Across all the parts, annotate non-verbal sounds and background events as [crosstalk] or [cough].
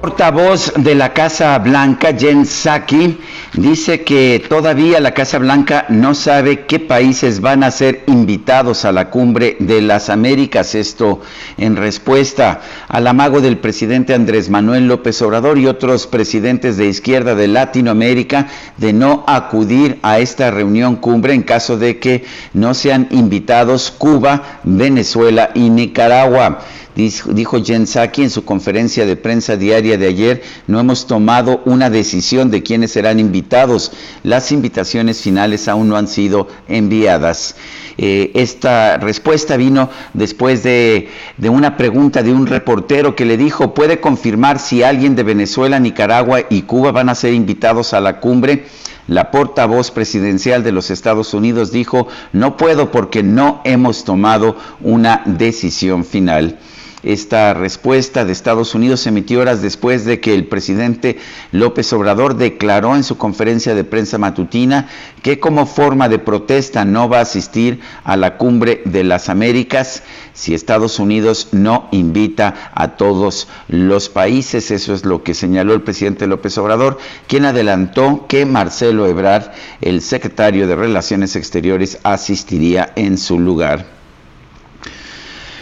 Portavoz de la Casa Blanca, Jen Psaki, dice que todavía la Casa Blanca no sabe qué países van a ser invitados a la cumbre de las Américas. Esto en respuesta al amago del presidente Andrés Manuel López Obrador y otros presidentes de izquierda de Latinoamérica de no acudir a esta reunión cumbre en caso de que no sean invitados Cuba, Venezuela y Nicaragua. Dijo Jen Psaki en su conferencia de prensa diaria de ayer, no hemos tomado una decisión de quiénes serán invitados. Las invitaciones finales aún no han sido enviadas. Eh, esta respuesta vino después de, de una pregunta de un reportero que le dijo, ¿puede confirmar si alguien de Venezuela, Nicaragua y Cuba van a ser invitados a la cumbre? La portavoz presidencial de los Estados Unidos dijo, no puedo porque no hemos tomado una decisión final. Esta respuesta de Estados Unidos se emitió horas después de que el presidente López Obrador declaró en su conferencia de prensa matutina que como forma de protesta no va a asistir a la cumbre de las Américas si Estados Unidos no invita a todos los países. Eso es lo que señaló el presidente López Obrador, quien adelantó que Marcelo Ebrard, el secretario de Relaciones Exteriores, asistiría en su lugar.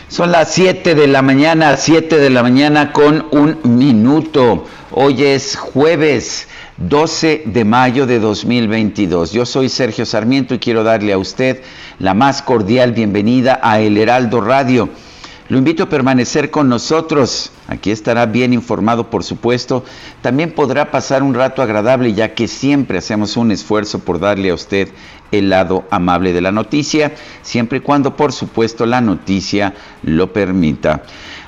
Son las 7 de la mañana, 7 de la mañana con un minuto. Hoy es jueves 12 de mayo de 2022. Yo soy Sergio Sarmiento y quiero darle a usted la más cordial bienvenida a El Heraldo Radio. Lo invito a permanecer con nosotros. Aquí estará bien informado, por supuesto. También podrá pasar un rato agradable, ya que siempre hacemos un esfuerzo por darle a usted el lado amable de la noticia, siempre y cuando, por supuesto, la noticia lo permita.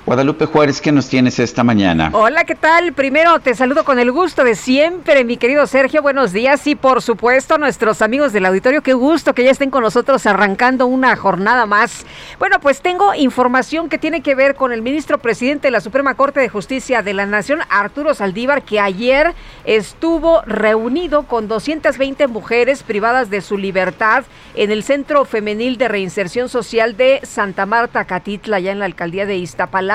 Guadalupe Juárez, ¿qué nos tienes esta mañana? Hola, ¿qué tal? Primero te saludo con el gusto de siempre, mi querido Sergio. Buenos días y por supuesto nuestros amigos del auditorio, qué gusto que ya estén con nosotros arrancando una jornada más. Bueno, pues tengo información que tiene que ver con el ministro presidente de la Suprema Corte de Justicia de la Nación, Arturo Saldívar, que ayer estuvo reunido con 220 mujeres privadas de su libertad en el Centro Femenil de Reinserción Social de Santa Marta, Catitla, ya en la alcaldía de Iztapalapa.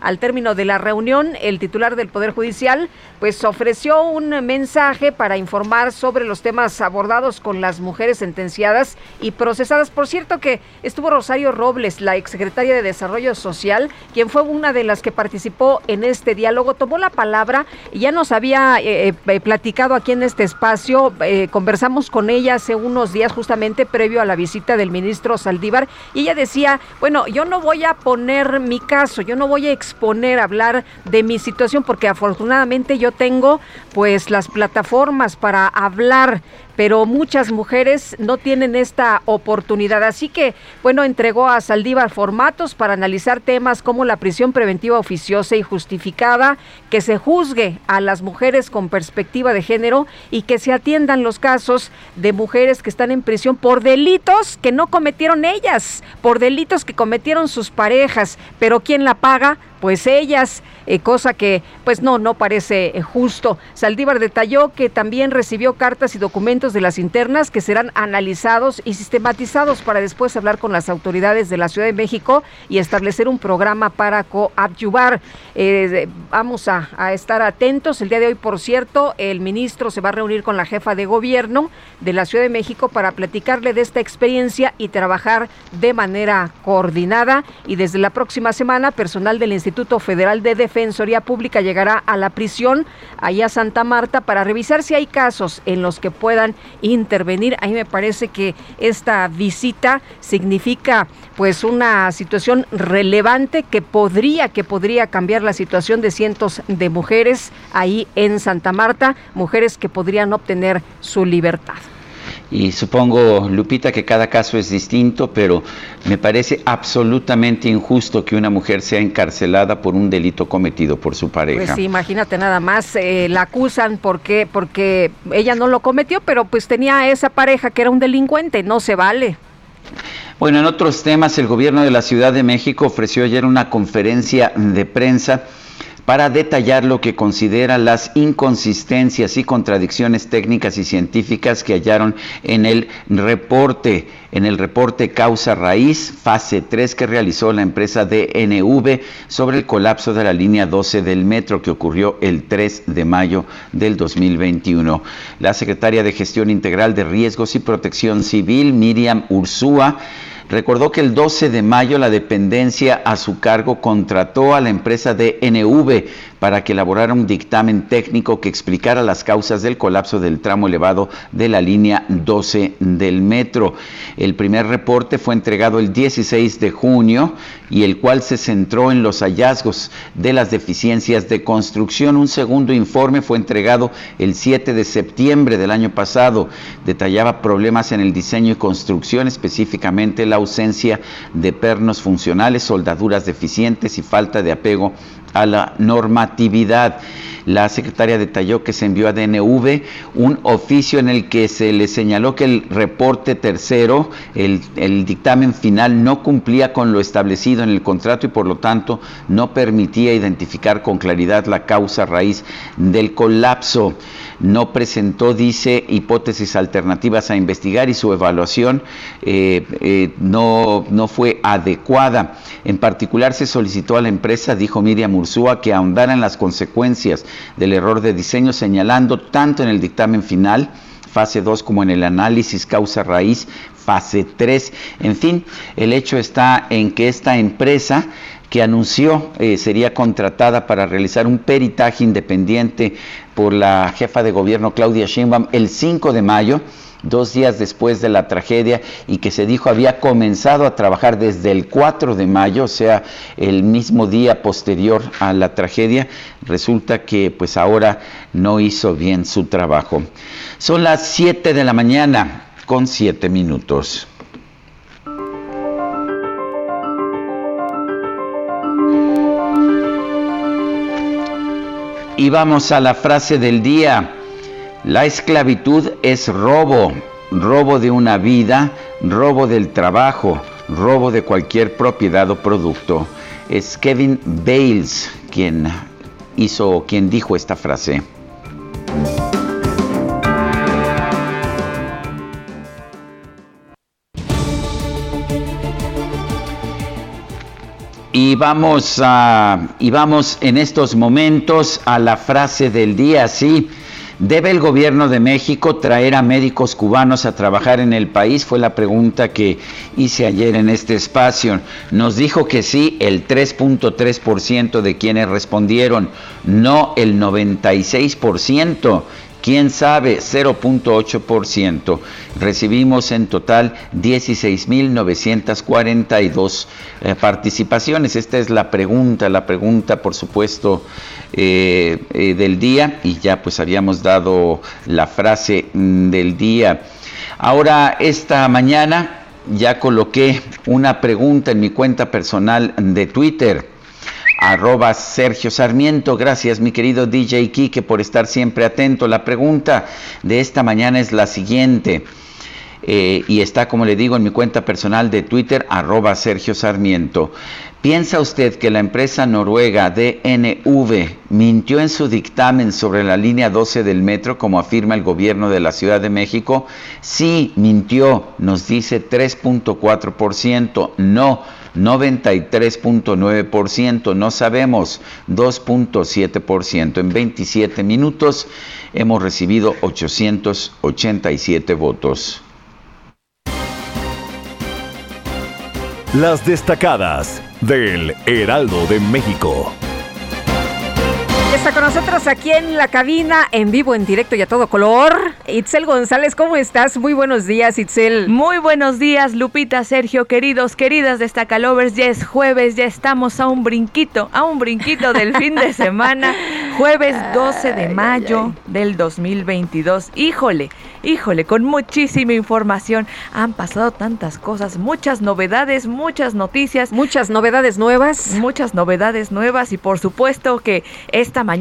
Al término de la reunión, el titular del Poder Judicial pues ofreció un mensaje para informar sobre los temas abordados con las mujeres sentenciadas y procesadas. Por cierto que estuvo Rosario Robles, la exsecretaria de Desarrollo Social, quien fue una de las que participó en este diálogo, tomó la palabra y ya nos había eh, eh, platicado aquí en este espacio, eh, conversamos con ella hace unos días justamente previo a la visita del ministro Saldívar y ella decía, bueno, yo no voy a poner mi caso, yo no voy a exponer, hablar de mi situación porque afortunadamente yo tengo pues las plataformas para hablar pero muchas mujeres no tienen esta oportunidad. Así que, bueno, entregó a Saldívar formatos para analizar temas como la prisión preventiva oficiosa y justificada, que se juzgue a las mujeres con perspectiva de género y que se atiendan los casos de mujeres que están en prisión por delitos que no cometieron ellas, por delitos que cometieron sus parejas, pero ¿quién la paga? Pues ellas, eh, cosa que pues no, no parece eh, justo. Saldívar detalló que también recibió cartas y documentos de las internas que serán analizados y sistematizados para después hablar con las autoridades de la Ciudad de México y establecer un programa para coadyuvar. Eh, vamos a, a estar atentos. El día de hoy, por cierto, el ministro se va a reunir con la jefa de gobierno de la Ciudad de México para platicarle de esta experiencia y trabajar de manera coordinada. Y desde la próxima semana, personal del Instituto Federal de Defensoría Pública llegará a la prisión allá a Santa Marta para revisar si hay casos en los que puedan intervenir. A mí me parece que esta visita significa pues una situación relevante que podría que podría cambiar la situación de cientos de mujeres ahí en Santa Marta, mujeres que podrían obtener su libertad. Y supongo, Lupita, que cada caso es distinto, pero me parece absolutamente injusto que una mujer sea encarcelada por un delito cometido por su pareja. Pues sí, imagínate nada más, eh, la acusan porque, porque ella no lo cometió, pero pues tenía esa pareja que era un delincuente, no se vale. Bueno, en otros temas, el gobierno de la Ciudad de México ofreció ayer una conferencia de prensa para detallar lo que considera las inconsistencias y contradicciones técnicas y científicas que hallaron en el reporte, en el reporte causa raíz fase 3 que realizó la empresa DNV sobre el colapso de la línea 12 del metro que ocurrió el 3 de mayo del 2021. La secretaria de Gestión Integral de Riesgos y Protección Civil, Miriam Ursúa, recordó que el 12 de mayo la dependencia a su cargo contrató a la empresa DNV para que elaborara un dictamen técnico que explicara las causas del colapso del tramo elevado de la línea 12 del metro. El primer reporte fue entregado el 16 de junio y el cual se centró en los hallazgos de las deficiencias de construcción. Un segundo informe fue entregado el 7 de septiembre del año pasado. Detallaba problemas en el diseño y construcción, específicamente la ausencia de pernos funcionales, soldaduras deficientes y falta de apego a la normatividad. La secretaria detalló que se envió a DNV un oficio en el que se le señaló que el reporte tercero, el, el, dictamen final, no cumplía con lo establecido en el contrato y por lo tanto no permitía identificar con claridad la causa raíz del colapso no presentó, dice, hipótesis alternativas a investigar y su evaluación eh, eh, no, no fue adecuada. En particular se solicitó a la empresa, dijo Miriam Que ahondara en las consecuencias del error de diseño, señalando tanto en el dictamen final, fase 2, como en el análisis causa raíz, fase 3. En fin, el hecho está en que esta empresa que anunció eh, sería contratada para realizar un peritaje independiente por la jefa de gobierno Claudia Sheinbaum el 5 de mayo, dos días después de la tragedia y que se dijo había comenzado a trabajar desde el 4 de mayo, o sea, el mismo día posterior a la tragedia, resulta que pues ahora no hizo bien su trabajo. Son las 7 de la mañana con 7 minutos. Y vamos a la frase del día. La esclavitud es robo, robo de una vida, robo del trabajo, robo de cualquier propiedad o producto. Es Kevin Bales quien hizo, quien dijo esta frase. Y vamos, a, y vamos en estos momentos a la frase del día, sí. ¿Debe el gobierno de México traer a médicos cubanos a trabajar en el país? Fue la pregunta que hice ayer en este espacio. Nos dijo que sí el 3.3% de quienes respondieron, no el 96% quién sabe, 0.8%. Recibimos en total 16.942 eh, participaciones. Esta es la pregunta, la pregunta por supuesto eh, eh, del día y ya pues habíamos dado la frase mm, del día. Ahora, esta mañana ya coloqué una pregunta en mi cuenta personal de Twitter arroba Sergio Sarmiento. Gracias, mi querido DJ Kike, por estar siempre atento. La pregunta de esta mañana es la siguiente. eh, y está, como le digo, en mi cuenta personal de Twitter, arroba Sergio Sarmiento. ¿Piensa usted que la empresa noruega DNV mintió en su dictamen sobre la línea 12 del metro, como afirma el gobierno de la Ciudad de México? Sí, mintió, nos dice 3.4%, no. 93.9%, no sabemos 2.7%. En 27 minutos hemos recibido 887 votos. Las destacadas del Heraldo de México. Está con nosotros aquí en la cabina, en vivo, en directo y a todo color. Itzel González, ¿cómo estás? Muy buenos días, Itzel. Muy buenos días, Lupita, Sergio, queridos, queridas Destacalovers. Ya es jueves, ya estamos a un brinquito, a un brinquito del fin de semana. [laughs] Jueves 12 de mayo del 2022. Híjole, híjole, con muchísima información. Han pasado tantas cosas, muchas novedades, muchas noticias. Muchas novedades nuevas. Muchas novedades nuevas y por supuesto que esta mañana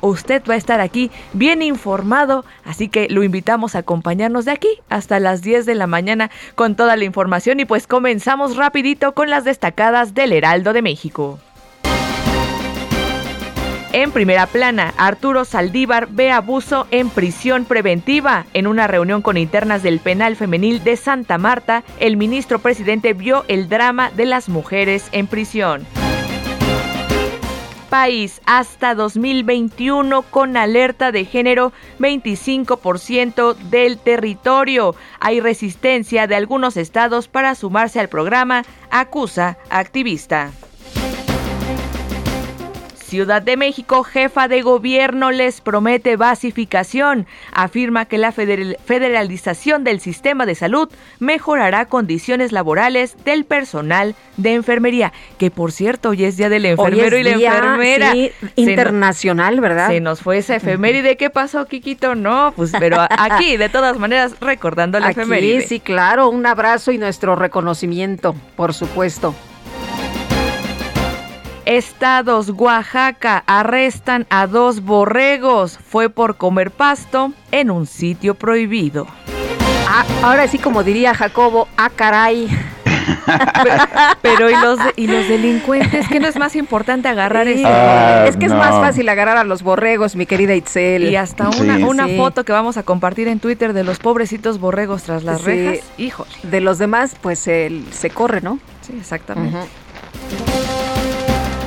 usted va a estar aquí bien informado, así que lo invitamos a acompañarnos de aquí hasta las 10 de la mañana con toda la información y pues comenzamos rapidito con las destacadas del Heraldo de México. En primera plana, Arturo Saldívar ve abuso en prisión preventiva. En una reunión con internas del penal femenil de Santa Marta, el ministro presidente vio el drama de las mujeres en prisión país hasta 2021 con alerta de género 25% del territorio. Hay resistencia de algunos estados para sumarse al programa, acusa activista. Ciudad de México, jefa de gobierno, les promete basificación. Afirma que la federalización del sistema de salud mejorará condiciones laborales del personal de enfermería. Que por cierto, hoy es día del enfermero y la enfermera. internacional, ¿verdad? Se nos fue esa efeméride. ¿Qué pasó, Kikito? No, pues, pero aquí, de todas maneras, recordando la efeméride. Sí, claro. Un abrazo y nuestro reconocimiento, por supuesto. Estados Oaxaca arrestan a dos borregos. Fue por comer pasto en un sitio prohibido. Ah, ahora sí, como diría Jacobo, ah, caray. [laughs] Pero, ¿y, los, ¿y los delincuentes? ¿Qué no es más importante agarrar eso? Ah, es que es más fácil agarrar a los borregos, mi querida Itzel. Y hasta una, una foto que vamos a compartir en Twitter de los pobrecitos borregos tras las rejas. Hijo. De los demás, pues se corre, ¿no? Sí, exactamente.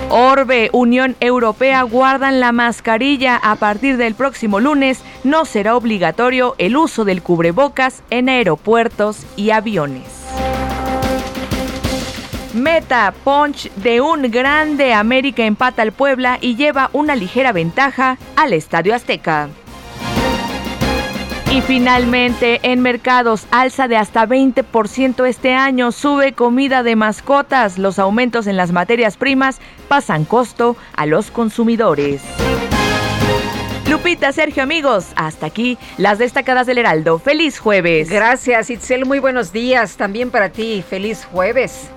Orbe, Unión Europea guardan la mascarilla. A partir del próximo lunes no será obligatorio el uso del cubrebocas en aeropuertos y aviones. Meta, Punch de un grande América empata al Puebla y lleva una ligera ventaja al Estadio Azteca. Y finalmente, en mercados, alza de hasta 20% este año, sube comida de mascotas. Los aumentos en las materias primas pasan costo a los consumidores. Lupita, Sergio, amigos, hasta aquí las destacadas del Heraldo. Feliz jueves. Gracias, Itzel. Muy buenos días también para ti. Feliz jueves.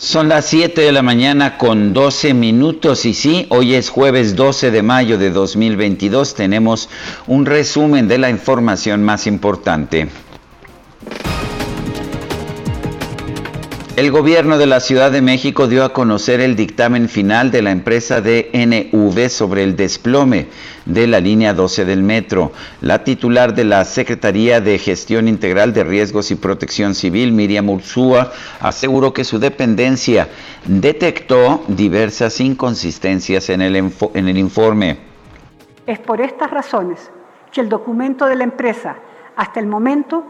Son las 7 de la mañana con 12 minutos y sí, hoy es jueves 12 de mayo de 2022. Tenemos un resumen de la información más importante. El gobierno de la Ciudad de México dio a conocer el dictamen final de la empresa DNV sobre el desplome de la línea 12 del metro. La titular de la Secretaría de Gestión Integral de Riesgos y Protección Civil, Miriam Ursúa, aseguró que su dependencia detectó diversas inconsistencias en el, en el informe. Es por estas razones que el documento de la empresa hasta el momento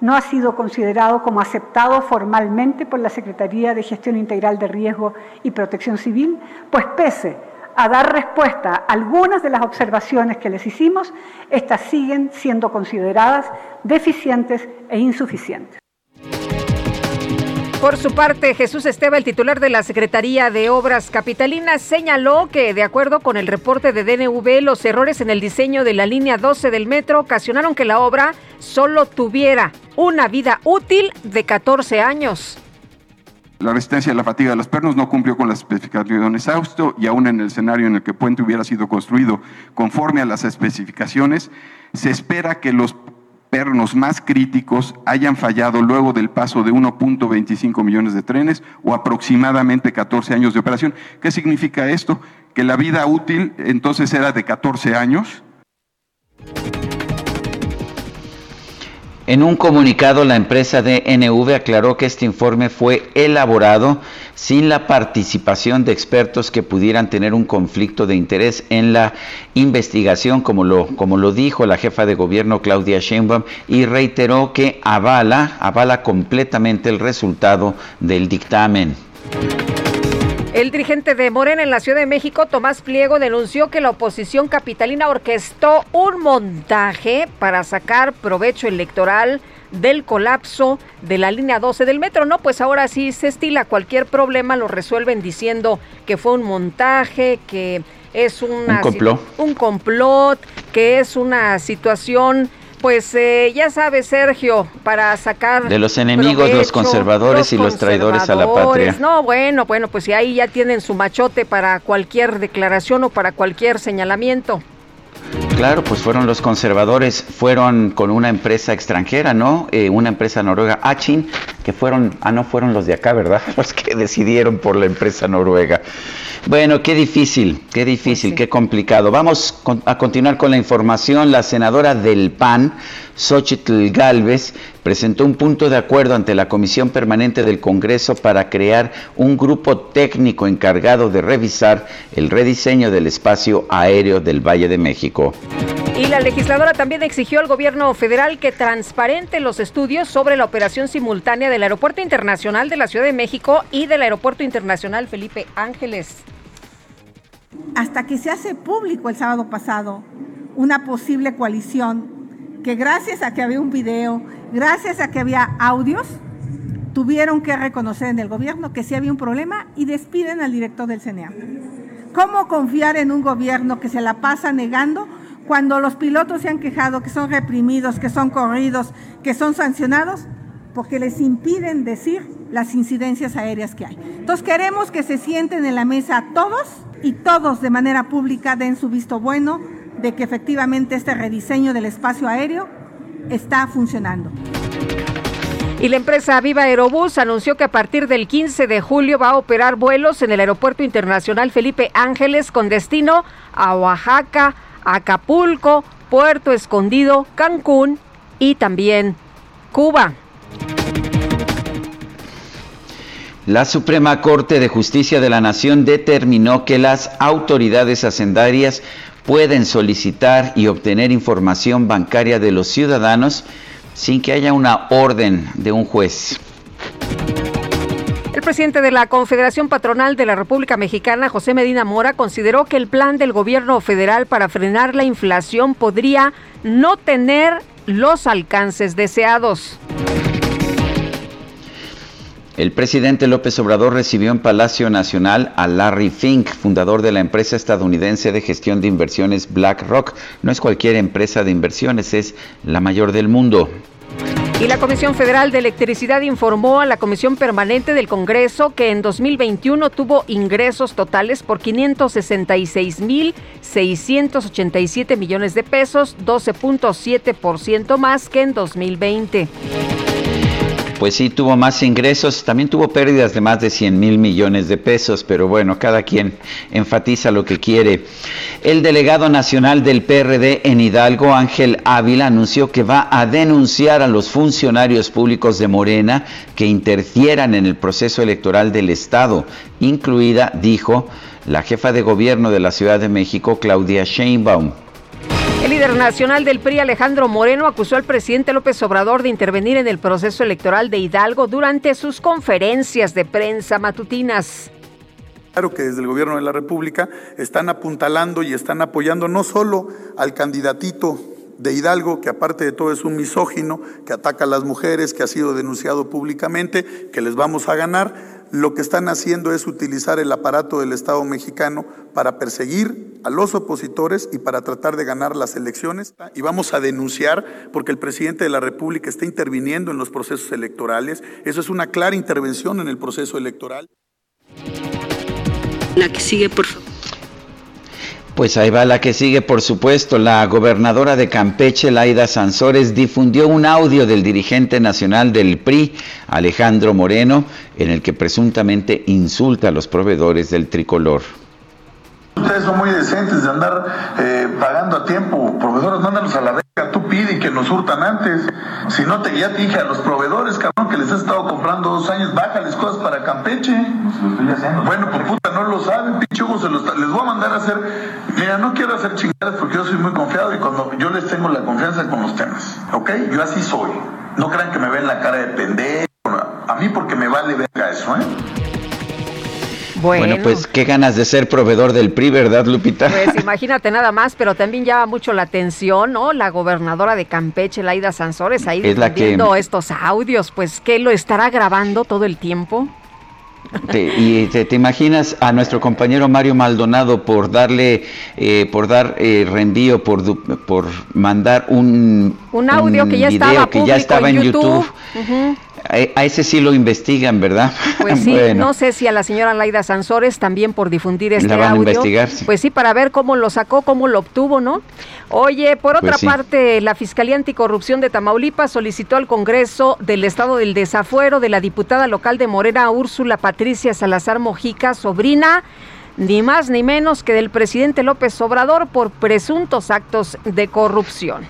no ha sido considerado como aceptado formalmente por la Secretaría de Gestión Integral de Riesgo y Protección Civil, pues pese a dar respuesta a algunas de las observaciones que les hicimos, estas siguen siendo consideradas deficientes e insuficientes. Por su parte, Jesús Esteba, el titular de la Secretaría de Obras Capitalinas, señaló que, de acuerdo con el reporte de DNV, los errores en el diseño de la línea 12 del metro ocasionaron que la obra solo tuviera una vida útil de 14 años. La resistencia a la fatiga de los pernos no cumplió con las especificaciones AUSTO y aún en el escenario en el que el puente hubiera sido construido conforme a las especificaciones, se espera que los más críticos hayan fallado luego del paso de 1.25 millones de trenes o aproximadamente 14 años de operación. ¿Qué significa esto? Que la vida útil entonces era de 14 años En un comunicado, la empresa DNV aclaró que este informe fue elaborado sin la participación de expertos que pudieran tener un conflicto de interés en la investigación, como lo, como lo dijo la jefa de gobierno Claudia Sheinbaum, y reiteró que avala, avala completamente el resultado del dictamen. El dirigente de Morena en la Ciudad de México, Tomás Pliego, denunció que la oposición capitalina orquestó un montaje para sacar provecho electoral del colapso de la línea 12 del metro. No, pues ahora sí se estila cualquier problema, lo resuelven diciendo que fue un montaje, que es una, un complot, un complot que es una situación pues eh, ya sabes, Sergio, para sacar... De los enemigos, los conservadores y los traidores a la patria. No, bueno, bueno, pues si ahí ya tienen su machote para cualquier declaración o para cualquier señalamiento. Claro, pues fueron los conservadores, fueron con una empresa extranjera, ¿no? Eh, una empresa noruega, Achin, que fueron, ah, no fueron los de acá, ¿verdad? [laughs] Los que decidieron por la empresa noruega. Bueno, qué difícil, qué difícil, qué complicado. Vamos a continuar con la información. La senadora del PAN, Xochitl Galvez, presentó un punto de acuerdo ante la Comisión Permanente del Congreso para crear un grupo técnico encargado de revisar el rediseño del espacio aéreo del Valle de México. Y la legisladora también exigió al gobierno federal que transparente los estudios sobre la operación simultánea del Aeropuerto Internacional de la Ciudad de México y del Aeropuerto Internacional Felipe Ángeles hasta que se hace público el sábado pasado una posible coalición que gracias a que había un video, gracias a que había audios, tuvieron que reconocer en el gobierno que sí había un problema y despiden al director del CNEA. ¿Cómo confiar en un gobierno que se la pasa negando cuando los pilotos se han quejado que son reprimidos, que son corridos, que son sancionados? Porque les impiden decir las incidencias aéreas que hay. Entonces queremos que se sienten en la mesa todos y todos de manera pública den su visto bueno de que efectivamente este rediseño del espacio aéreo está funcionando. Y la empresa Viva Aerobús anunció que a partir del 15 de julio va a operar vuelos en el Aeropuerto Internacional Felipe Ángeles con destino a Oaxaca, Acapulco, Puerto Escondido, Cancún y también Cuba. La Suprema Corte de Justicia de la Nación determinó que las autoridades hacendarias pueden solicitar y obtener información bancaria de los ciudadanos sin que haya una orden de un juez. El presidente de la Confederación Patronal de la República Mexicana, José Medina Mora, consideró que el plan del gobierno federal para frenar la inflación podría no tener los alcances deseados. El presidente López Obrador recibió en Palacio Nacional a Larry Fink, fundador de la empresa estadounidense de gestión de inversiones BlackRock. No es cualquier empresa de inversiones, es la mayor del mundo. Y la Comisión Federal de Electricidad informó a la Comisión Permanente del Congreso que en 2021 tuvo ingresos totales por 566.687 millones de pesos, 12.7% más que en 2020 pues sí tuvo más ingresos, también tuvo pérdidas de más de 100 mil millones de pesos, pero bueno, cada quien enfatiza lo que quiere. El delegado nacional del PRD en Hidalgo, Ángel Ávila, anunció que va a denunciar a los funcionarios públicos de Morena que interfieran en el proceso electoral del Estado, incluida, dijo, la jefa de gobierno de la Ciudad de México, Claudia Sheinbaum. El líder nacional del PRI, Alejandro Moreno, acusó al presidente López Obrador de intervenir en el proceso electoral de Hidalgo durante sus conferencias de prensa matutinas. Claro que desde el gobierno de la República están apuntalando y están apoyando no solo al candidatito de Hidalgo, que aparte de todo es un misógino, que ataca a las mujeres, que ha sido denunciado públicamente, que les vamos a ganar. Lo que están haciendo es utilizar el aparato del Estado mexicano para perseguir a los opositores y para tratar de ganar las elecciones. Y vamos a denunciar porque el presidente de la República está interviniendo en los procesos electorales. Eso es una clara intervención en el proceso electoral. La que sigue, por favor. Pues ahí va la que sigue, por supuesto. La gobernadora de Campeche, Laida Sansores, difundió un audio del dirigente nacional del PRI, Alejandro Moreno, en el que presuntamente insulta a los proveedores del tricolor. Ustedes son muy decentes de andar eh, pagando a tiempo. Proveedores, mándalos a la verga. Pide y que nos hurtan antes. Si no, te, ya te dije a los proveedores, cabrón, que les has estado comprando dos años, bájales cosas para Campeche. Bueno, pues puta, no lo saben, pinche Hugo, se los, les voy a mandar a hacer. Mira, no quiero hacer chingadas porque yo soy muy confiado y cuando yo les tengo la confianza con los temas. ¿Ok? Yo así soy. No crean que me ven la cara de pendejo. A mí porque me vale verga eso, ¿eh? Bueno. pues qué ganas de ser proveedor del PRI, ¿verdad, Lupita? Pues [laughs] imagínate nada más, pero también llama mucho la atención, ¿no? La gobernadora de Campeche, Laida Sansores, ahí es estos audios, pues ¿qué lo estará grabando todo el tiempo? y te, imaginas a nuestro compañero Mario Maldonado por darle, eh, por dar eh, reenvío, por, por mandar un, un audio que ya estaba, que ya estaba en YouTube. A, ese sí lo investigan, ¿verdad? [laughs] Pues sí, no sé si a la señora Laida Sansores también por difundir este la van audio. A investigar, Pues sí, para ver cómo lo sacó, cómo lo obtuvo, ¿no? Oye, por otra pues parte, la Fiscalía Anticorrupción de Tamaulipas solicitó al Congreso del Estado del Desafuero de la diputada local de Morena, Úrsula Patricia Salazar Mojica, sobrina ni más ni menos que del presidente López Obrador por presuntos actos de corrupción.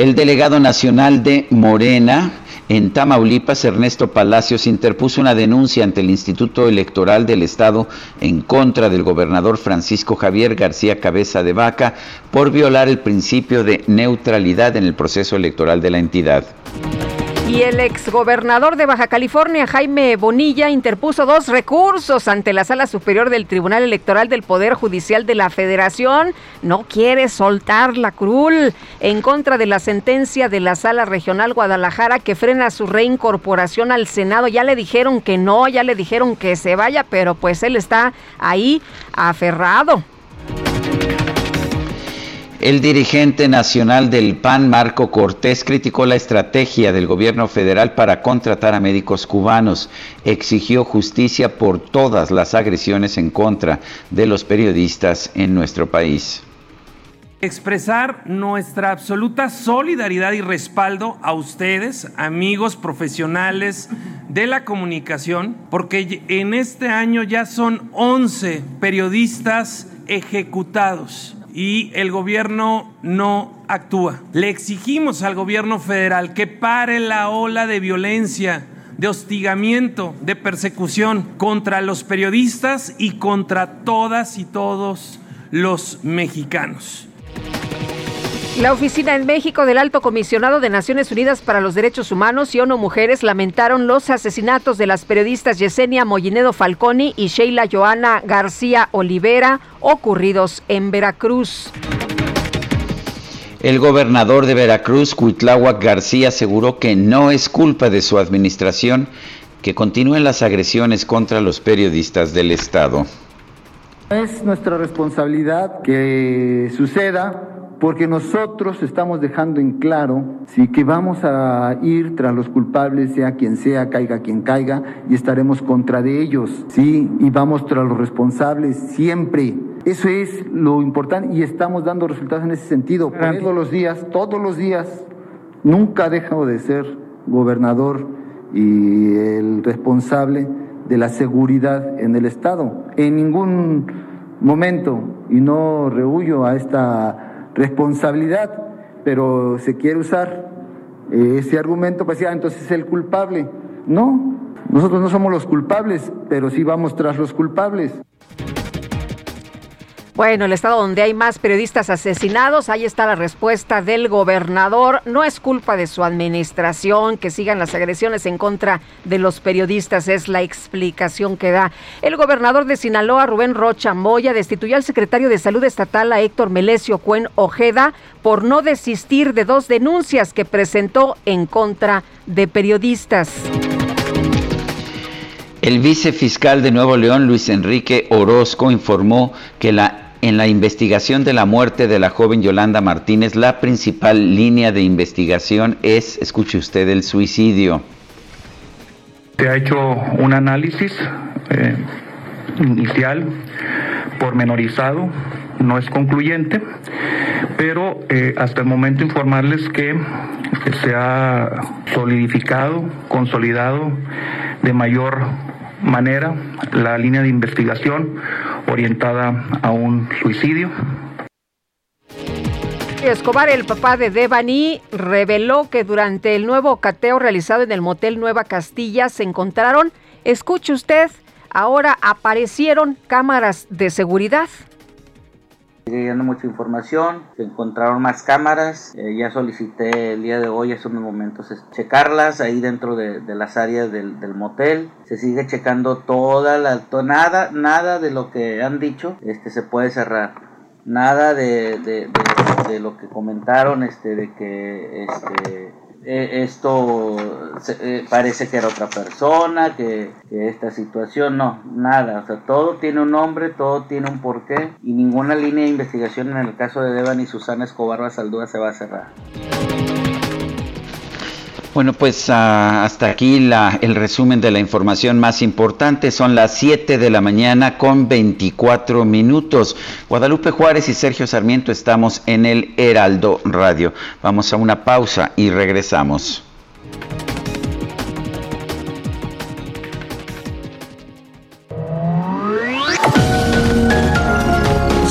El delegado nacional de Morena en Tamaulipas, Ernesto Palacios, interpuso una denuncia ante el Instituto Electoral del Estado en contra del gobernador Francisco Javier García Cabeza de Vaca por violar el principio de neutralidad en el proceso electoral de la entidad. Y el exgobernador de Baja California, Jaime Bonilla, interpuso dos recursos ante la Sala Superior del Tribunal Electoral del Poder Judicial de la Federación. No quiere soltar la crul en contra de la sentencia de la Sala Regional Guadalajara que frena su reincorporación al Senado. Ya le dijeron que no, ya le dijeron que se vaya, pero pues él está ahí aferrado. El dirigente nacional del PAN, Marco Cortés, criticó la estrategia del gobierno federal para contratar a médicos cubanos. Exigió justicia por todas las agresiones en contra de los periodistas en nuestro país. Expresar nuestra absoluta solidaridad y respaldo a ustedes, amigos profesionales de la comunicación, porque en este año ya son 11 periodistas ejecutados y el gobierno no actúa. Le exigimos al gobierno federal que pare la ola de violencia de hostigamiento, de persecución contra los periodistas y contra todas y todos los mexicanos. La oficina en México del Alto Comisionado de Naciones Unidas para los Derechos Humanos y ONU Mujeres lamentaron los asesinatos de las periodistas Yesenia Mollinedo Falconi y Sheila Joana García Olivera ocurridos en Veracruz. El gobernador de Veracruz, Cuitláhuac García, aseguró que no es culpa de su administración que continúen las agresiones contra los periodistas del Estado. Es nuestra responsabilidad que suceda porque nosotros estamos dejando en claro sí, que vamos a ir tras los culpables, sea quien sea, caiga quien caiga, y estaremos contra de ellos, sí, y vamos tras los responsables siempre. Eso es lo importante y estamos dando resultados en ese sentido. Todos los días, todos los días, nunca dejo de ser gobernador y el responsable de la seguridad en el Estado. En ningún momento, y no rehuyo a esta responsabilidad, pero se quiere usar eh, ese argumento para decir, ah, entonces es el culpable. No, nosotros no somos los culpables, pero sí vamos tras los culpables. Bueno, el estado donde hay más periodistas asesinados, ahí está la respuesta del gobernador. No es culpa de su administración que sigan las agresiones en contra de los periodistas, es la explicación que da. El gobernador de Sinaloa, Rubén Rocha Moya, destituyó al secretario de Salud Estatal, a Héctor Melesio Cuen Ojeda, por no desistir de dos denuncias que presentó en contra de periodistas. El vicefiscal de Nuevo León, Luis Enrique Orozco, informó que la en la investigación de la muerte de la joven Yolanda Martínez, la principal línea de investigación es, escuche usted, el suicidio. Se ha hecho un análisis eh, inicial, pormenorizado, no es concluyente, pero eh, hasta el momento informarles que se ha solidificado, consolidado de mayor manera la línea de investigación orientada a un suicidio. Escobar, el papá de Devani, reveló que durante el nuevo cateo realizado en el motel Nueva Castilla se encontraron, escuche usted, ahora aparecieron cámaras de seguridad llegando mucha información, se encontraron más cámaras, eh, ya solicité el día de hoy, hace unos momentos, checarlas ahí dentro de, las áreas del, motel, se sigue checando toda la, nada, nada de lo que han dicho, este se puede cerrar. Nada de, de, de lo que comentaron, este, de que este, eh, esto eh, parece que era otra persona, que, esta situación, no, nada, o sea, todo tiene un nombre, todo tiene un porqué y ninguna línea de investigación en el caso de Devan y Susana Escobar Basaldúa se va a cerrar. Bueno, pues ah, hasta aquí la, el resumen de la información más importante. Son las 7 de la mañana con 24 minutos. Guadalupe Juárez y Sergio Sarmiento estamos en el Heraldo Radio. Vamos a una pausa y regresamos.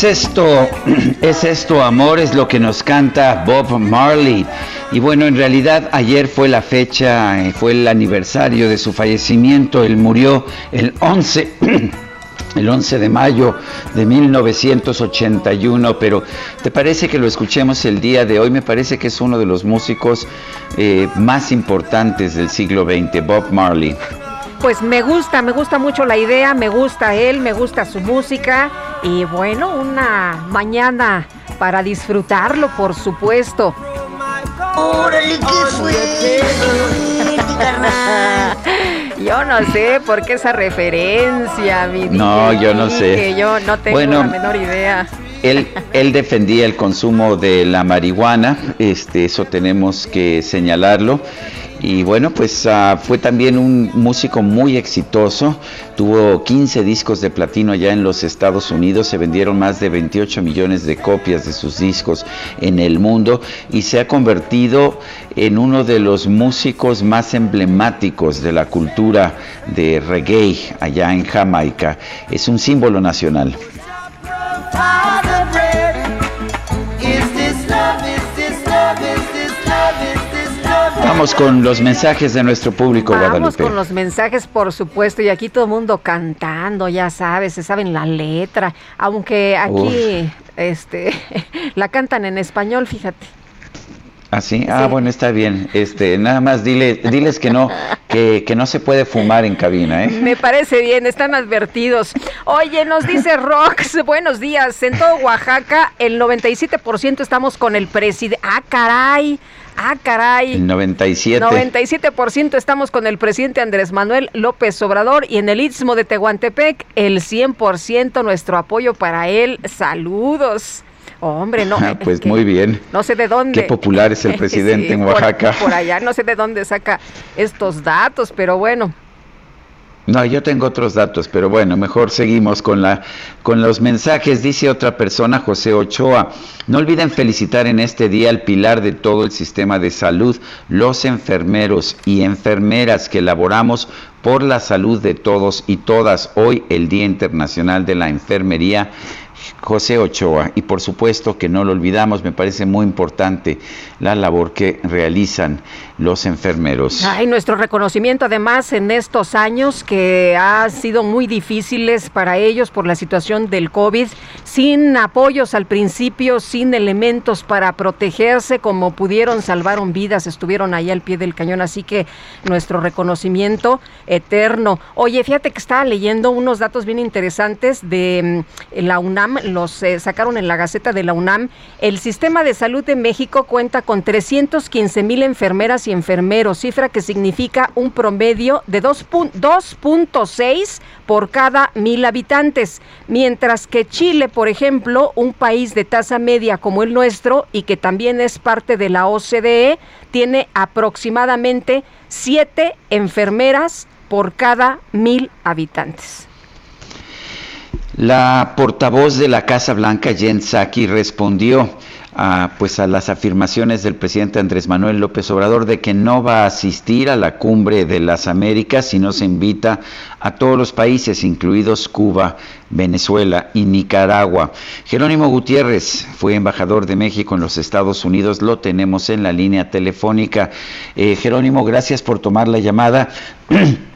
Es esto, [clears throat] es esto, amor, es lo que nos canta Bob Marley. Y bueno, en realidad ayer fue la fecha, eh, fue el aniversario de su fallecimiento. Él murió el 11, [clears throat] el 11 de mayo de 1981, pero ¿te parece que lo escuchemos el día de hoy? Me parece que es uno de los músicos eh, más importantes del siglo XX, Bob Marley. Pues me gusta, me gusta mucho la idea, me gusta él, me gusta su música y bueno, una mañana para disfrutarlo, por supuesto. ¡Órale, qué fue! [laughs] Yo no sé por qué esa referencia, mi No, yo no sé. yo no tengo la menor idea. Él, él defendía el consumo de la marihuana, este, eso tenemos que señalarlo. Y bueno, pues ah, fue también un músico muy exitoso. Tuvo 15 discos de platino allá en los Estados Unidos. Se vendieron más de 28 millones de copias de sus discos en el mundo y se ha convertido en uno de los músicos más emblemáticos de la cultura de reggae allá en Jamaica. Es un símbolo nacional. Vamos con los mensajes de nuestro público, Vamos Guadalupe. con los mensajes, por supuesto, y aquí todo el mundo cantando, ya sabes, se saben la letra, aunque aquí este [laughs] la cantan en español, fíjate. ¿Ah, sí? Ah, bueno, está bien. Este, nada más dile, diles que no, que, que no se puede fumar en cabina, ¿eh? Me parece bien, están advertidos. Oye, nos dice Rox, buenos días. En todo Oaxaca, el 97% estamos con el presidente. Ah, caray. Ah, caray. El 97. 97% estamos con el presidente Andrés Manuel López Obrador y en el Istmo de Tehuantepec, el 100% nuestro apoyo para él. Saludos. Hombre, no. [laughs] Ah, pues que muy bien. No sé de dónde. Qué popular es el [laughs] presidente Sí, en por- Oaxaca. por allá, no sé de dónde saca estos datos, pero bueno. No, yo tengo otros datos, pero bueno, mejor seguimos con la con los mensajes. Dice otra persona, José Ochoa, no olviden felicitar en este día al pilar de todo el sistema de salud, los enfermeros y enfermeras que elaboramos por la salud de todos y todas. Hoy el Día Internacional de la Enfermería. José Ochoa, y por supuesto que no lo olvidamos, me parece muy importante la labor que realizan los enfermeros. Ay, nuestro reconocimiento además en estos años que ha sido muy difíciles para ellos por la situación del COVID, sin apoyos al principio, sin elementos para protegerse, como pudieron, salvaron vidas, estuvieron ahí al pie del cañón, así que nuestro reconocimiento eterno. Oye, fíjate que estaba leyendo unos datos bien interesantes de mm, la UNAM, los eh, sacaron en la Gaceta de la UNAM. El sistema de salud de México cuenta con 315 mil enfermeras y enfermeros, cifra que significa un promedio de 2 pun- 2.6 por cada mil habitantes, mientras que Chile, por ejemplo, un país de tasa media como el nuestro y que también es parte de la OCDE, tiene aproximadamente 7 enfermeras por cada mil habitantes. La portavoz de la Casa Blanca, Jen Psaki, respondió a, pues, a las afirmaciones del presidente Andrés Manuel López Obrador de que no va a asistir a la cumbre de las Américas si no se invita a todos los países, incluidos Cuba, Venezuela y Nicaragua. Jerónimo Gutiérrez fue embajador de México en los Estados Unidos, lo tenemos en la línea telefónica. Eh, Jerónimo, gracias por tomar la llamada. [clears throat]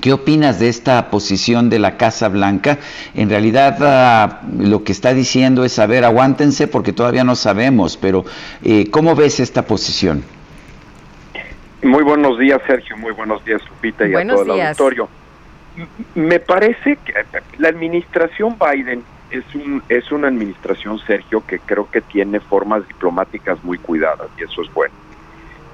¿Qué opinas de esta posición de la Casa Blanca? En realidad ah, lo que está diciendo es, a ver, aguántense porque todavía no sabemos, pero eh, ¿cómo ves esta posición? Muy buenos días, Sergio. Muy buenos días, Lupita, y Buenos a todo el auditorio. Me parece que la administración Biden es, un, es una administración, Sergio, que creo que tiene formas diplomáticas muy cuidadas, y eso es bueno.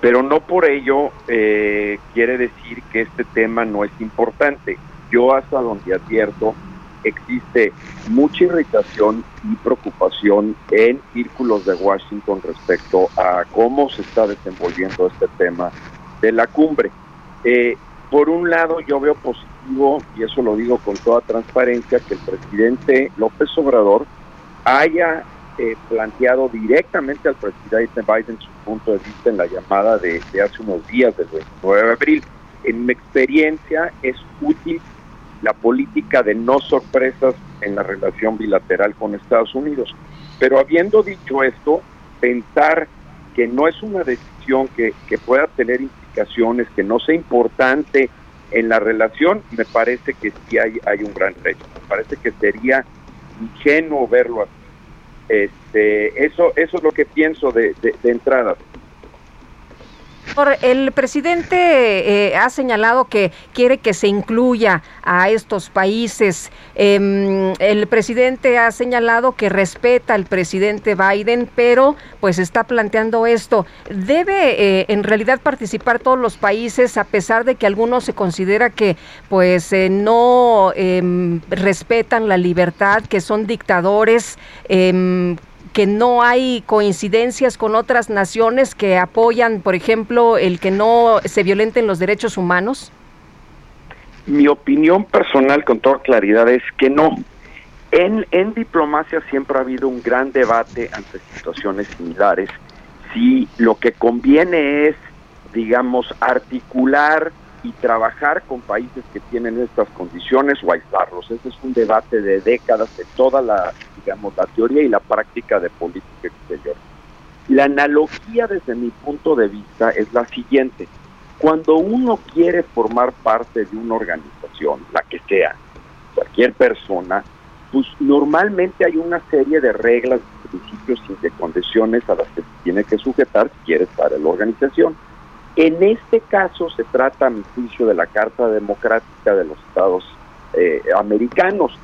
Pero no por ello eh, quiere decir que este tema no es importante. Yo hasta donde advierto, existe mucha irritación y preocupación en círculos de Washington respecto a cómo se está desenvolviendo este tema de la cumbre. Eh, por un lado, yo veo positivo, y eso lo digo con toda transparencia, que el presidente López Obrador haya eh, planteado directamente al presidente Biden su punto de vista en la llamada de, hace unos días, del 29 de abril. En mi experiencia es útil la política de no sorpresas en la relación bilateral con Estados Unidos. Pero habiendo dicho esto, pensar que no es una decisión que, que pueda tener implicaciones, que no sea importante en la relación, me parece que sí hay, hay un gran reto. Me parece que sería ingenuo verlo así. Este, eso, eso es lo que pienso de, de, de entrada. El presidente eh, ha señalado que quiere que se incluya a estos países. Em, el presidente ha señalado que respeta al presidente Biden, pero pues está planteando esto. ¿Debe eh, en realidad participar todos los países a pesar de que algunos se considera que pues eh, no em, respetan la libertad, que son dictadores? Que no hay coincidencias con otras naciones que apoyan, por ejemplo, el que no se violenten los derechos humanos? Mi opinión personal con toda claridad es que no. En, en diplomacia siempre ha habido un gran debate ante situaciones similares. Si lo que conviene es, digamos, articular y trabajar con países que tienen estas condiciones o aislarlos. Ese es un debate de décadas de toda la, digamos, la teoría y la práctica de política exterior. La analogía desde mi punto de vista es la siguiente. Cuando uno quiere formar parte de una organización, la que sea, cualquier persona, pues normalmente hay una serie de reglas, principios y de condiciones a las que se tiene que sujetar si quiere estar en la organización. En este caso se trata, a mi juicio, de la Carta Democrática de los Estados eh, Americanos.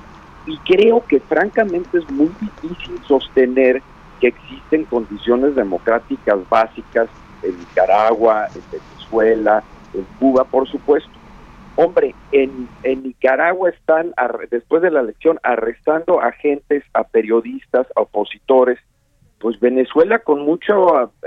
Y creo que francamente es muy difícil sostener que existen condiciones democráticas básicas en Nicaragua, en Venezuela, en Cuba, por supuesto. Hombre, en, en Nicaragua están, después de la elección, arrestando a agentes, a periodistas, a opositores, pues Venezuela con mucha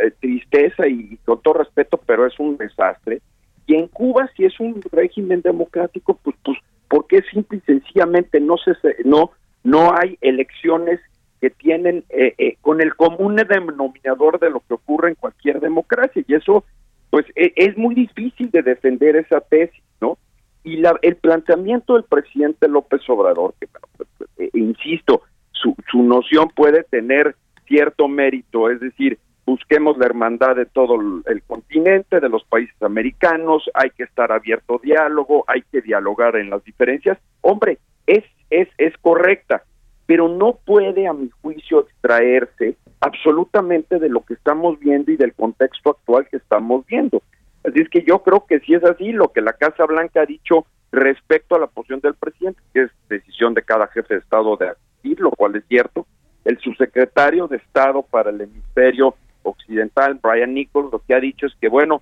eh, tristeza y con todo respeto, pero es un desastre. Y en Cuba, si es un régimen democrático, pues, pues porque simple y sencillamente no se no no hay elecciones que tienen eh, eh, con el común denominador de lo que ocurre en cualquier democracia y eso pues e, es muy difícil de defender esa tesis, ¿no? Y la, el planteamiento del presidente López Obrador, que pues, pues, insisto, su, su noción puede tener cierto mérito, es decir, busquemos la hermandad de todo el continente, de los países americanos, hay que estar abierto a diálogo, hay que dialogar en las diferencias. Hombre, es, es, es correcta, pero no puede, a mi juicio, extraerse absolutamente de lo que estamos viendo y del contexto actual que estamos viendo. Así es que yo creo que si es así, lo que la Casa Blanca ha dicho respecto a la posición del presidente, que es decisión de cada jefe de Estado de asistir, lo cual es cierto, el subsecretario de Estado para el hemisferio occidental, Brian Nichols, lo que ha dicho es que, bueno,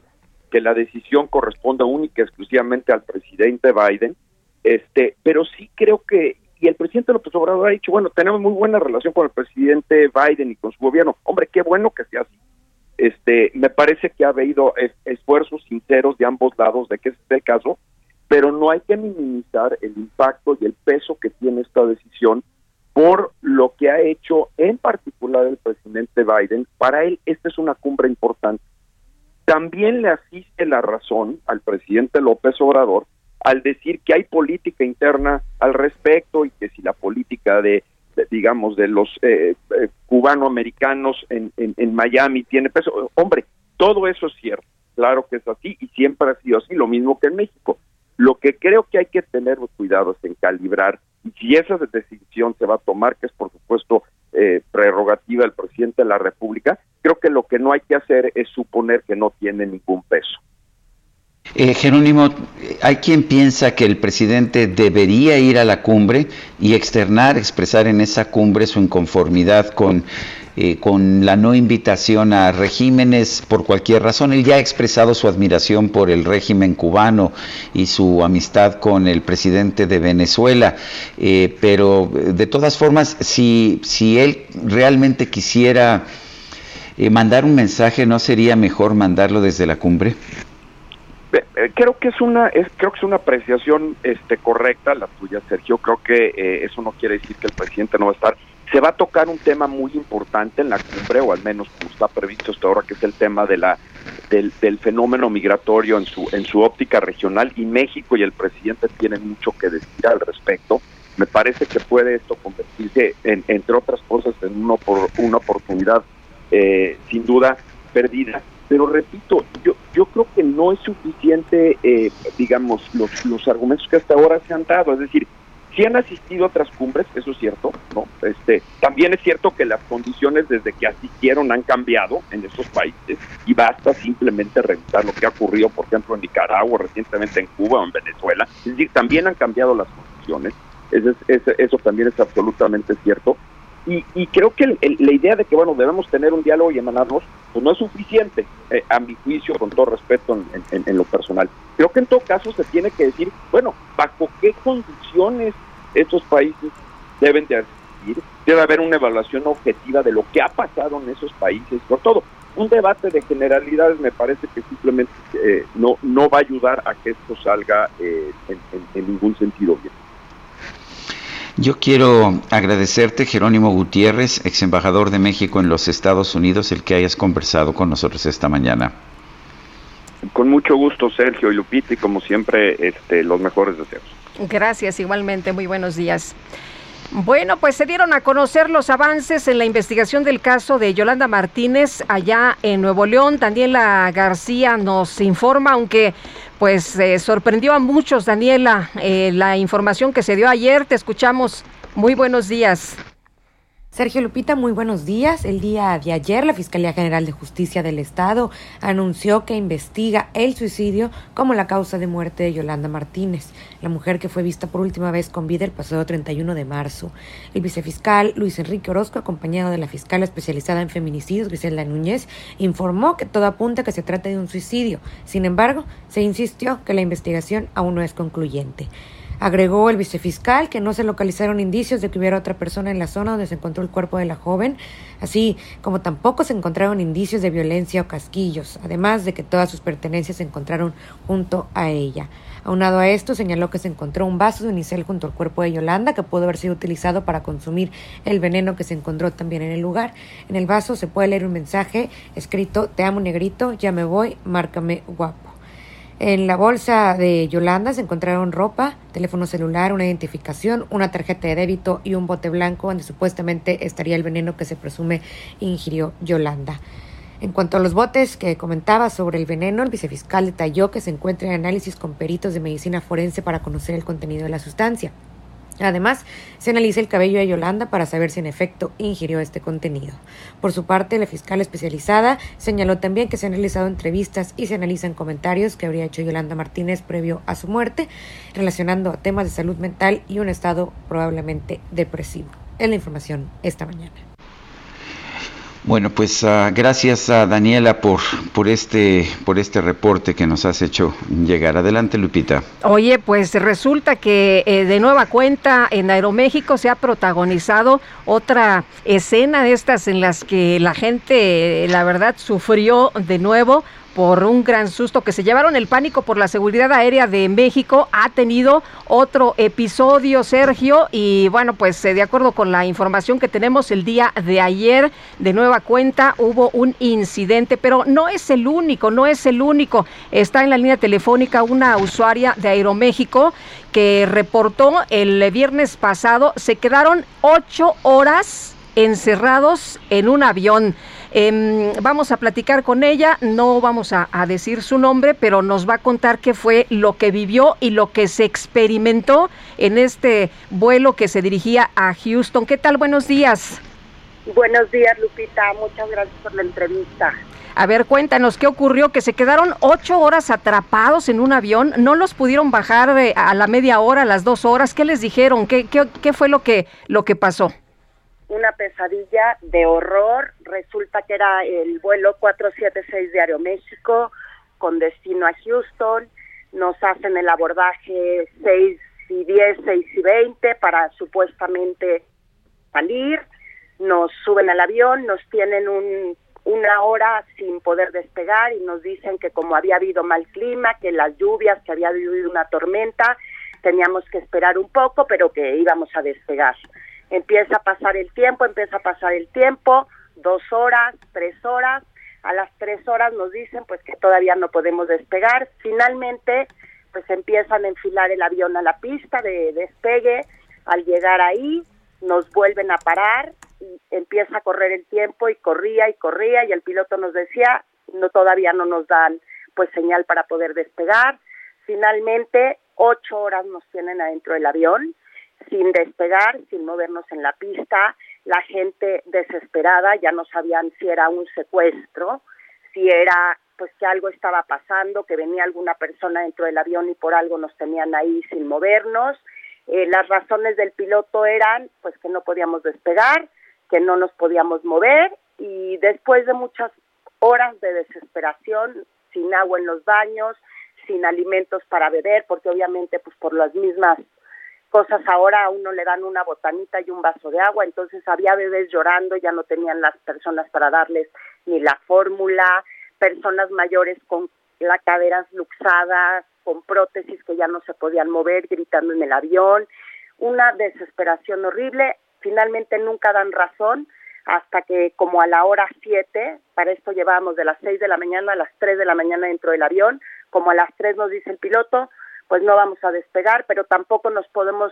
que la decisión corresponde única y exclusivamente al presidente Biden, este, pero sí creo que, y el presidente López Obrador ha dicho, bueno, tenemos muy buena relación con el presidente Biden y con su gobierno. Hombre, qué bueno que sea así. Este, me parece que ha habido esfuerzos sinceros de ambos lados de que ese es caso, pero no hay que minimizar el impacto y el peso que tiene esta decisión por lo que ha hecho en particular el presidente Biden. Para él esta es una cumbre importante. También le asiste la razón al presidente López Obrador al decir que hay política interna al respecto y que si la política de, digamos, de los eh, eh, cubano-americanos en, en Miami tiene peso. Hombre, todo eso es cierto, claro que es así y siempre ha sido así, lo mismo que en México. Lo que creo que hay que tener cuidado es en calibrar y si esa decisión se va a tomar, que es por supuesto eh, prerrogativa del presidente de la República, creo que lo que no hay que hacer es suponer que no tiene ningún peso. Eh, Jerónimo, hay quien piensa que el presidente debería ir a la cumbre y externar, expresar en esa cumbre su inconformidad con eh, con la no invitación a regímenes por cualquier razón. Él ya ha expresado su admiración por el régimen cubano y su amistad con el presidente de Venezuela, eh, pero de todas formas, si, si él realmente quisiera eh, mandar un mensaje, ¿no sería mejor mandarlo desde la cumbre? Creo que es una es, creo que es una apreciación este correcta la tuya Sergio creo que eso no quiere decir que el presidente no va a estar se va a tocar un tema muy importante en la cumbre, o al menos como está previsto hasta ahora, que es el tema de la del, fenómeno migratorio en su en su óptica regional y México y el presidente tienen mucho que decir al respecto. Me parece que puede esto convertirse, en, entre otras cosas, en uno por, una oportunidad eh, sin duda perdida. Pero repito, yo yo creo que no es suficiente, eh, digamos, los, los argumentos que hasta ahora se han dado. Es decir, si han asistido a otras cumbres, eso es cierto, ¿no? Este, también es cierto que las condiciones desde que asistieron han cambiado en esos países y basta simplemente revisar lo que ha ocurrido, por ejemplo, en Nicaragua, recientemente en Cuba o en Venezuela. Es decir, también han cambiado las condiciones, eso, eso también es absolutamente cierto. Y, creo que la idea de que, bueno, debemos tener un diálogo y emanarnos, pues no es suficiente, eh, a mi juicio, con todo respeto en, lo personal. Creo que en todo caso se tiene que decir, bueno, bajo qué condiciones estos países deben de asistir, debe haber una evaluación objetiva de lo que ha pasado en esos países, por todo. Un debate de generalidades me parece que simplemente eh, no, no va a ayudar a que esto salga eh, en ningún sentido bien. Yo quiero agradecerte, Jerónimo Gutiérrez, ex embajador de México en los Estados Unidos, el que hayas conversado con nosotros esta mañana. Con mucho gusto, Sergio y Lupita, y como siempre, este, los mejores deseos. Gracias, igualmente, muy buenos días. Bueno, pues se dieron a conocer los avances en la investigación del caso de Yolanda Martínez allá en Nuevo León. Daniela García nos informa, aunque pues eh, sorprendió a muchos, Daniela, eh, la información que se dio ayer. Te escuchamos. Muy buenos días. Sergio Lupita, muy buenos días. El día de ayer, la Fiscalía General de Justicia del Estado anunció que investiga el suicidio como la causa de muerte de Yolanda Martínez, la mujer que fue vista por última vez con vida el pasado 31 de marzo. El vicefiscal Luis Enrique Orozco, acompañado de la fiscal especializada en feminicidios, Griselda Núñez, informó que todo apunta a que se trata de un suicidio. Sin embargo, se insistió que la investigación aún no es concluyente. Agregó el vicefiscal que no se localizaron indicios de que hubiera otra persona en la zona donde se encontró el cuerpo de la joven, así como tampoco se encontraron indicios de violencia o casquillos, además de que todas sus pertenencias se encontraron junto a ella. Aunado a esto, señaló que se encontró un vaso de unicel junto al cuerpo de Yolanda que pudo haber sido utilizado para consumir el veneno que se encontró también en el lugar. En el vaso se puede leer un mensaje escrito Te amo negrito, ya me voy, márcame guapo. En la bolsa de Yolanda se encontraron ropa, teléfono celular, una identificación, una tarjeta de débito y un bote blanco donde supuestamente estaría el veneno que se presume ingirió Yolanda. En cuanto a los botes que comentaba sobre el veneno, el vicefiscal detalló que se encuentra en análisis con peritos de medicina forense para conocer el contenido de la sustancia. Además, se analiza el cabello de Yolanda para saber si en efecto ingirió este contenido. Por su parte, la fiscal especializada señaló también que se han realizado entrevistas y se analizan comentarios que habría hecho Yolanda Martínez previo a su muerte, relacionando temas de salud mental y un estado probablemente depresivo. Es la información esta mañana. Bueno, pues uh, gracias a Daniela por, por, este, por este reporte que nos has hecho llegar. Adelante, Lupita. Oye, pues resulta que eh, de nueva cuenta en Aeroméxico se ha protagonizado otra escena de estas en las que la gente, la verdad, sufrió de nuevo por un gran susto que se llevaron el pánico por la seguridad aérea de México. Ha tenido otro episodio, Sergio, y bueno, pues eh, de acuerdo con la información que tenemos el día de ayer, de nueva cuenta hubo un incidente, pero no es el único, no es el único. Está en la línea telefónica una usuaria de Aeroméxico que reportó el viernes pasado, se quedaron ocho horas encerrados en un avión. Em, vamos a platicar con ella, no vamos a, decir su nombre, pero nos va a contar qué fue lo que vivió y lo que se experimentó en este vuelo que se dirigía a Houston. ¿Qué tal? Buenos días. Buenos días, Lupita. Muchas gracias por la entrevista. A ver, cuéntanos, ¿qué ocurrió? Que se quedaron ocho horas atrapados en un avión, no los pudieron bajar eh, a la media hora, a las dos horas. ¿Qué les dijeron? ¿Qué, qué, qué fue lo que, lo que pasó? Una pesadilla de horror. Resulta que era el vuelo 476 de Aeroméxico con destino a Houston. Nos hacen el abordaje 6 y 10, 6 y 20 para supuestamente salir. Nos suben al avión, nos tienen un, una hora sin poder despegar y nos dicen que como había habido mal clima, que las lluvias, que había habido una tormenta, teníamos que esperar un poco, pero que íbamos a despegar. Empieza a pasar el tiempo, empieza a pasar el tiempo, dos horas, tres horas, a las tres horas nos dicen pues que todavía no podemos despegar. Finalmente, pues empiezan a enfilar el avión a la pista de despegue. Al llegar ahí, nos vuelven a parar y empieza a correr el tiempo y corría y corría y el piloto nos decía, no todavía no nos dan pues señal para poder despegar. Finalmente, ocho horas nos tienen adentro del avión sin despegar, sin movernos en la pista, la gente desesperada, ya no sabían si era un secuestro, si era pues que algo estaba pasando, que venía alguna persona dentro del avión y por algo nos tenían ahí sin movernos. Eh, las razones del piloto eran pues que no podíamos despegar, que no nos podíamos mover y después de muchas horas de desesperación, sin agua en los baños, sin alimentos para beber, porque obviamente pues por las mismas cosas ahora a uno le dan una botanita y un vaso de agua, entonces había bebés llorando, ya no tenían las personas para darles ni la fórmula, personas mayores con las caderas luxadas, con prótesis que ya no se podían mover, gritando en el avión, una desesperación horrible, finalmente nunca dan razón hasta que como a la hora 7, para esto llevábamos de las 6 de la mañana a las 3 de la mañana dentro del avión, como a las 3 nos dice el piloto, pues no vamos a despegar, pero tampoco nos podemos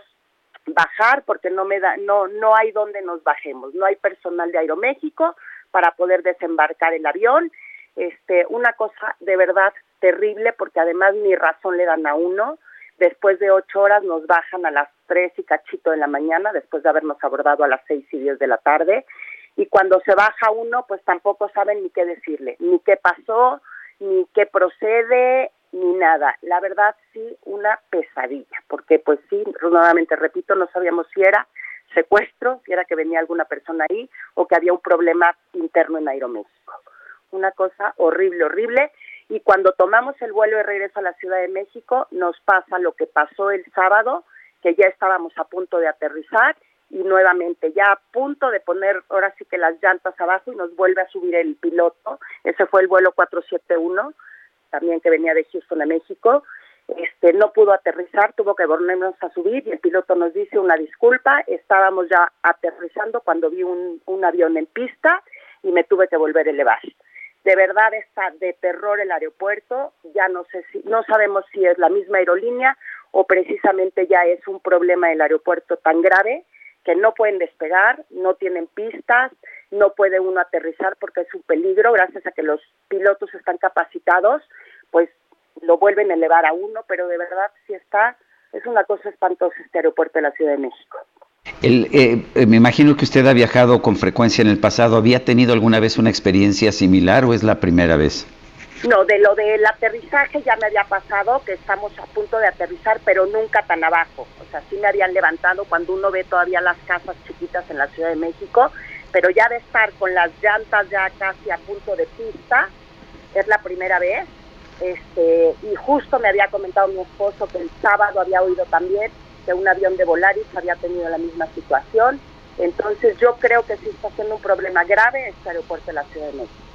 bajar porque no me da, no, no hay donde nos bajemos, no hay personal de Aeroméxico para poder desembarcar el avión. Este, una cosa de verdad terrible porque además ni razón le dan a uno. Después de ocho horas nos bajan a las tres y cachito de la mañana, después de habernos abordado a las seis y diez de la tarde. Y cuando se baja uno, pues tampoco saben ni qué decirle, ni qué pasó, ni qué procede, ni nada. La verdad sí, una pesadilla, porque pues sí, nuevamente repito, no sabíamos si era secuestro, si era que venía alguna persona ahí o que había un problema interno en Aeroméxico. Una cosa horrible, horrible. Y cuando tomamos el vuelo de regreso a la Ciudad de México, nos pasa lo que pasó el sábado, que ya estábamos a punto de aterrizar y nuevamente ya a punto de poner ahora sí que las llantas abajo y nos vuelve a subir el piloto. Ese fue el vuelo 471 también que venía de Houston a México, este, no pudo aterrizar, tuvo que volvernos a subir y el piloto nos dice una disculpa, estábamos ya aterrizando cuando vi un, un avión en pista y me tuve que volver a elevar. De verdad está de terror el aeropuerto, ya no sé si, no sabemos si es la misma aerolínea o precisamente ya es un problema del aeropuerto tan grave que no pueden despegar, no tienen pistas, no puede uno aterrizar porque es un peligro, gracias a que los pilotos están capacitados, pues lo vuelven a elevar a uno, pero de verdad sí está, es una cosa espantosa este aeropuerto de la Ciudad de México. El, eh, eh, me imagino que usted ha viajado con frecuencia en el pasado. ¿Había tenido alguna vez una experiencia similar o es la primera vez? No, de lo del aterrizaje ya me había pasado, que estamos a punto de aterrizar, pero nunca tan abajo. O sea, sí me habían levantado cuando uno ve todavía las casas chiquitas en la Ciudad de México, pero ya de estar con las llantas ya casi a punto de pista, es la primera vez. Este, y justo me había comentado mi esposo que el sábado había oído también que un avión de Volaris había tenido la misma situación. Entonces yo creo que sí está siendo un problema grave este aeropuerto de la Ciudad de México.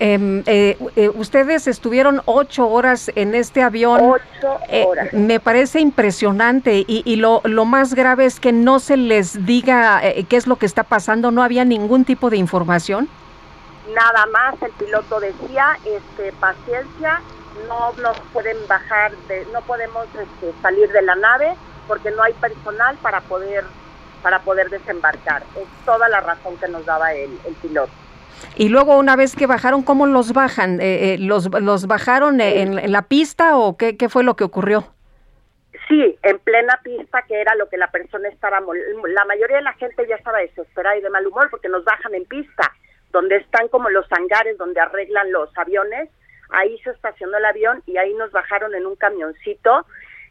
Em, eh, eh, ustedes estuvieron ocho horas en este avión. Ocho Eh, horas. me parece impresionante y, y lo, lo más grave es que no se les diga eh, qué es lo que está pasando, no había ningún tipo de información. Nada más el piloto decía, este, paciencia, no nos pueden bajar, de, no podemos este, salir de la nave porque no hay personal para poder para poder desembarcar. Es toda la razón que nos daba el, el piloto. Y luego una vez que bajaron, ¿cómo los bajan? Eh, eh, los, ¿Los bajaron eh, en, en la pista o qué, qué fue lo que ocurrió? Sí, en plena pista, que era lo que la persona estaba, la mayoría de la gente ya estaba desesperada y de mal humor porque nos bajan en pista, donde están como los hangares donde arreglan los aviones, ahí se estacionó el avión y ahí nos bajaron en un camioncito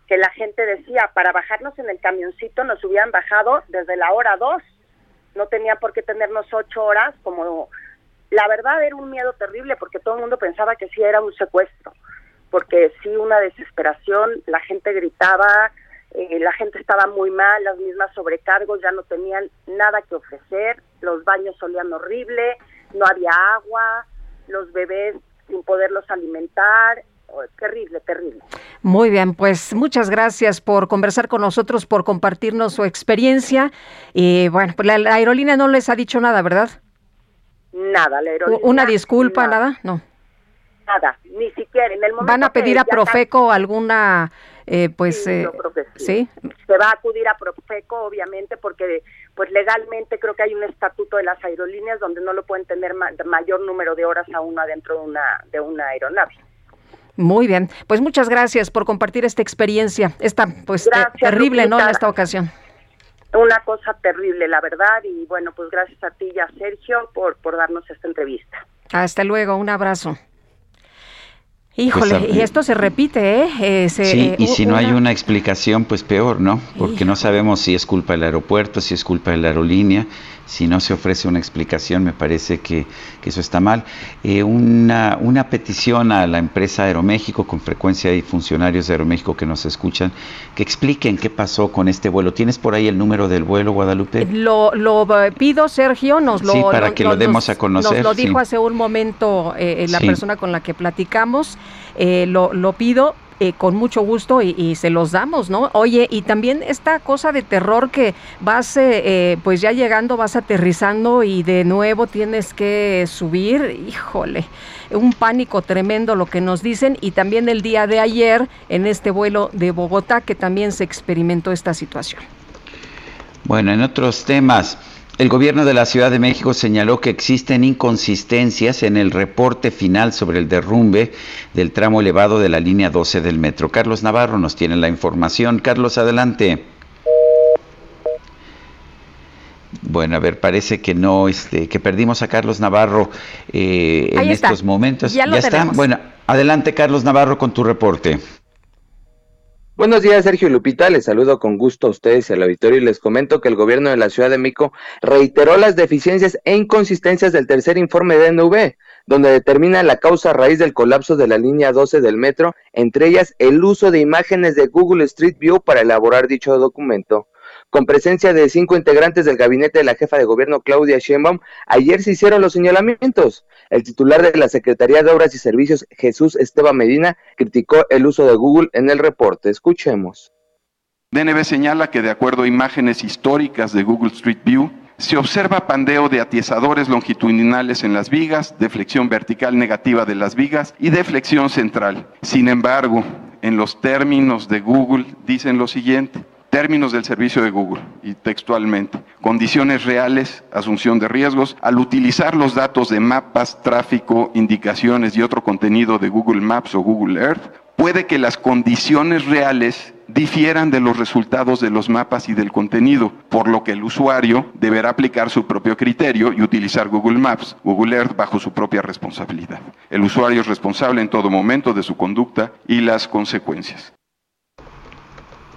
que la gente decía, para bajarnos en el camioncito nos hubieran bajado desde la hora dos, no tenía por qué tenernos ocho horas, como la verdad era un miedo terrible porque todo el mundo pensaba que sí era un secuestro porque sí una desesperación, la gente gritaba, eh, la gente estaba muy mal, las mismas sobrecargos ya no tenían nada que ofrecer, los baños olían horrible, no había agua, los bebés sin poderlos alimentar, oh, terrible, terrible. Muy bien, pues muchas gracias por conversar con nosotros, por compartirnos su experiencia. Y bueno, pues la, la aerolínea no les ha dicho nada, ¿verdad? Nada, la aerolínea, Una disculpa, nada, nada, no. nada, ni siquiera en el momento ¿Van a pedir a Profeco alguna, eh, pues, Sí, eh, yo creo que sí? se va a acudir a Profeco, obviamente, porque pues legalmente creo que hay un estatuto de las aerolíneas donde no lo pueden tener ma- mayor número de horas a uno adentro de una, de una aeronave. Muy bien, pues muchas gracias por compartir esta experiencia, esta pues eh, terrible, ¿no? En esta ocasión. Una cosa terrible, la verdad, y bueno, pues gracias a ti y a Sergio por, por darnos esta entrevista. Hasta luego, un abrazo. Híjole, Pues, a- y esto se repite, ¿eh? Eh, se- Sí, eh, y si no hay una explicación, pues peor, ¿no? Porque no sabemos si es culpa del aeropuerto, si es culpa de la aerolínea. Si no se ofrece una explicación, me parece que, que eso está mal. Eh, una, una petición a la empresa Aeroméxico, con frecuencia hay funcionarios de Aeroméxico que nos escuchan, que expliquen qué pasó con este vuelo. ¿Tienes por ahí el número del vuelo, Guadalupe? Lo, lo eh, pido, Sergio, nos lo, Sí, para que lo demos a conocer, Nos lo dijo sí. hace un momento eh, eh, la Sí. persona con la que platicamos, eh, lo, lo pido, eh, con mucho gusto y, se los damos, ¿no? Oye, y también esta cosa de terror que vas, eh, pues ya llegando, vas aterrizando y de nuevo tienes que subir, híjole, un pánico tremendo lo que nos dicen y también el día de ayer en este vuelo de Bogotá que también se experimentó esta situación. Bueno, en otros temas. El gobierno de la Ciudad de México señaló que existen inconsistencias en el reporte final sobre el derrumbe del tramo elevado de la línea 12 del metro. Carlos Navarro nos tiene la información. Carlos, adelante. Bueno, a ver, parece que no, este, que perdimos a Carlos Navarro eh, en estos momentos. Ya, está. Bueno, adelante, Carlos Navarro, con tu reporte. Buenos días, Sergio Lupita. Les saludo con gusto a ustedes y al auditorio y les comento que el gobierno de la Ciudad de México reiteró las deficiencias e inconsistencias del tercer informe de NV, donde determina la causa raíz del colapso de la línea 12 del metro, entre ellas el uso de imágenes de Google Street View para elaborar dicho documento con presencia de cinco integrantes del gabinete de la jefa de gobierno Claudia Sheinbaum, ayer se hicieron los señalamientos. El titular de la Secretaría de Obras y Servicios, Jesús Esteban Medina, criticó el uso de Google en el reporte. Escuchemos. DNB señala que de acuerdo a imágenes históricas de Google Street View, se observa pandeo de atiesadores longitudinales en las vigas, deflexión vertical negativa de las vigas y deflexión central. Sin embargo, en los términos de Google dicen lo siguiente, términos del servicio de Google y textualmente, condiciones reales, asunción de riesgos, al utilizar los datos de mapas, tráfico, indicaciones y otro contenido de Google Maps o Google Earth, puede que las condiciones reales difieran de los resultados de los mapas y del contenido, por lo que el usuario deberá aplicar su propio criterio y utilizar Google Maps, Google Earth bajo su propia responsabilidad. El usuario es responsable en todo momento de su conducta y las consecuencias.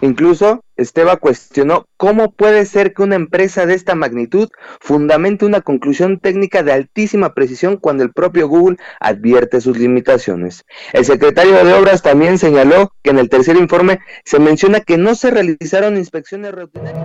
Incluso, Esteba cuestionó cómo puede ser que una empresa de esta magnitud fundamente una conclusión técnica de altísima precisión cuando el propio Google advierte sus limitaciones. El secretario de Obras también señaló que en el tercer informe se menciona que no se realizaron inspecciones rutinarias.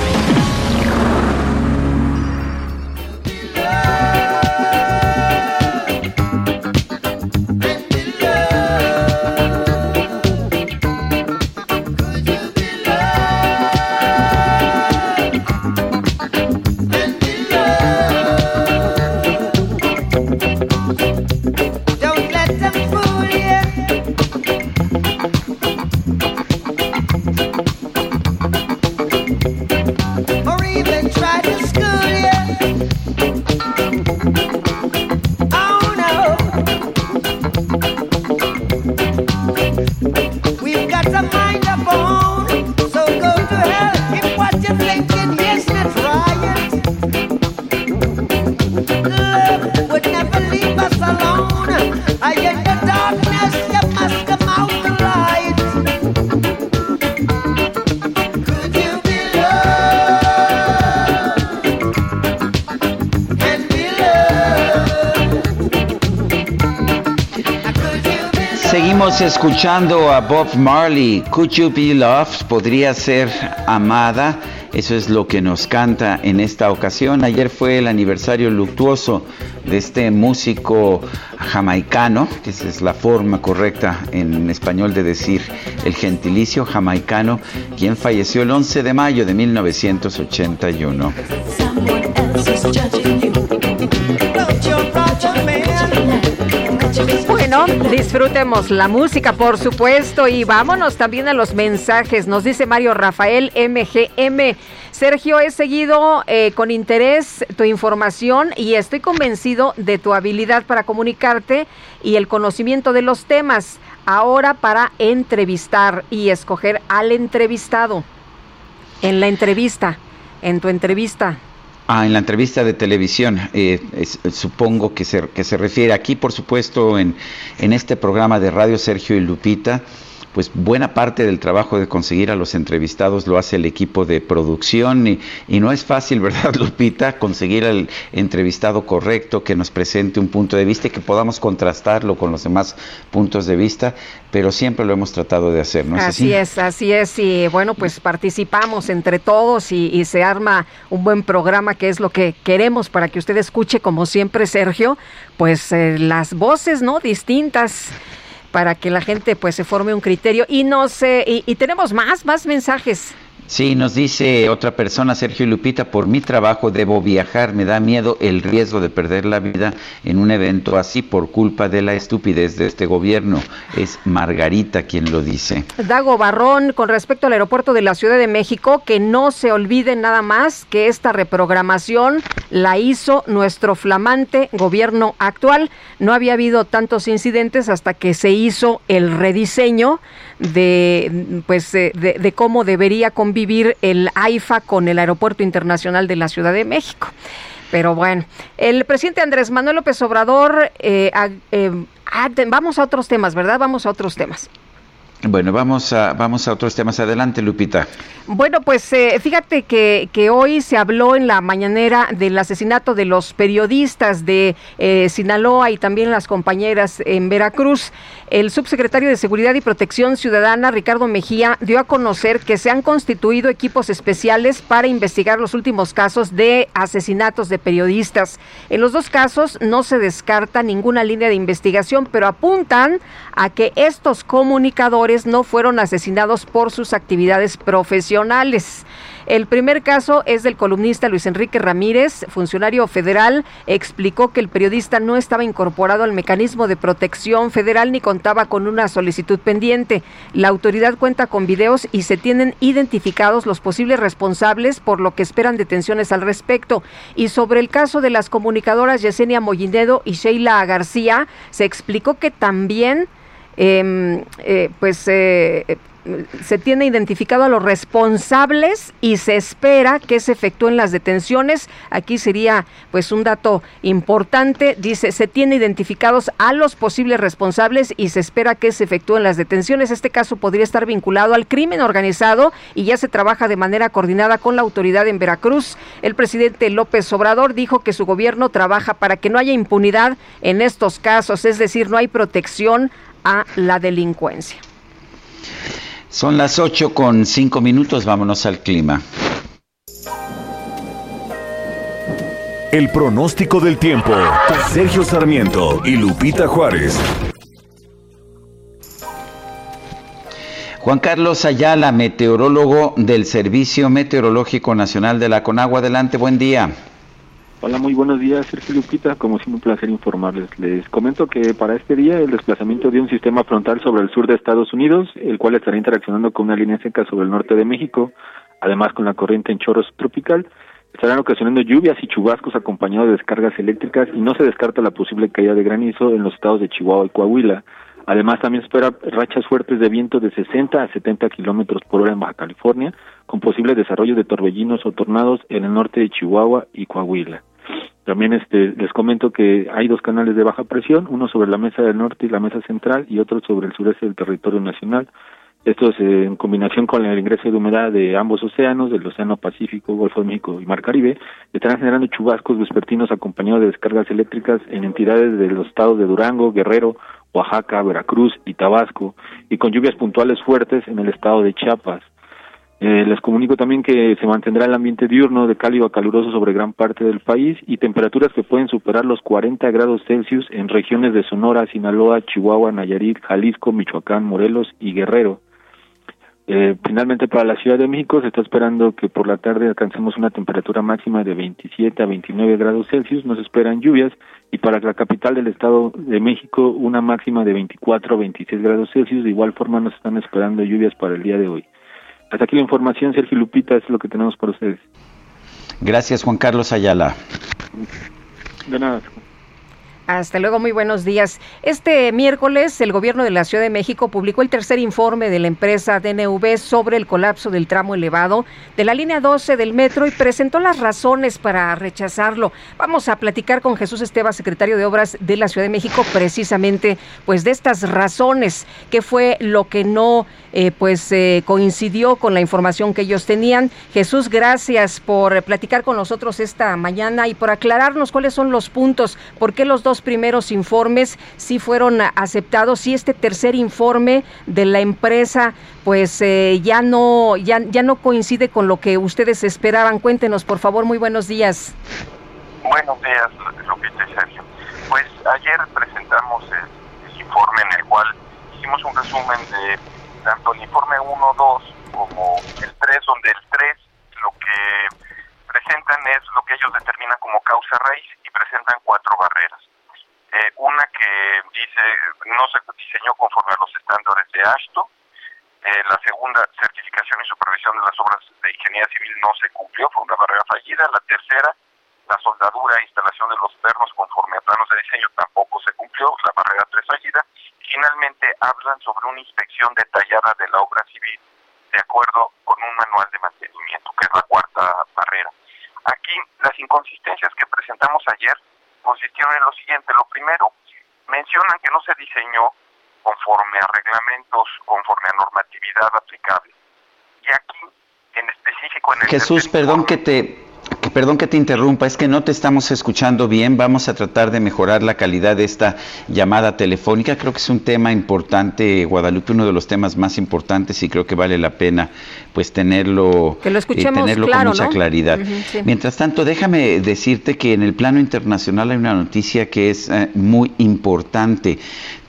Escuchando a Bob Marley. Could You Be Loved? Podría ser amada. Eso es lo que nos canta en esta ocasión. Ayer fue el aniversario luctuoso de este músico jamaicano, que es la forma correcta en español de decir el gentilicio jamaicano, quien falleció el 11 de mayo de 1981. Bueno, disfrutemos la música, por supuesto, y vámonos también a los mensajes. Nos dice Mario Rafael MGM. Sergio, he seguido eh, con interés tu información y estoy convencido de tu habilidad para comunicarte y el conocimiento de los temas. Ahora para entrevistar y escoger al entrevistado. En la entrevista, en tu entrevista, Ah, en la entrevista de televisión, eh, supongo que se, que se refiere. Aquí, por supuesto, en, en este programa de Radio Sergio y Lupita pues buena parte del trabajo de conseguir a los entrevistados lo hace el equipo de producción y, no es fácil, ¿verdad, Lupita? Conseguir al entrevistado correcto que nos presente un punto de vista y que podamos contrastarlo con los demás puntos de vista, pero siempre lo hemos tratado de hacer, ¿no es así? Así es, así es, y bueno, pues participamos entre todos y, se arma un buen programa que es lo que queremos para que usted escuche, como siempre, Sergio, pues eh, las voces, ¿no? Distintas para que la gente pues se forme un criterio y no sé y, y tenemos más más mensajes Sí, nos dice otra persona, Sergio Lupita, por mi trabajo debo viajar, me da miedo el riesgo de perder la vida en un evento así por culpa de la estupidez de este gobierno. Es Margarita quien lo dice. Dago Barrón, con respecto al aeropuerto de la Ciudad de México, que no se olviden nada más que esta reprogramación la hizo nuestro flamante gobierno actual. No había habido tantos incidentes hasta que se hizo el rediseño de pues de, de cómo debería convivir el AIFA con el Aeropuerto Internacional de la Ciudad de México. Pero bueno, el presidente Andrés Manuel López Obrador, eh, eh, vamos a otros temas, ¿verdad? Vamos a otros temas. Bueno, vamos a, vamos a otros temas. Adelante, Lupita. Bueno, pues eh, fíjate que, que, hoy se habló en la mañanera del asesinato de los periodistas de eh, Sinaloa y también las compañeras en Veracruz. El subsecretario de Seguridad y Protección Ciudadana, Ricardo Mejía, dio a conocer que se han constituido equipos especiales para investigar los últimos casos de asesinatos de periodistas. En los dos casos no se descarta ninguna línea de investigación, pero apuntan a que estos comunicadores no fueron asesinados por sus actividades profesionales. El primer caso es del columnista Luis Enrique Ramírez, funcionario federal, explicó que el periodista no estaba incorporado al mecanismo de protección federal ni contaba con una solicitud pendiente. La autoridad cuenta con videos y se tienen identificados los posibles responsables, por lo que esperan detenciones al respecto. Y sobre el caso de las comunicadoras Yesenia Mollinedo y Sheila García, se explicó que también em, eh, pues eh, se tiene identificado a los responsables y se espera que se efectúen las detenciones. Aquí sería pues un dato importante. Dice, se tiene identificados a los posibles responsables y se espera que se efectúen las detenciones. Este caso podría estar vinculado al crimen organizado y ya se trabaja de manera coordinada con la autoridad en Veracruz. El presidente López Obrador dijo que su gobierno trabaja para que no haya impunidad en estos casos, es decir, no hay protección a la delincuencia. Son las 8 con 5 minutos, vámonos al clima. El pronóstico del tiempo. Sergio Sarmiento y Lupita Juárez. Juan Carlos Ayala, meteorólogo del Servicio Meteorológico Nacional de la Conagua. Adelante, buen día. Hola, muy buenos días, Sergio Lupita. Como siempre, un placer informarles. Les comento que para este día el desplazamiento de un sistema frontal sobre el sur de Estados Unidos, el cual estará interaccionando con una línea seca sobre el norte de México, además con la corriente en chorro tropical, estarán ocasionando lluvias y chubascos acompañados de descargas eléctricas y no se descarta la posible caída de granizo en los estados de Chihuahua y Coahuila. Además, también espera rachas fuertes de viento de 60 a 70 kilómetros por hora en Baja California, con posible desarrollo de torbellinos o tornados en el norte de Chihuahua y Coahuila. También este, les comento que hay dos canales de baja presión, uno sobre la mesa del norte y la mesa central y otro sobre el sureste del territorio nacional. Esto es en combinación con el ingreso de humedad de ambos océanos, del Océano Pacífico, Golfo de México y Mar Caribe, estarán generando chubascos vespertinos acompañados de descargas eléctricas en entidades de los estados de Durango, Guerrero, Oaxaca, Veracruz y Tabasco, y con lluvias puntuales fuertes en el estado de Chiapas. Eh, les comunico también que se mantendrá el ambiente diurno de cálido a caluroso sobre gran parte del país y temperaturas que pueden superar los 40 grados Celsius en regiones de Sonora, Sinaloa, Chihuahua, Nayarit, Jalisco, Michoacán, Morelos y Guerrero. Eh, finalmente, para la Ciudad de México se está esperando que por la tarde alcancemos una temperatura máxima de 27 a 29 grados Celsius. Nos esperan lluvias y para la capital del Estado de México una máxima de 24 a 26 grados Celsius. De igual forma nos están esperando lluvias para el día de hoy. Hasta aquí la información, Sergio Lupita, es lo que tenemos para ustedes. Gracias, Juan Carlos Ayala. De nada. Hasta luego, muy buenos días. Este miércoles el gobierno de la Ciudad de México publicó el tercer informe de la empresa DNV sobre el colapso del tramo elevado de la línea 12 del metro y presentó las razones para rechazarlo. Vamos a platicar con Jesús Esteba, secretario de Obras de la Ciudad de México, precisamente pues de estas razones, qué fue lo que no eh, pues eh, coincidió con la información que ellos tenían. Jesús, gracias por platicar con nosotros esta mañana y por aclararnos cuáles son los puntos, por qué los dos primeros informes sí fueron aceptados y este tercer informe de la empresa pues eh, ya no ya, ya no coincide con lo que ustedes esperaban. Cuéntenos, por favor, muy buenos días. Buenos días, Lupita y Sergio. Pues ayer presentamos el, el informe en el cual hicimos un resumen de tanto el informe 1, 2 como el 3, donde el 3 lo que presentan es lo que ellos determinan como causa raíz y presentan cuatro barreras. Eh, una que dice no se diseñó conforme a los estándares de ASHTO, eh, la segunda, certificación y supervisión de las obras de ingeniería civil no se cumplió, fue una barrera fallida. La tercera, la soldadura e instalación de los pernos conforme a planos de diseño tampoco se cumplió, la barrera 3 fallida. Finalmente hablan sobre una inspección detallada de la obra civil de acuerdo con un manual de mantenimiento, que es la cuarta barrera. Aquí las inconsistencias que presentamos ayer consistieron en lo siguiente. Lo primero, mencionan que no se diseñó conforme a reglamentos, conforme a normatividad aplicable. Y aquí, en específico, en el Jesús, perdón que te perdón que te interrumpa, es que no te estamos escuchando bien. Vamos a tratar de mejorar la calidad de esta llamada telefónica. Creo que es un tema importante, Guadalupe, uno de los temas más importantes y creo que vale la pena pues tenerlo, que lo eh, tenerlo claro, con mucha ¿no? claridad. Sí. Mientras tanto, déjame decirte que en el plano internacional hay una noticia que es eh, muy importante.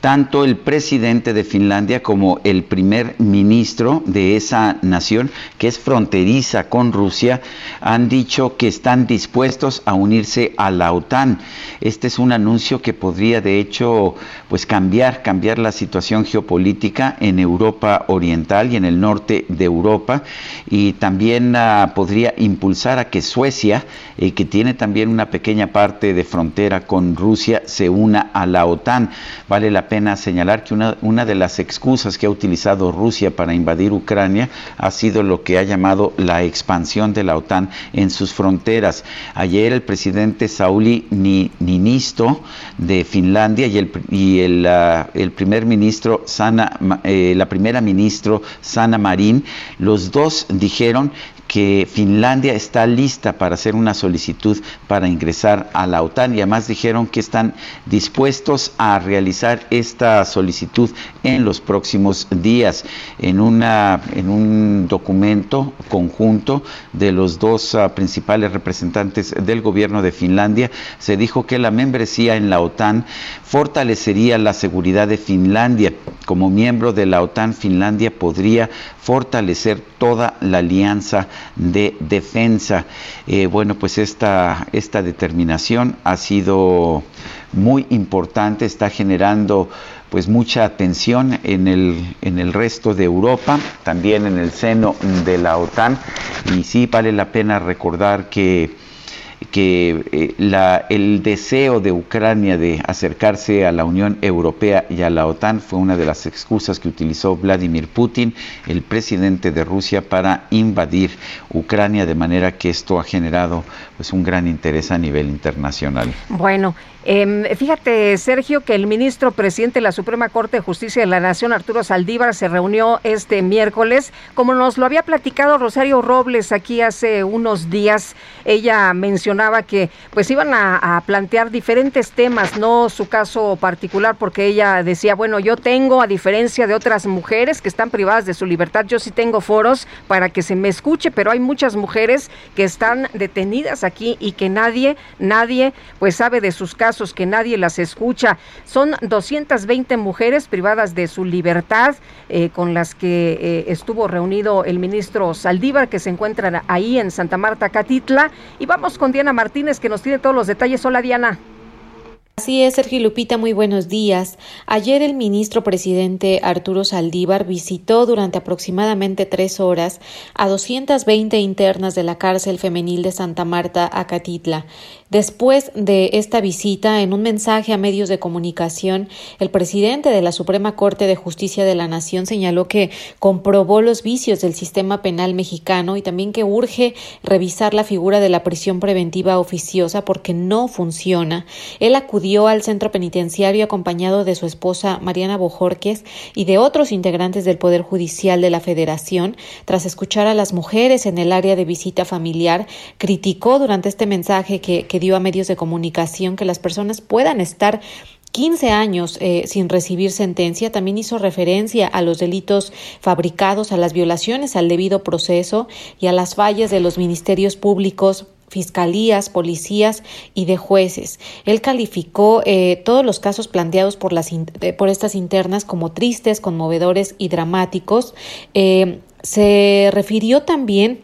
Tanto el presidente de Finlandia como el primer ministro de esa nación, que es fronteriza con Rusia, han dicho que están dispuestos a unirse a la OTAN. Este es un anuncio que podría, de hecho, pues cambiar, cambiar la situación geopolítica en Europa Oriental y en el norte de Europa, y también ah, podría impulsar a que Suecia, eh, que tiene también una pequeña parte de frontera con Rusia, se una a la OTAN. Vale la pena señalar que una, de las excusas que ha utilizado Rusia para invadir Ucrania ha sido lo que ha llamado la expansión de la OTAN en sus fronteras. Ayer el presidente Sauli Ni- Niinisto de Finlandia y el, y el, ah, primer ministro Sana, eh, la primera ministro Sana Marin, los dos dijeron que Finlandia está lista para hacer una solicitud para ingresar a la OTAN y además dijeron que están dispuestos a realizar esta solicitud en los próximos días en una en un documento conjunto de los dos ah, principales representantes del gobierno de Finlandia. Se dijo que la membresía en la OTAN fortalecería la seguridad de Finlandia. Como miembro de la OTAN Finlandia podría fortalecer toda la alianza de defensa. Eh, bueno, pues esta, esta determinación ha sido muy importante, está generando pues mucha atención en el, en el resto de Europa, también en el seno de la OTAN, y sí vale la pena recordar que que eh, la, el deseo de Ucrania de acercarse a la Unión Europea y a la OTAN fue una de las excusas que utilizó Vladimir Putin, el presidente de Rusia, para invadir Ucrania, de manera que esto ha generado pues, un gran interés a nivel internacional. Bueno, eh, fíjate, Sergio, que el ministro presidente de la Suprema Corte de Justicia de la Nación, Arturo Saldívar, se reunió este miércoles. Como nos lo había platicado Rosario Robles aquí hace unos días, ella que pues iban a, a plantear diferentes temas, no su caso particular, porque ella decía, bueno, yo tengo, a diferencia de otras mujeres que están privadas de su libertad, yo sí tengo foros para que se me escuche, pero hay muchas mujeres que están detenidas aquí y que nadie, nadie pues sabe de sus casos, que nadie las escucha. Son 220 mujeres privadas de su libertad eh, con las que eh, estuvo reunido el ministro Saldívar, que se encuentran ahí en Santa Marta, Catitla. Y vamos con Diana Martínez, que nos tiene todos los detalles. Hola, Diana. Así es, Sergio Lupita, muy buenos días. Ayer el ministro presidente Arturo Saldívar visitó durante aproximadamente tres horas a 220 internas de la cárcel femenil de Santa Marta, Acatitla. Después de esta visita, en un mensaje a medios de comunicación, el presidente de la Suprema Corte de Justicia de la Nación señaló que comprobó los vicios del sistema penal mexicano y también que urge revisar la figura de la prisión preventiva oficiosa porque no funciona. Él acudió al centro penitenciario acompañado de su esposa Mariana Bojorques y de otros integrantes del Poder Judicial de la Federación. Tras escuchar a las mujeres en el área de visita familiar, criticó durante este mensaje que, que dio a medios de comunicación que las personas puedan estar 15 años eh, sin recibir sentencia. También hizo referencia a los delitos fabricados, a las violaciones al debido proceso y a las fallas de los ministerios públicos fiscalías, policías y de jueces. Él calificó eh, todos los casos planteados por, las, por estas internas como tristes, conmovedores y dramáticos. Eh, se refirió también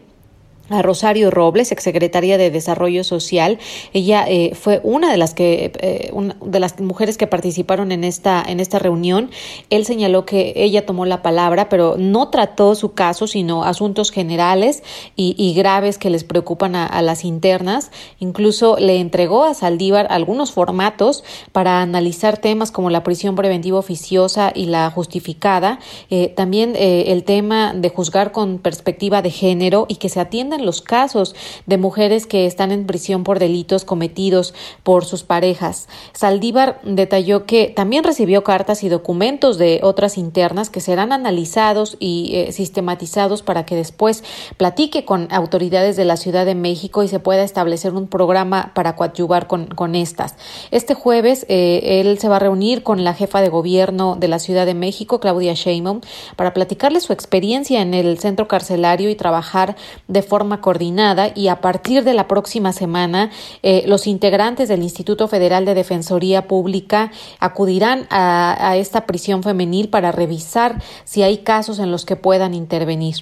a Rosario Robles, exsecretaria de Desarrollo Social. Ella eh, fue una de las que eh, una de las mujeres que participaron en esta en esta reunión. Él señaló que ella tomó la palabra, pero no trató su caso, sino asuntos generales y, graves que les preocupan a, las internas. Incluso le entregó a Saldívar algunos formatos para analizar temas como la prisión preventiva oficiosa y la justificada. Eh, también el tema de juzgar con perspectiva de género y que se los casos de mujeres que están en prisión por delitos cometidos por sus parejas. Saldívar detalló que también recibió cartas y documentos de otras internas que serán analizados y eh, sistematizados para que después platique con autoridades de la Ciudad de México y se pueda establecer un programa para coadyuvar con, con estas. Este jueves eh, él se va a reunir con la jefa de gobierno de la Ciudad de México, Claudia Sheinbaum, para platicarle su experiencia en el centro carcelario y trabajar de forma coordinada y a partir de la próxima semana eh, los integrantes del Instituto Federal de Defensoría Pública acudirán a, a esta prisión femenil para revisar si hay casos en los que puedan intervenir.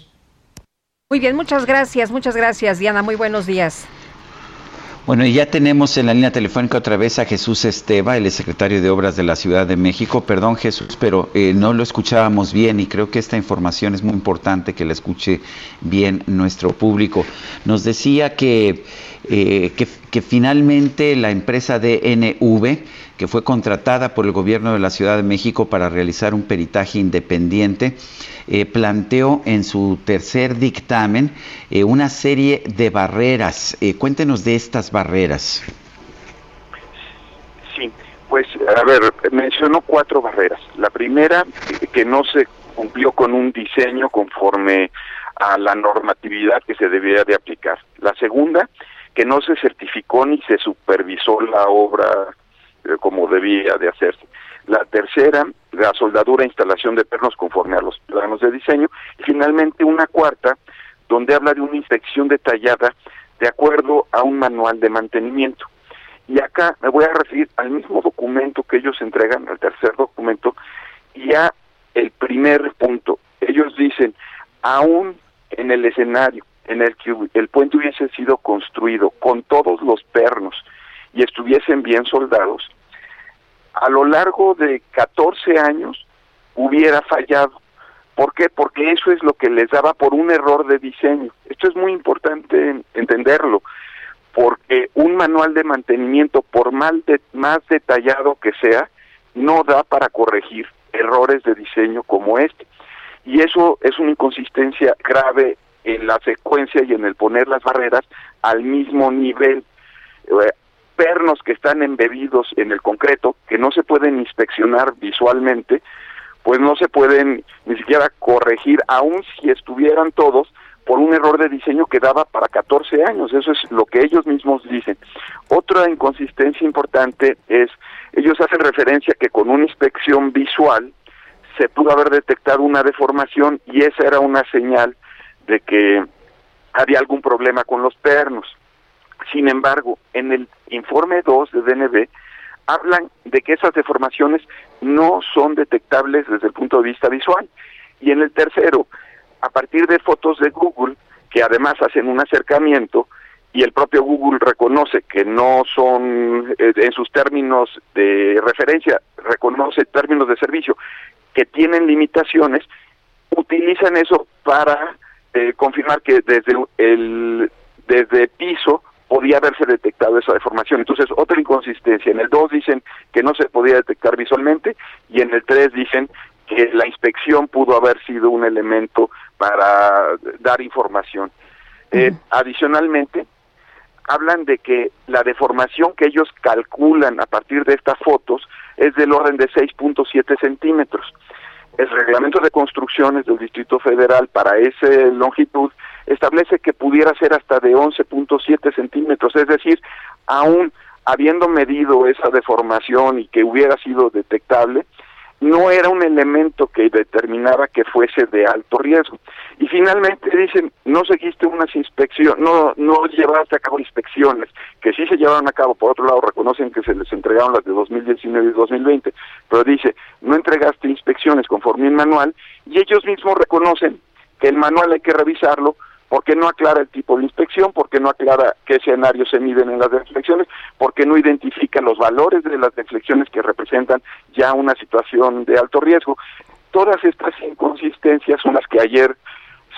Muy bien, muchas gracias, muchas gracias Diana, muy buenos días. Bueno, y ya tenemos en la línea telefónica otra vez a Jesús Esteva, el secretario de Obras de la Ciudad de México. Perdón Jesús, pero eh, no lo escuchábamos bien y creo que esta información es muy importante que la escuche bien nuestro público. Nos decía que, eh, que, que finalmente la empresa DNV que fue contratada por el gobierno de la Ciudad de México para realizar un peritaje independiente, eh, planteó en su tercer dictamen eh, una serie de barreras. Eh, cuéntenos de estas barreras. Sí, pues a ver, mencionó cuatro barreras. La primera, que no se cumplió con un diseño conforme a la normatividad que se debía de aplicar. La segunda, que no se certificó ni se supervisó la obra como debía de hacerse. La tercera, la soldadura e instalación de pernos conforme a los planos de diseño. Y finalmente una cuarta, donde habla de una inspección detallada de acuerdo a un manual de mantenimiento. Y acá me voy a referir al mismo documento que ellos entregan, al tercer documento, y a el primer punto. Ellos dicen, aún en el escenario en el que el puente hubiese sido construido con todos los pernos y estuviesen bien soldados, a lo largo de 14 años hubiera fallado. ¿Por qué? Porque eso es lo que les daba por un error de diseño. Esto es muy importante entenderlo, porque un manual de mantenimiento, por mal de, más detallado que sea, no da para corregir errores de diseño como este. Y eso es una inconsistencia grave en la secuencia y en el poner las barreras al mismo nivel. Pernos que están embebidos en el concreto, que no se pueden inspeccionar visualmente, pues no se pueden ni siquiera corregir, aun si estuvieran todos, por un error de diseño que daba para 14 años. Eso es lo que ellos mismos dicen. Otra inconsistencia importante es, ellos hacen referencia que con una inspección visual se pudo haber detectado una deformación y esa era una señal de que había algún problema con los pernos. Sin embargo, en el informe 2 de DNB hablan de que esas deformaciones no son detectables desde el punto de vista visual. Y en el tercero, a partir de fotos de Google, que además hacen un acercamiento, y el propio Google reconoce que no son, eh, en sus términos de referencia, reconoce términos de servicio que tienen limitaciones, utilizan eso para eh, confirmar que desde el desde piso podía haberse detectado esa deformación. Entonces, otra inconsistencia. En el 2 dicen que no se podía detectar visualmente y en el 3 dicen que la inspección pudo haber sido un elemento para dar información. Eh, adicionalmente, hablan de que la deformación que ellos calculan a partir de estas fotos es del orden de 6.7 centímetros. El reglamento de construcciones del Distrito Federal para esa longitud establece que pudiera ser hasta de 11.7 centímetros, es decir, aún habiendo medido esa deformación y que hubiera sido detectable, no era un elemento que determinara que fuese de alto riesgo. Y finalmente dicen, no seguiste unas inspecciones, no, no llevaste a cabo inspecciones, que sí se llevaron a cabo, por otro lado reconocen que se les entregaron las de 2019 y 2020, pero dice, no entregaste inspecciones conforme el manual, y ellos mismos reconocen que el manual hay que revisarlo porque no aclara el tipo de inspección, porque no aclara qué escenarios se miden en las deflexiones, porque no identifica los valores de las deflexiones que representan ya una situación de alto riesgo. Todas estas inconsistencias son las que ayer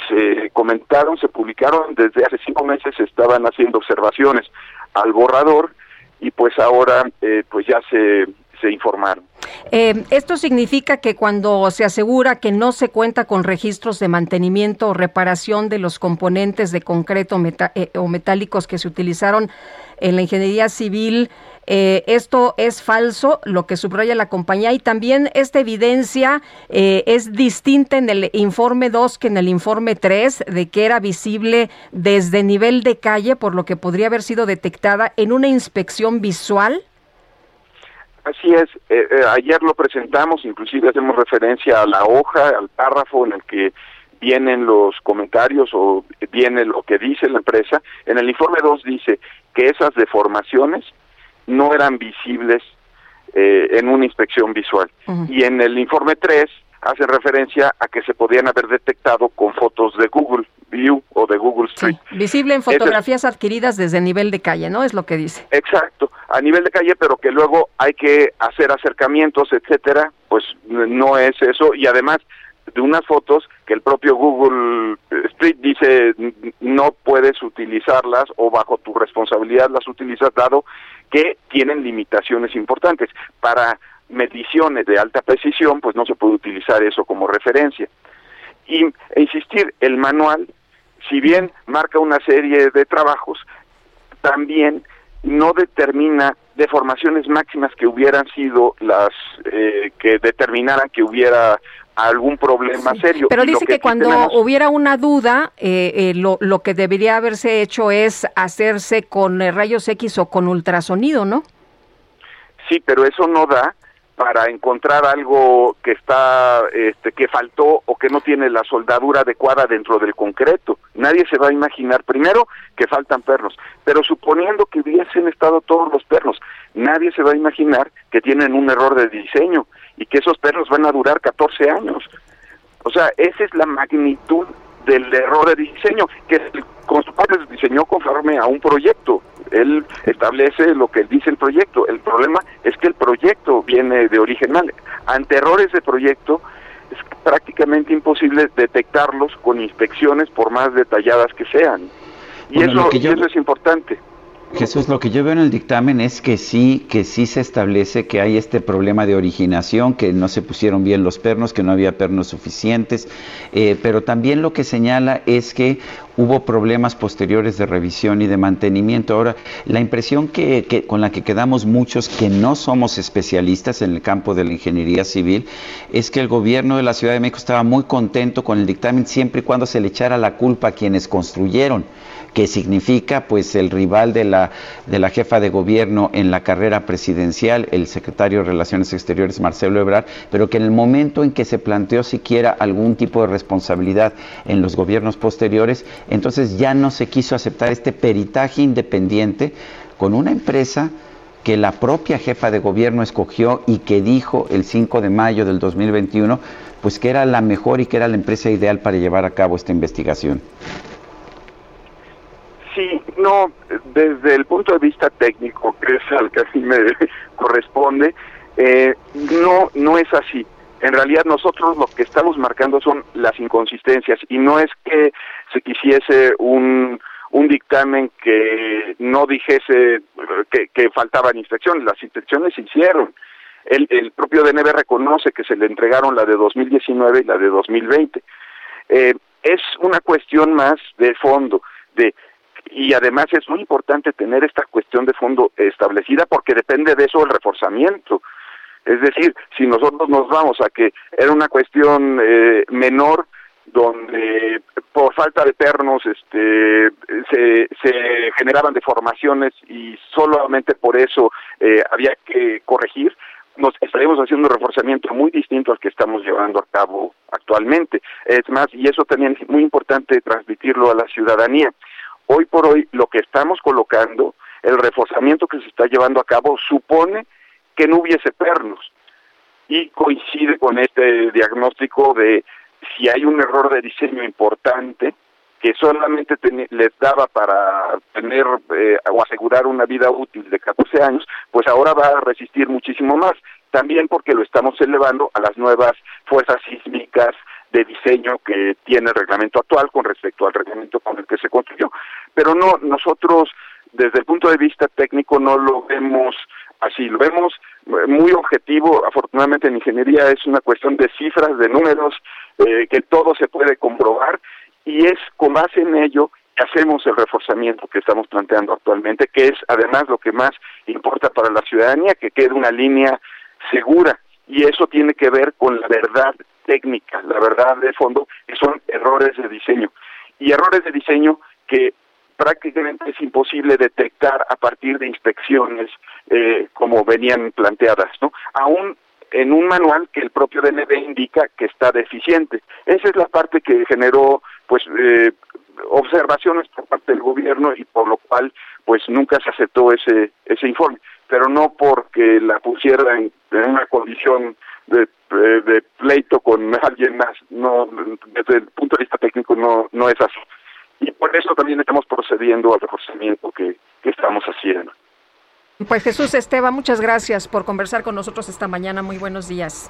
se comentaron, se publicaron, desde hace cinco meses se estaban haciendo observaciones al borrador y pues ahora eh, pues ya se, se informaron. Eh, esto significa que cuando se asegura que no se cuenta con registros de mantenimiento o reparación de los componentes de concreto eh, o metálicos que se utilizaron en la ingeniería civil, eh, esto es falso, lo que subraya la compañía, y también esta evidencia es distinta en el informe 2 que en el informe 3, de que era visible desde nivel de calle, por lo que podría haber sido detectada en una inspección visual. Así es, eh, eh, ayer lo presentamos, inclusive hacemos referencia a la hoja, al párrafo en el que vienen los comentarios o viene lo que dice la empresa. En el informe 2 dice que esas deformaciones no eran visibles eh, en una inspección visual. Y en el informe 3 hace referencia a que se podían haber detectado con fotos de Google View o de Google Street. visible en fotografías adquiridas desde nivel de calle, ¿no? Es lo que dice. Exacto, a nivel de calle, pero que luego hay que hacer acercamientos, etcétera, pues no es eso y además de unas fotos que el propio Google Street dice no puedes utilizarlas o bajo tu responsabilidad las utilizas dado que tienen limitaciones importantes. Para mediciones de alta precisión, pues no se puede utilizar eso como referencia. Y e insistir, el manual, si bien marca una serie de trabajos, también no determina deformaciones máximas que hubieran sido las eh, que determinaran que hubiera algún problema serio. Pero dice que, cuando hubiera una duda, eh, eh, lo, lo que debería haberse hecho es hacerse con rayos X o con ultrasonido, ¿no? Sí, pero eso no da para encontrar algo que está este que faltó o que no tiene la soldadura adecuada dentro del concreto. Nadie se va a imaginar primero que faltan pernos, pero suponiendo que hubiesen estado todos los pernos, nadie se va a imaginar que tienen un error de diseño y que esos pernos van a durar 14 años. O sea, esa es la magnitud del error de diseño que el constructor diseñó conforme a un proyecto él establece lo que dice el proyecto. El problema es que el proyecto viene de origen mal. Ante errores de proyecto es prácticamente imposible detectarlos con inspecciones por más detalladas que sean. Y, eso, y eso es importante. Jesús, lo que yo veo en el dictamen es que sí, que sí se establece que hay este problema de originación, que no se pusieron bien los pernos, que no había pernos suficientes, eh, pero también lo que señala es que hubo problemas posteriores de revisión y de mantenimiento. Ahora, la impresión que, que, con la que quedamos muchos que no somos especialistas en el campo de la ingeniería civil es que el gobierno de la Ciudad de México estaba muy contento con el dictamen siempre y cuando se le echara la culpa a quienes construyeron que significa pues el rival de la, de la jefa de gobierno en la carrera presidencial, el secretario de Relaciones Exteriores Marcelo Ebrard, pero que en el momento en que se planteó siquiera algún tipo de responsabilidad en los gobiernos posteriores, entonces ya no se quiso aceptar este peritaje independiente con una empresa que la propia jefa de gobierno escogió y que dijo el 5 de mayo del 2021, pues que era la mejor y que era la empresa ideal para llevar a cabo esta investigación. Sí, no, desde el punto de vista técnico, que es al que así me [laughs] corresponde, eh, no, no es así. En realidad nosotros lo que estamos marcando son las inconsistencias y no es que se quisiese un, un dictamen que no dijese que, que faltaban inspecciones, las inspecciones se hicieron. El, el propio DNB reconoce que se le entregaron la de 2019 y la de 2020. Eh, es una cuestión más de fondo, de y además es muy importante tener esta cuestión de fondo establecida porque depende de eso el reforzamiento. Es decir, si nosotros nos vamos a que era una cuestión eh, menor, donde por falta de pernos este, se, se generaban deformaciones y solamente por eso eh, había que corregir, nos estaríamos haciendo un reforzamiento muy distinto al que estamos llevando a cabo actualmente. Es más, y eso también es muy importante transmitirlo a la ciudadanía. Hoy por hoy lo que estamos colocando, el reforzamiento que se está llevando a cabo supone que no hubiese pernos y coincide con este diagnóstico de si hay un error de diseño importante que solamente les daba para tener eh, o asegurar una vida útil de 14 años, pues ahora va a resistir muchísimo más. También porque lo estamos elevando a las nuevas fuerzas sísmicas de diseño que tiene el reglamento actual con respecto al reglamento con el que se construyó. Pero no, nosotros desde el punto de vista técnico no lo vemos así, lo vemos muy objetivo. Afortunadamente en ingeniería es una cuestión de cifras, de números, eh, que todo se puede comprobar y es con base en ello que hacemos el reforzamiento que estamos planteando actualmente, que es además lo que más importa para la ciudadanía, que quede una línea segura y eso tiene que ver con la verdad técnica, la verdad de fondo, que son errores de diseño. Y errores de diseño que prácticamente es imposible detectar a partir de inspecciones eh, como venían planteadas, ¿no? Aún en un manual que el propio DNB indica que está deficiente. Esa es la parte que generó, pues, eh, observaciones por parte del gobierno y por lo cual, pues, nunca se aceptó ese ese informe, pero no porque la pusiera en, una condición de, de, pleito con alguien más. No, desde el punto de vista técnico no no es así. Y por eso también estamos procediendo al reforzamiento que, que estamos haciendo. Pues Jesús Esteban, muchas gracias por conversar con nosotros esta mañana. Muy buenos días.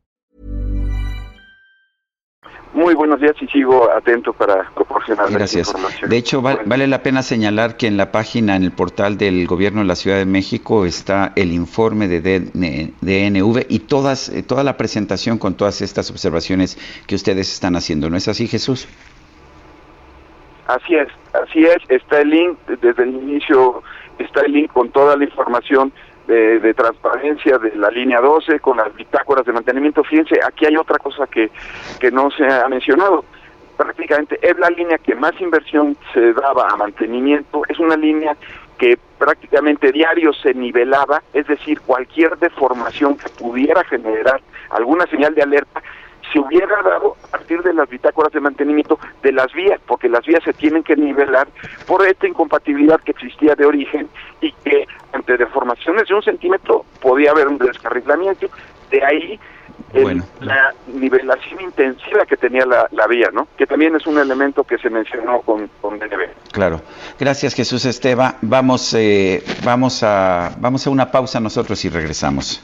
Muy buenos días y sigo atento para proporcionar Gracias. información. De hecho, vale, vale la pena señalar que en la página, en el portal del Gobierno de la Ciudad de México está el informe de DNV y todas, eh, toda la presentación con todas estas observaciones que ustedes están haciendo. ¿No es así, Jesús? Así es, así es, está el link desde el inicio, está el link con toda la información de, de, transparencia de la línea 12, con las bitácoras de mantenimiento. Fíjense, aquí hay otra cosa que, que no se ha mencionado. Prácticamente es la línea que más inversión se daba a mantenimiento, es una línea que prácticamente diario se nivelaba, es decir, cualquier deformación que pudiera generar alguna señal de alerta se hubiera dado a partir de las bitácoras de mantenimiento de las vías, porque las vías se tienen que nivelar por esta incompatibilidad que existía de origen y que ante deformaciones de un centímetro podía haber un descarrilamiento. De ahí el, bueno. la nivelación intensiva que tenía la, la, vía, ¿no? Que también es un elemento que se mencionó con, con DNB. Claro. Gracias, Jesús Esteba. Vamos, eh, vamos, a, vamos a una pausa nosotros y regresamos.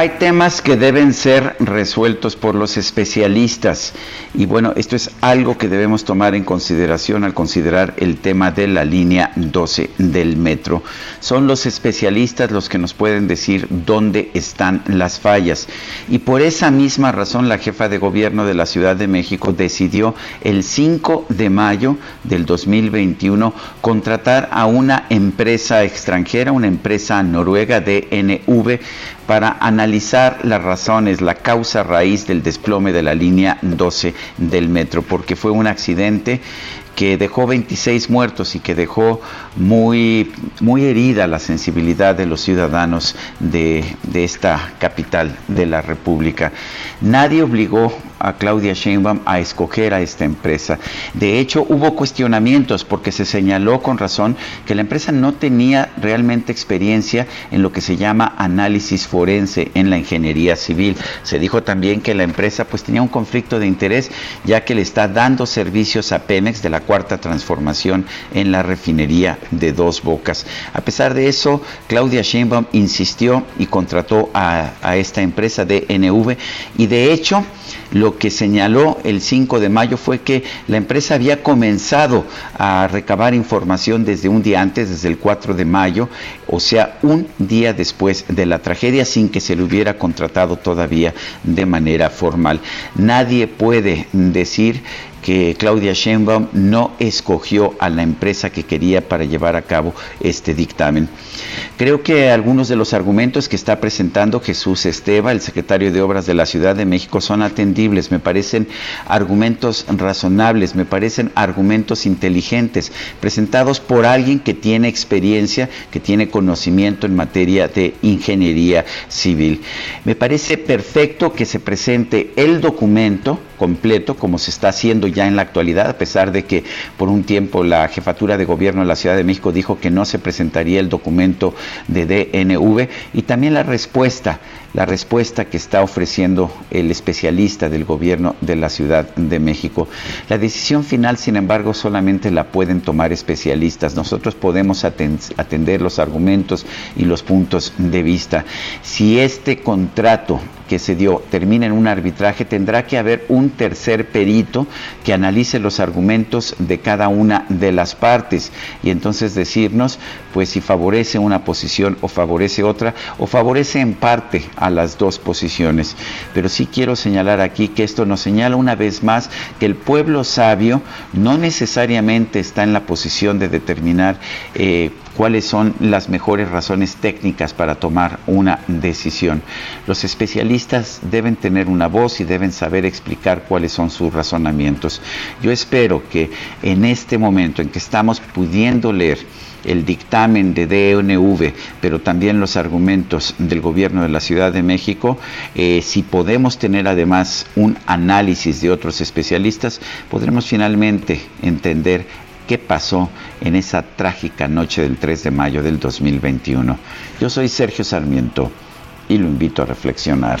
Hay temas que deben ser resueltos por los especialistas y bueno, esto es algo que debemos tomar en consideración al considerar el tema de la línea 12 del metro. Son los especialistas los que nos pueden decir dónde están las fallas y por esa misma razón la jefa de gobierno de la Ciudad de México decidió el 5 de mayo del 2021 contratar a una empresa extranjera, una empresa noruega DNV para analizar las razones, la causa raíz del desplome de la línea 12 del metro, porque fue un accidente que dejó 26 muertos y que dejó muy, muy herida la sensibilidad de los ciudadanos de, de esta capital de la República. Nadie obligó a Claudia Sheinbaum a escoger a esta empresa. De hecho, hubo cuestionamientos porque se señaló con razón que la empresa no tenía realmente experiencia en lo que se llama análisis forense en la ingeniería civil. Se dijo también que la empresa pues tenía un conflicto de interés ya que le está dando servicios a Pemex de la cuarta transformación en la refinería de Dos Bocas. A pesar de eso, Claudia Sheinbaum insistió y contrató a, a esta empresa de NV y de hecho lo que señaló el 5 de mayo fue que la empresa había comenzado a recabar información desde un día antes, desde el 4 de mayo, o sea, un día después de la tragedia, sin que se le hubiera contratado todavía de manera formal. Nadie puede decir que Claudia Sheinbaum no escogió a la empresa que quería para llevar a cabo este dictamen. Creo que algunos de los argumentos que está presentando Jesús Esteva, el secretario de Obras de la Ciudad de México, son atendibles, me parecen argumentos razonables, me parecen argumentos inteligentes, presentados por alguien que tiene experiencia, que tiene conocimiento en materia de ingeniería civil. Me parece perfecto que se presente el documento completo, como se está haciendo ya en la actualidad, a pesar de que por un tiempo la jefatura de gobierno de la Ciudad de México dijo que no se presentaría el documento de DNV, y también la respuesta la respuesta que está ofreciendo el especialista del gobierno de la Ciudad de México. La decisión final, sin embargo, solamente la pueden tomar especialistas. Nosotros podemos atender los argumentos y los puntos de vista. Si este contrato que se dio termina en un arbitraje, tendrá que haber un tercer perito que analice los argumentos de cada una de las partes y entonces decirnos, pues si favorece una posición o favorece otra, o favorece en parte a las dos posiciones. Pero sí quiero señalar aquí que esto nos señala una vez más que el pueblo sabio no necesariamente está en la posición de determinar eh, cuáles son las mejores razones técnicas para tomar una decisión. Los especialistas deben tener una voz y deben saber explicar cuáles son sus razonamientos. Yo espero que en este momento en que estamos pudiendo leer el dictamen de DNV, pero también los argumentos del gobierno de la Ciudad de México, eh, si podemos tener además un análisis de otros especialistas, podremos finalmente entender qué pasó en esa trágica noche del 3 de mayo del 2021. Yo soy Sergio Sarmiento y lo invito a reflexionar.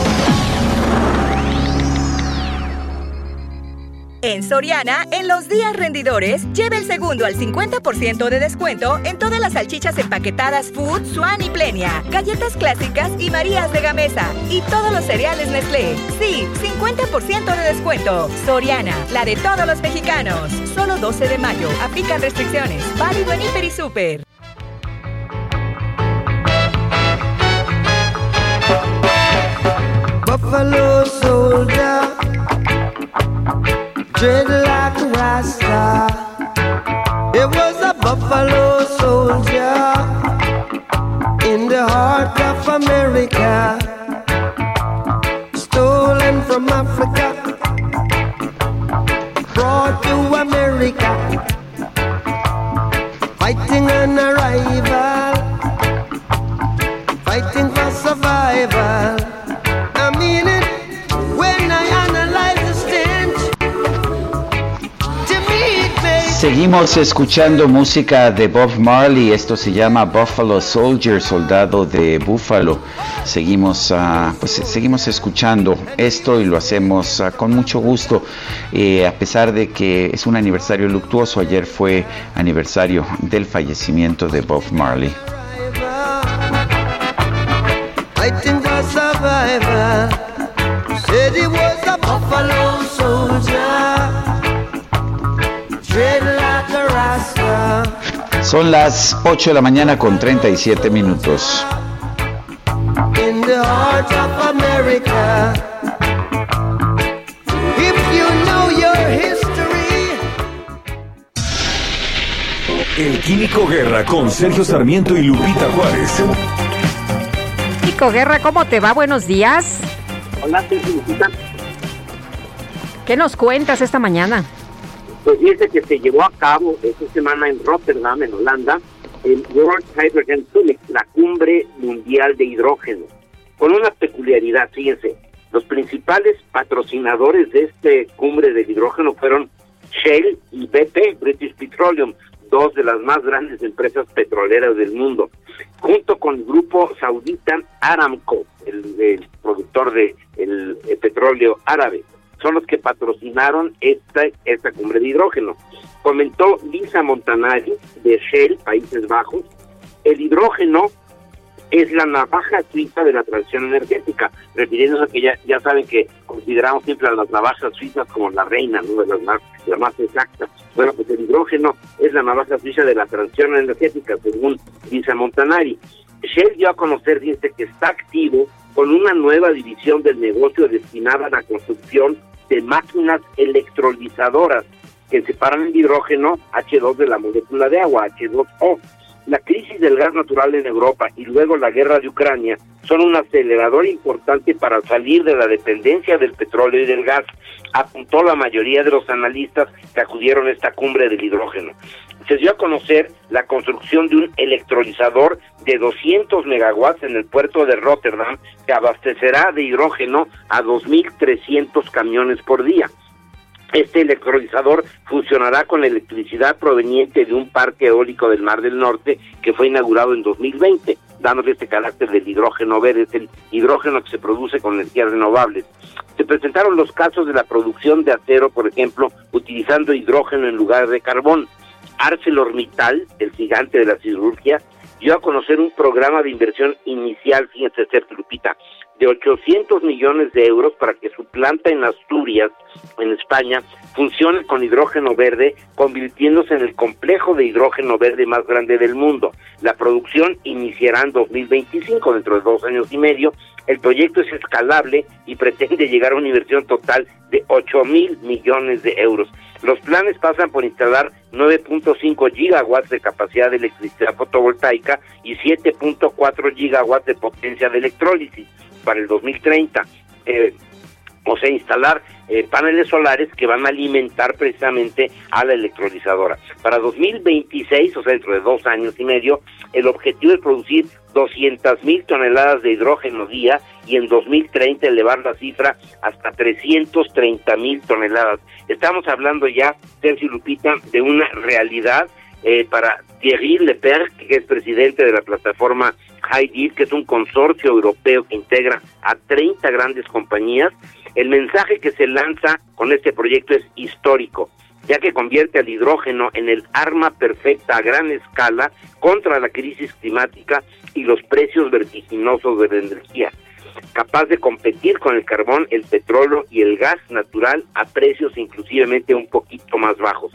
En Soriana, en los días rendidores, lleve el segundo al 50% de descuento en todas las salchichas empaquetadas Food, Swan y Plenia, galletas clásicas y Marías de Gamesa y todos los cereales Nestlé. Sí, 50% de descuento. Soriana, la de todos los mexicanos. Solo 12 de mayo. Aplican restricciones. Válido en Hiper y Super. Buffalo soldier, dread like a rasta. It was a buffalo soldier in the heart of America, stolen from Africa, brought to America, fighting an arrival, fighting for survival. Seguimos escuchando música de Bob Marley, esto se llama Buffalo Soldier, soldado de Búfalo. Seguimos, uh, pues, seguimos escuchando esto y lo hacemos uh, con mucho gusto, eh, a pesar de que es un aniversario luctuoso. Ayer fue aniversario del fallecimiento de Bob Marley. Son las 8 de la mañana con 37 minutos. El Químico Guerra con Sergio Sarmiento y Lupita Juárez. Químico Guerra, ¿cómo te va? Buenos días. Hola, Sergio Lupita. ¿Qué nos cuentas esta mañana? Pues dice que se llevó a cabo esta semana en Rotterdam, en Holanda, el World Hydrogen Summit, la cumbre mundial de hidrógeno, con una peculiaridad, fíjense, los principales patrocinadores de este cumbre de hidrógeno fueron Shell y BP, British Petroleum, dos de las más grandes empresas petroleras del mundo, junto con el grupo saudita Aramco, el, productor de el petróleo árabe son los que patrocinaron esta, esta cumbre de hidrógeno. Comentó Lisa Montanari de Shell, Países Bajos, el hidrógeno es la navaja suiza de la transición energética, refiriéndose a que ya, ya saben que consideramos siempre a las navajas suizas como la reina, ¿no? las más, la más exactas. Bueno, pues el hidrógeno es la navaja suiza de la transición energética, según Lisa Montanari. Shell dio a conocer, dice, que está activo con una nueva división del negocio destinada a la construcción de máquinas electrolizadoras que separan el hidrógeno H2 de la molécula de agua, H2O. La crisis del gas natural en Europa y luego la guerra de Ucrania son un acelerador importante para salir de la dependencia del petróleo y del gas, apuntó la mayoría de los analistas que acudieron a esta cumbre del hidrógeno. Se dio a conocer la construcción de un electrolizador de 200 megawatts en el puerto de Rotterdam que abastecerá de hidrógeno a 2.300 camiones por día. Este electrolizador funcionará con electricidad proveniente de un parque eólico del Mar del Norte que fue inaugurado en 2020, dándole este carácter del hidrógeno verde, es el hidrógeno que se produce con energías renovables. Se presentaron los casos de la producción de acero, por ejemplo, utilizando hidrógeno en lugar de carbón. ArcelorMittal, el gigante de la cirugía, dio a conocer un programa de inversión inicial, fíjense, Sergio Lupita, de 800 millones de euros para que su planta en Asturias, en España, funcione con hidrógeno verde, convirtiéndose en el complejo de hidrógeno verde más grande del mundo. La producción iniciará en 2025, dentro de dos años y medio. El proyecto es escalable y pretende llegar a una inversión total de 8 mil millones de euros. Los planes pasan por instalar 9.5 gigawatts de capacidad de electricidad fotovoltaica y 7.4 gigawatts de potencia de electrólisis para el 2030. Eh, o sea, instalar eh, paneles solares que van a alimentar precisamente a la electrolizadora. Para 2026, o sea, dentro de dos años y medio, el objetivo es producir 200 mil toneladas de hidrógeno día y en 2030 elevar la cifra hasta 330 mil toneladas. Estamos hablando ya, Sergio Lupita, de una realidad eh, para Thierry Leper, que es presidente de la plataforma HiDeal, que es un consorcio europeo que integra a 30 grandes compañías. El mensaje que se lanza con este proyecto es histórico, ya que convierte al hidrógeno en el arma perfecta a gran escala contra la crisis climática y los precios vertiginosos de la energía, capaz de competir con el carbón, el petróleo y el gas natural a precios inclusivamente un poquito más bajos.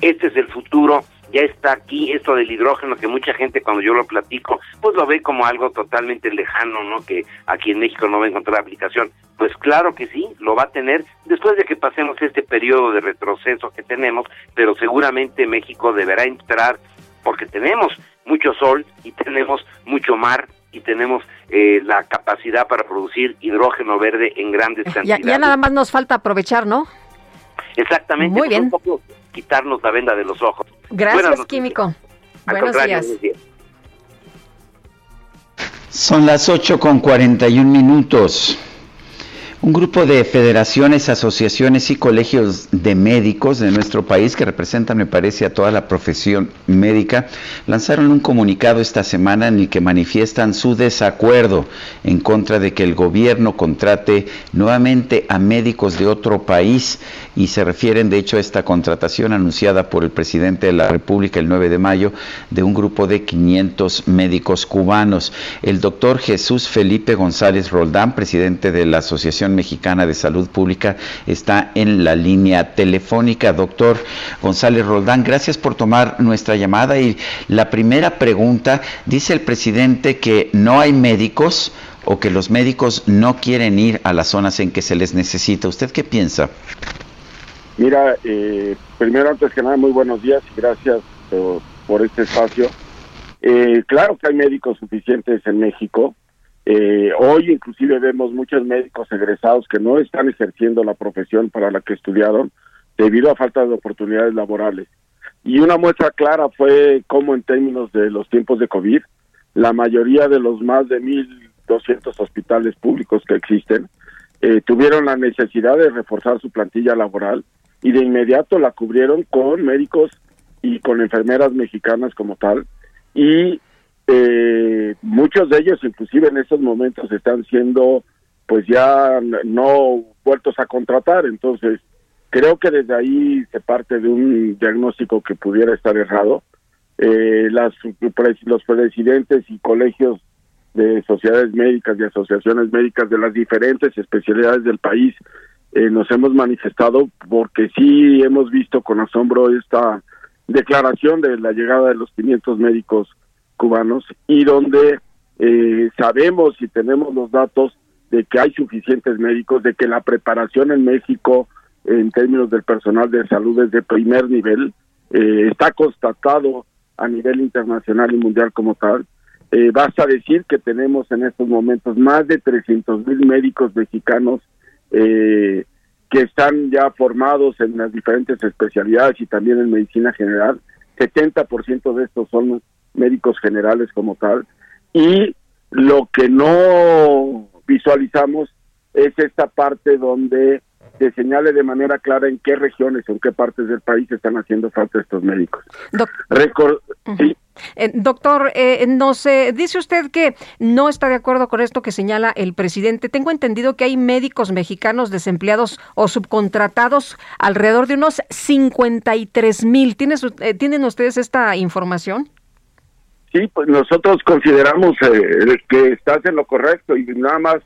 Este es el futuro ya está aquí esto del hidrógeno que mucha gente cuando yo lo platico pues lo ve como algo totalmente lejano, ¿no? Que aquí en México no va a encontrar aplicación. Pues claro que sí, lo va a tener después de que pasemos este periodo de retroceso que tenemos, pero seguramente México deberá entrar porque tenemos mucho sol y tenemos mucho mar y tenemos eh, la capacidad para producir hidrógeno verde en grandes cantidades. Ya, nada más nos falta aprovechar, ¿no? Exactamente. Muy bien. Un quitarnos la venda de los ojos. Gracias, Químico. Buenos días. Son las 8 con 41 minutos. Un grupo de federaciones, asociaciones y colegios de médicos de nuestro país que representan, me parece, a toda la profesión médica, lanzaron un comunicado esta semana en el que manifiestan su desacuerdo en contra de que el gobierno contrate nuevamente a médicos de otro país y se refieren, de hecho, a esta contratación anunciada por el presidente de la República el 9 de mayo de un grupo de 500 médicos cubanos. El doctor Jesús Felipe González Roldán, presidente de la Asociación Mexicana de Salud Pública está en la línea telefónica. Doctor González Roldán, gracias por tomar nuestra llamada. Y la primera pregunta, dice el presidente que no hay médicos o que los médicos no quieren ir a las zonas en que se les necesita. ¿Usted qué piensa? Mira, eh, primero antes que nada, muy buenos días y gracias por, por este espacio. Eh, claro que hay médicos suficientes en México, eh, hoy inclusive vemos muchos médicos egresados que no están ejerciendo la profesión para la que estudiaron debido a falta de oportunidades laborales. Y una muestra clara fue cómo en términos de los tiempos de COVID, la mayoría de los más de 1.200 hospitales públicos que existen eh, tuvieron la necesidad de reforzar su plantilla laboral y de inmediato la cubrieron con médicos y con enfermeras mexicanas como tal. Y eh, muchos de ellos inclusive en estos momentos están siendo pues ya no vueltos a contratar. Entonces creo que desde ahí se parte de un diagnóstico que pudiera estar errado. Eh, las los presidentes y colegios de sociedades médicas y asociaciones médicas de las diferentes especialidades del país eh, nos hemos manifestado porque sí hemos visto con asombro esta declaración de la llegada de los 500 médicos cubanos y donde eh, sabemos y tenemos los datos de que hay suficientes médicos, de que la preparación en México en términos del personal de salud es de primer nivel, eh, está constatado a nivel internacional y mundial como tal. Eh, basta decir que tenemos en estos momentos más de 300 mil médicos mexicanos que están ya formados en las diferentes especialidades y también en medicina general. 70% de estos son médicos generales como tal, y lo que no visualizamos es esta parte donde se señale de manera clara en qué regiones o en qué partes del país están haciendo falta estos médicos. Eh, doctor, eh, nos dice usted que no está de acuerdo con esto que señala el presidente. Tengo entendido que hay médicos mexicanos desempleados o subcontratados alrededor de unos 53 mil. Eh, ¿Tienen ustedes esta información? Sí, pues nosotros consideramos eh, que estás en lo correcto y nada más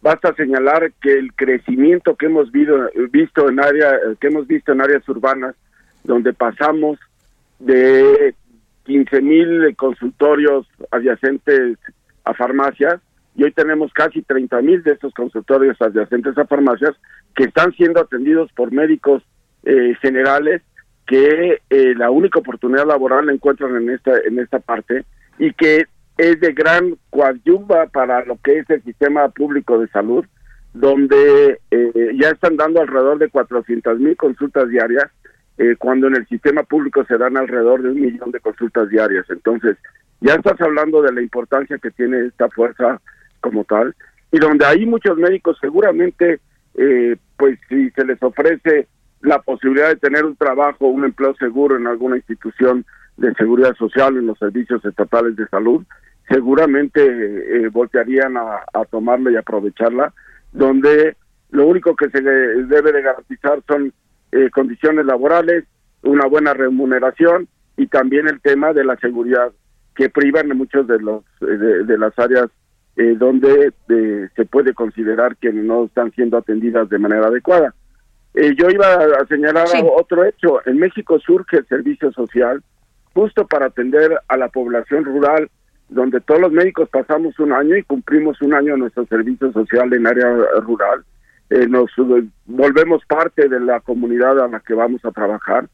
basta señalar que el crecimiento que hemos visto, en área, que hemos visto en áreas urbanas, donde pasamos de 15 mil consultorios adyacentes a farmacias y hoy tenemos casi 30 mil de estos consultorios adyacentes a farmacias que están siendo atendidos por médicos eh, generales que eh, la única oportunidad laboral la encuentran en esta en esta parte y que es de gran coadyuva para lo que es el sistema público de salud, donde eh, ya están dando alrededor de 400 mil consultas diarias, eh, cuando en el sistema público se dan alrededor de un millón de consultas diarias. Entonces, ya estás hablando de la importancia que tiene esta fuerza como tal, y donde hay muchos médicos seguramente, pues si se les ofrece la posibilidad de tener un trabajo, un empleo seguro en alguna institución de seguridad social, en los servicios estatales de salud, seguramente eh, voltearían a, tomarla y aprovecharla, donde lo único que se debe de garantizar son eh, condiciones laborales, una buena remuneración y también el tema de la seguridad que privan en muchos de los de, las áreas eh, donde se puede considerar que no están siendo atendidas de manera adecuada. Eh, yo iba a señalar otro hecho. En México surge el servicio social justo para atender a la población rural, donde todos los médicos pasamos un año y cumplimos un año nuestro servicio social en área rural. Eh, nos volvemos parte de la comunidad a la que vamos a trabajar.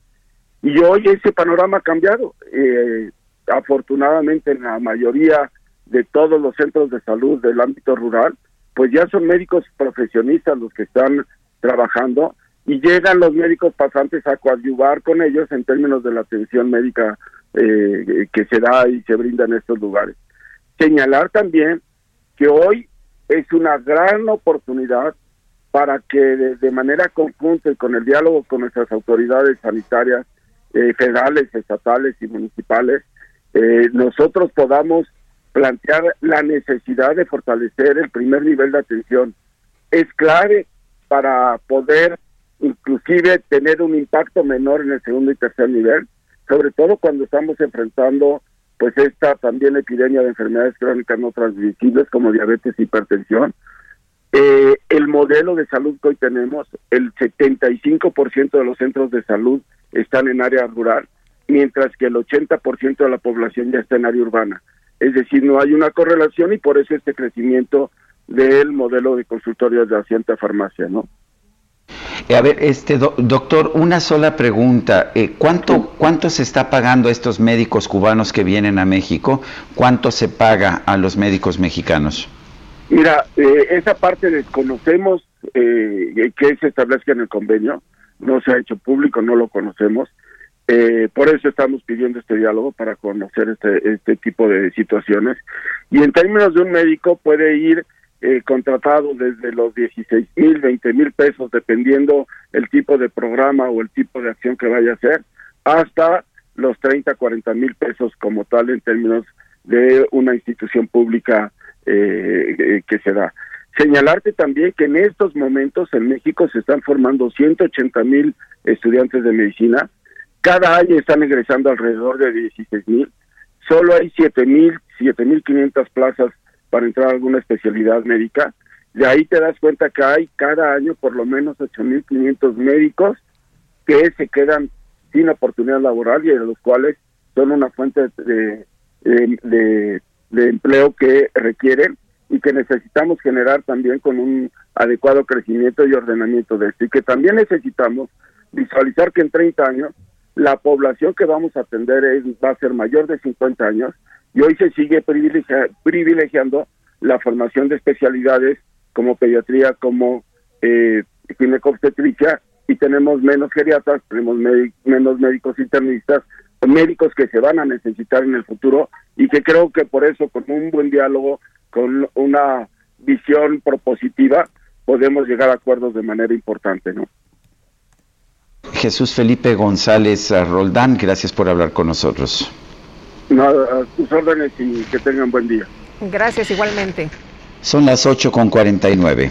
Y hoy ese panorama ha cambiado. Eh, afortunadamente en la mayoría de todos los centros de salud del ámbito rural, pues ya son médicos profesionistas los que están trabajando y llegan los médicos pasantes a coadyuvar con ellos en términos de la atención médica eh, que se da y se brinda en estos lugares. Señalar también que hoy es una gran oportunidad para que de, manera conjunta y con el diálogo con nuestras autoridades sanitarias eh, federales, estatales y municipales, eh, nosotros podamos plantear la necesidad de fortalecer el primer nivel de atención. Es clave para poder inclusive tener un impacto menor en el segundo y tercer nivel, sobre todo cuando estamos enfrentando pues esta también epidemia de enfermedades crónicas no transmisibles como diabetes e hipertensión. Eh, el modelo de salud que hoy tenemos, el 75% de los centros de salud están en área rural, mientras que el 80% de la población ya está en área urbana. Es decir, no hay una correlación y por eso este crecimiento del modelo de consultorios de asienta farmacia, ¿no? Eh, a ver, este doctor, una sola pregunta. Eh, ¿cuánto, ¿Cuánto se está pagando a estos médicos cubanos que vienen a México? ¿Cuánto se paga a los médicos mexicanos? Mira, eh, esa parte desconocemos eh, que se establezca en el convenio. No se ha hecho público, no lo conocemos. por eso estamos pidiendo este diálogo para conocer este, este tipo de situaciones. Y en términos de un médico puede ir eh, contratado desde los 16 mil, 20 mil pesos, dependiendo el tipo de programa o el tipo de acción que vaya a hacer, hasta los 30, 40 mil pesos como tal en términos de una institución pública eh, eh, que se da. Señalarte también que en estos momentos en México se están formando 180 mil estudiantes de medicina, cada año están egresando alrededor de 16 mil, solo hay 7 mil, 7 mil 500 plazas para entrar a alguna especialidad médica. De ahí te das cuenta que hay cada año por lo menos 8.500 médicos que se quedan sin oportunidad laboral y de los cuales son una fuente de, de, empleo que requieren y que necesitamos generar también con un adecuado crecimiento y ordenamiento de esto. Y que también necesitamos visualizar que en 30 años la población que vamos a atender es, va a ser mayor de 50 años y hoy se sigue privilegiando la formación de especialidades como pediatría, como eh, ginecobstetricia y tenemos menos geriatras, tenemos menos médicos internistas, médicos que se van a necesitar en el futuro y que creo que por eso con un buen diálogo, con una visión propositiva, podemos llegar a acuerdos de manera importante, ¿no? Jesús Felipe González Roldán, gracias por hablar con nosotros. Nada, a tus órdenes y que tengan buen día. Gracias igualmente. Son las 8 con 49.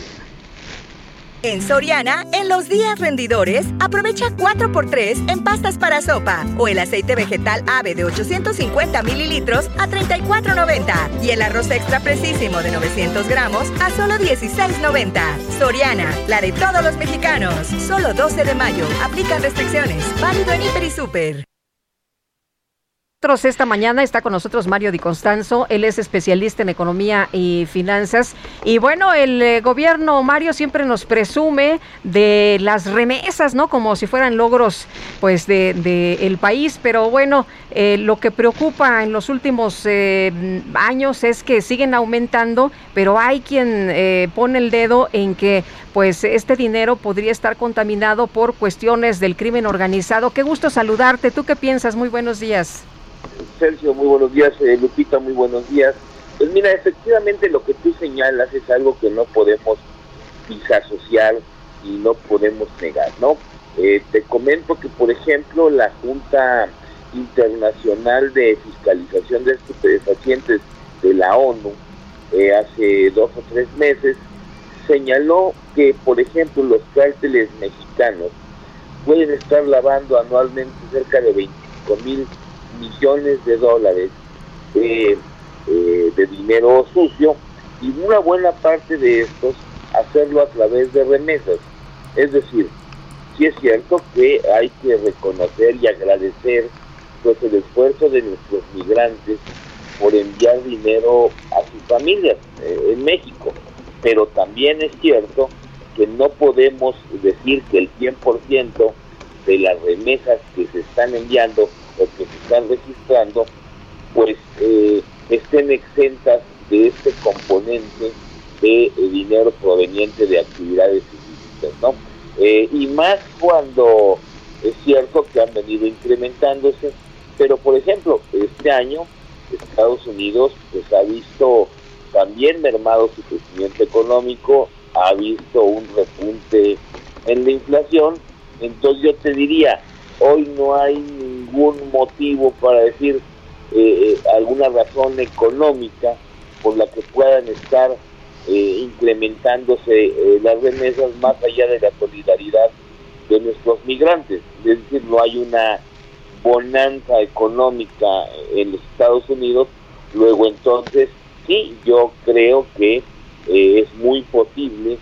En Soriana, en los días rendidores, aprovecha 4x3 en pastas para sopa o el aceite vegetal ave de 850 mililitros a 34.90 y el arroz extra precisísimo de 900 gramos a solo 16.90. Soriana, la de todos los mexicanos. Solo 12 de mayo. Aplica restricciones. Válido en Hiper y Super. Esta mañana está con nosotros Mario Di Constanzo, él es especialista en economía y finanzas. Y bueno, el eh, gobierno, Mario, siempre nos presume de las remesas, ¿no? Como si fueran logros, pues, de, el país. Pero bueno, eh, lo que preocupa en los últimos eh, años es que siguen aumentando, pero hay quien pone el dedo en que, pues, este dinero podría estar contaminado por cuestiones del crimen organizado. Qué gusto saludarte. ¿Tú qué piensas? Muy buenos días. Sergio, muy buenos días. Eh, Lupita, muy buenos días. Pues mira, efectivamente lo que tú señalas es algo que no podemos disasociar y no podemos negar, ¿no? Eh, te comento que, por ejemplo, la Junta Internacional de Fiscalización de Estupefacientes de la ONU, eh, hace dos o tres meses, señaló que, por ejemplo, los cárteles mexicanos pueden estar lavando anualmente cerca de 25 mil millones de dólares eh, de dinero sucio y una buena parte de estos hacerlo a través de remesas. Es decir, sí es cierto que hay que reconocer y agradecer pues el esfuerzo de nuestros migrantes por enviar dinero a sus familias eh, en México, pero también es cierto que no podemos decir que el 100% de las remesas que se están enviando que se están registrando, pues eh, estén exentas de este componente de eh, dinero proveniente de actividades ilícitas, ¿no? Eh, y más cuando es cierto que han venido incrementándose, pero por ejemplo, este año Estados Unidos pues ha visto también mermado su crecimiento económico, ha visto un repunte en la inflación. Entonces yo te diría, hoy no hay ningún motivo para decir eh, eh, alguna razón económica por la que puedan estar eh, incrementándose las remesas más allá de la solidaridad de nuestros migrantes. Es decir, no hay una bonanza económica en los Estados Unidos, luego entonces sí, yo creo que es muy posible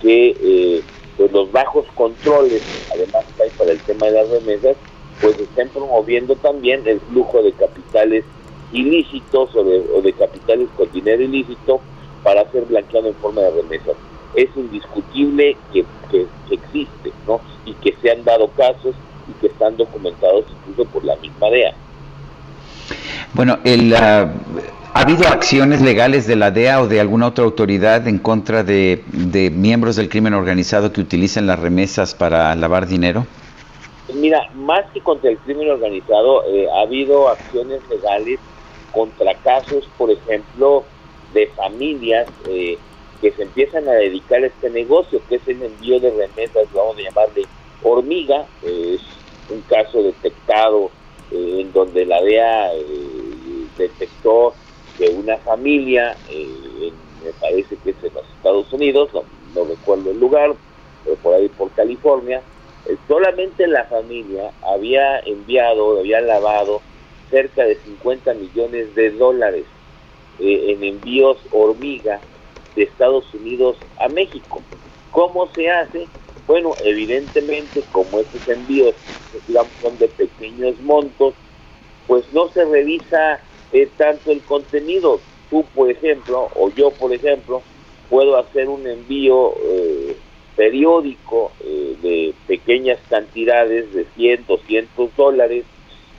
que pues los bajos controles, además que hay para el tema de las remesas, pues estén promoviendo también el flujo de capitales ilícitos o de, capitales con dinero ilícito para ser blanqueado en forma de remesas. Es indiscutible que, existe, ¿no? Y que se han dado casos y que están documentados incluso por la misma DEA. Bueno, el, ah, ¿ha habido acciones legales de la DEA o de alguna otra autoridad en contra de, miembros del crimen organizado que utilizan las remesas para lavar dinero? Mira, más que contra el crimen organizado, eh, ha habido acciones legales contra casos, por ejemplo, de familias eh, que se empiezan a dedicar a este negocio, que es el envío de remesas, vamos a llamarle hormiga, es un caso detectado eh, en donde la DEA detectó una familia, me parece que es en los Estados Unidos, no, no recuerdo el lugar, pero por ahí por California, eh, solamente la familia había enviado, había lavado cerca de 50 millones de dólares eh, en envíos hormiga de Estados Unidos a México. ¿Cómo se hace? Bueno, evidentemente como estos envíos digamos, son de pequeños montos, pues no se revisa eh, tanto el contenido. Tú, por ejemplo, o yo, por ejemplo, puedo hacer un envío periódico eh, de pequeñas cantidades de 100, 200 dólares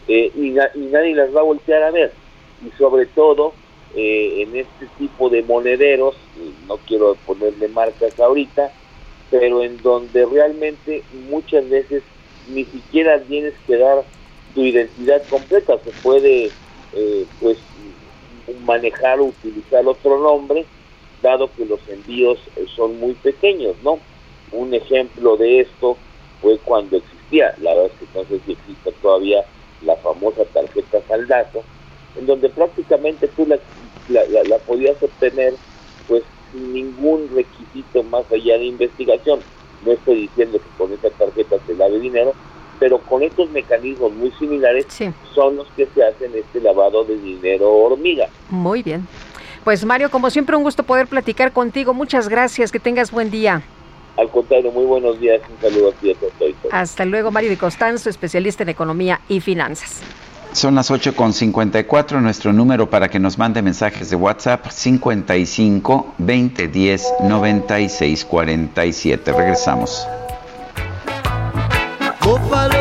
eh, y, nadie las va a voltear a ver. Y sobre todo eh, en este tipo de monederos, no quiero ponerle marcas ahorita, pero en donde realmente muchas veces ni siquiera tienes que dar tu identidad completa, se puede pues manejar o utilizar otro nombre, dado que los envíos son muy pequeños, ¿no? Un ejemplo de esto fue cuando existía, la verdad es que no sé si existe todavía la famosa tarjeta saldato, en donde prácticamente tú la, la, podías obtener pues sin ningún requisito más allá de investigación. No estoy diciendo que con esa tarjeta se lave dinero, pero con estos mecanismos muy similares son los que se hacen este lavado de dinero hormiga. Muy bien. Pues Mario, como siempre un gusto poder platicar contigo. Muchas gracias, que tengas buen día. Al contrario, muy buenos días. Un saludo a ti a todos. Hasta luego, Mario de Costanzo, especialista en economía y finanzas. Son las 8.54, nuestro número para que nos mande mensajes de WhatsApp 55 2010 96 47. Regresamos. buffalo.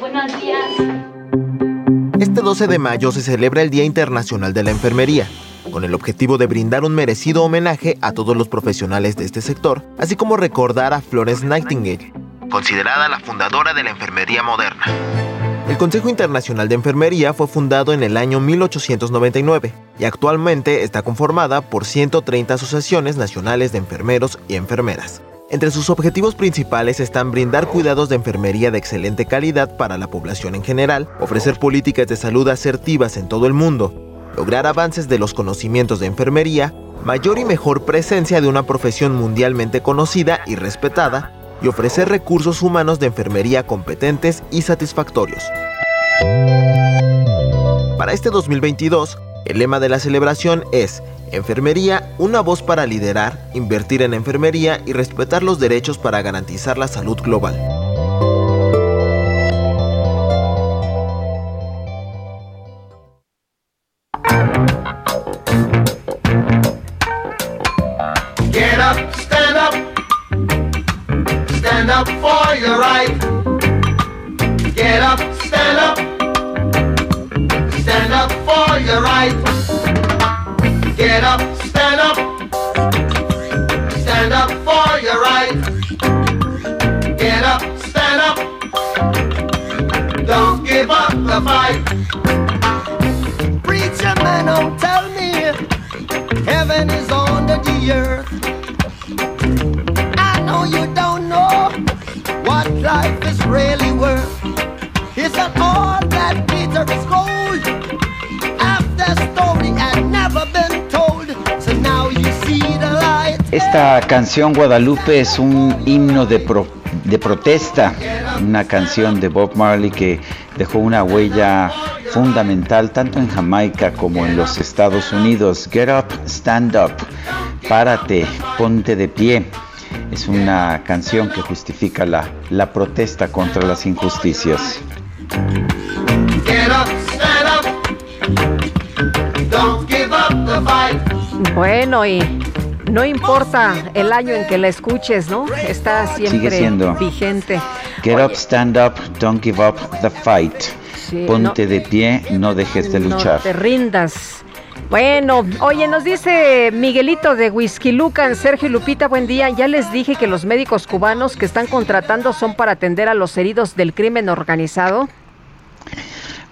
Buenos días. Este 12 de mayo se celebra el Día Internacional de la Enfermería, con el objetivo de brindar un merecido homenaje a todos los profesionales de este sector, así como recordar a Florence Nightingale, considerada la fundadora de la enfermería moderna. El Consejo Internacional de Enfermería fue fundado en el año 1899 y actualmente está conformada por 130 asociaciones nacionales de enfermeros y enfermeras. Entre sus objetivos principales están brindar cuidados de enfermería de excelente calidad para la población en general, ofrecer políticas de salud asertivas en todo el mundo, lograr avances de los conocimientos de enfermería, mayor y mejor presencia de una profesión mundialmente conocida y respetada, y ofrecer recursos humanos de enfermería competentes y satisfactorios. Para este 2022, el lema de la celebración es Enfermería, una voz para liderar, invertir en enfermería y respetar los derechos para garantizar la salud global. Get up, stand up. Stand up for your right. Get up, stand up. Stand up for your right. Get up, stand up. Stand up for your right. Get up, stand up. Don't give up the fight. Preacher man, don't tell me heaven is under the earth. I know you don't know what life is really Esta canción Guadalupe es un himno de, pro- de protesta, una canción de Bob Marley que dejó una huella fundamental tanto en Jamaica como en los Estados Unidos. Get up, stand up, párate, ponte de pie. Es una canción que justifica la, la protesta contra las injusticias. Get up, stand up. Don't give up the fight. Bueno, y no importa el año en que la escuches, ¿no? Está siempre siendo. vigente. Get up, stand up, don't give up the fight. Sí, Ponte de pie, no dejes de No luchar. te rindas. Bueno, oye, nos dice Miguelito de Whisky Lucan, Sergio y Lupita, buen día. Ya les dije que los médicos cubanos que están contratando son para atender a los heridos del crimen organizado.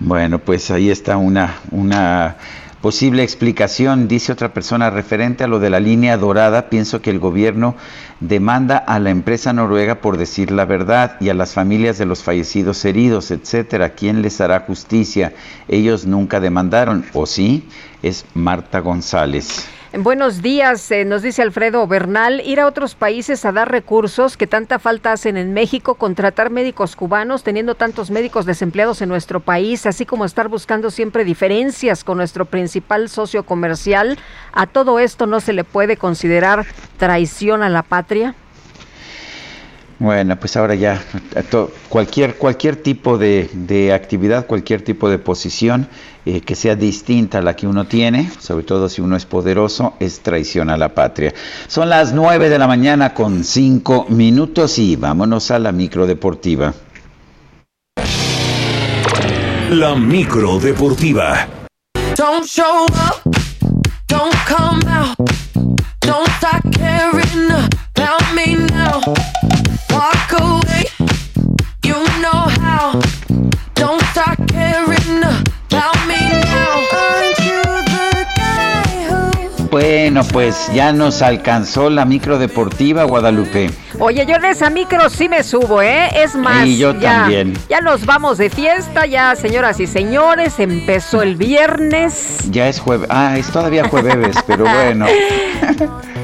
Bueno, pues ahí está una, una posible explicación, dice otra persona, referente a lo de la línea dorada. Pienso que el gobierno demanda a la empresa noruega por decir la verdad y a las familias de los fallecidos heridos, etcétera. ¿Quién les hará justicia? Ellos nunca demandaron, ¿o sí? Es Marta González. Buenos días, eh, nos dice Alfredo Bernal, ir a otros países a dar recursos que tanta falta hacen en México, contratar médicos cubanos, teniendo tantos médicos desempleados en nuestro país, así como estar buscando siempre diferencias con nuestro principal socio comercial. ¿A todo esto no se le puede considerar traición a la patria? Bueno, pues ahora ya cualquier, cualquier tipo de, de actividad, cualquier tipo de posición eh, que sea distinta a la que uno tiene, sobre todo si uno es poderoso, es traición a la patria. Son las 9 de la mañana con 5 minutos y vámonos a la micro deportiva. La micro deportiva. Don't show up, don't come out, don't start caring about me now. Start caring about me now. Aren't you the guy who Bueno, pues ya nos alcanzó la micro deportiva, Guadalupe. Oye, yo en esa micro sí me subo, ¿eh? Es más, Y yo ya, también. ya nos vamos de fiesta, ya, señoras y señores, empezó el viernes. Ya es jueves. Ah, es todavía jueves, pero [laughs] bueno. [laughs]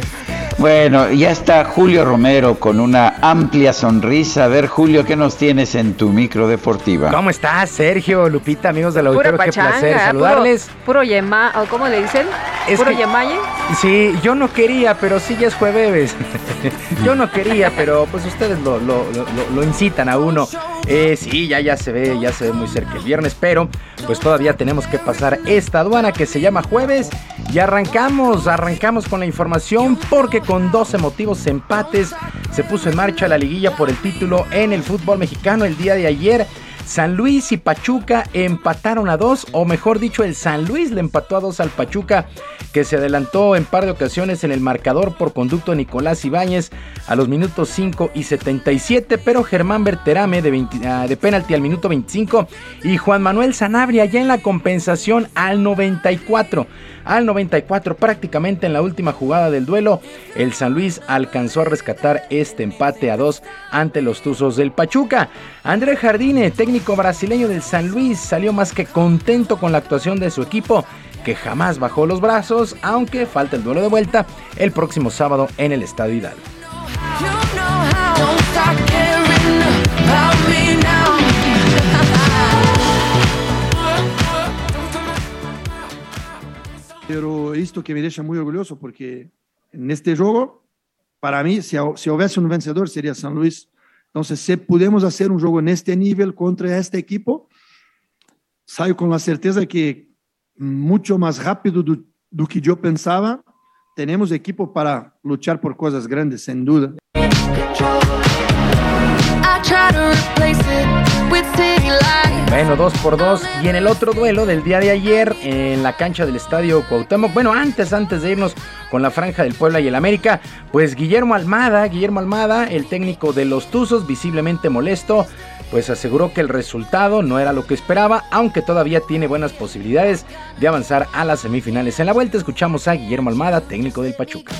Bueno, ya está Julio Romero con una amplia sonrisa. A ver, Julio, ¿qué nos tienes en tu micro deportiva? ¿Cómo estás, Sergio, Lupita, amigos del Pura auditorio? Qué pachanga, placer puro- saludarles. Puro, yema, ¿o ¿cómo le dicen? Es puro que- yemaye. Sí, yo no quería, pero sí ya es jueves. [laughs] yo no quería, pero pues ustedes lo, lo- lo- lo- lo incitan a uno. Eh, sí, ya, ya se ve, ya se ve muy cerca el viernes, pero pues todavía tenemos que pasar esta aduana que se llama jueves. Y arrancamos, arrancamos con la información porque con dos emotivos empates se puso en marcha la liguilla por el título en el fútbol mexicano el día de ayer. San Luis y Pachuca empataron a dos, o mejor dicho, el San Luis le empató a dos al Pachuca, que se adelantó en par de ocasiones en el marcador por conducto de Nicolás Ibáñez a los minutos 5 y 77, pero Germán Berterame de, 20 ah, de penalti al minuto 25 y Juan Manuel Sanabria ya en la compensación al 94. Al 94, prácticamente en la última jugada del duelo, el San Luis alcanzó a rescatar este empate a dos ante los Tuzos del Pachuca. André Jardine, técnico brasileño del San Luis, salió más que contento con la actuación de su equipo, que jamás bajó los brazos, aunque falta el duelo de vuelta el próximo sábado en el Estadio Hidalgo. Pero esto que me deja muy orgulloso porque en este juego, para mí, si, si hubiese un vencedor sería San Luis. Entonces, si podemos hacer un juego en este nivel contra este equipo, salgo con la certeza que mucho más rápido do, do que yo pensaba, tenemos equipo para luchar por cosas grandes, sin duda. Bueno, dos por dos. Y en el otro duelo del día de ayer, en la cancha del estadio Cuauhtémoc, bueno, antes, antes de irnos con la franja del Puebla y el América, pues Guillermo Almada, Guillermo Almada, el técnico de los Tuzos, visiblemente molesto, pues aseguró que el resultado no era lo que esperaba, aunque todavía tiene buenas posibilidades de avanzar a las semifinales. En la vuelta escuchamos a Guillermo Almada, técnico del Pachuca.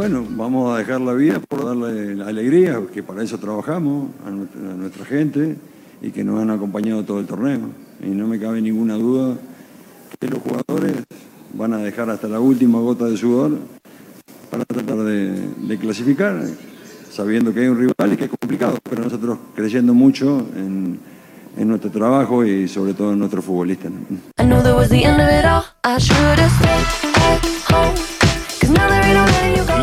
Bueno, vamos a dejar la vida por darle alegría, que para eso trabajamos a nuestra, gente y que nos han acompañado todo el torneo. Y no me cabe ninguna duda que los jugadores van a dejar hasta la última gota de sudor para tratar de, clasificar, sabiendo que hay un rival y que es complicado, pero nosotros creyendo mucho en, nuestro trabajo y sobre todo en nuestros futbolistas.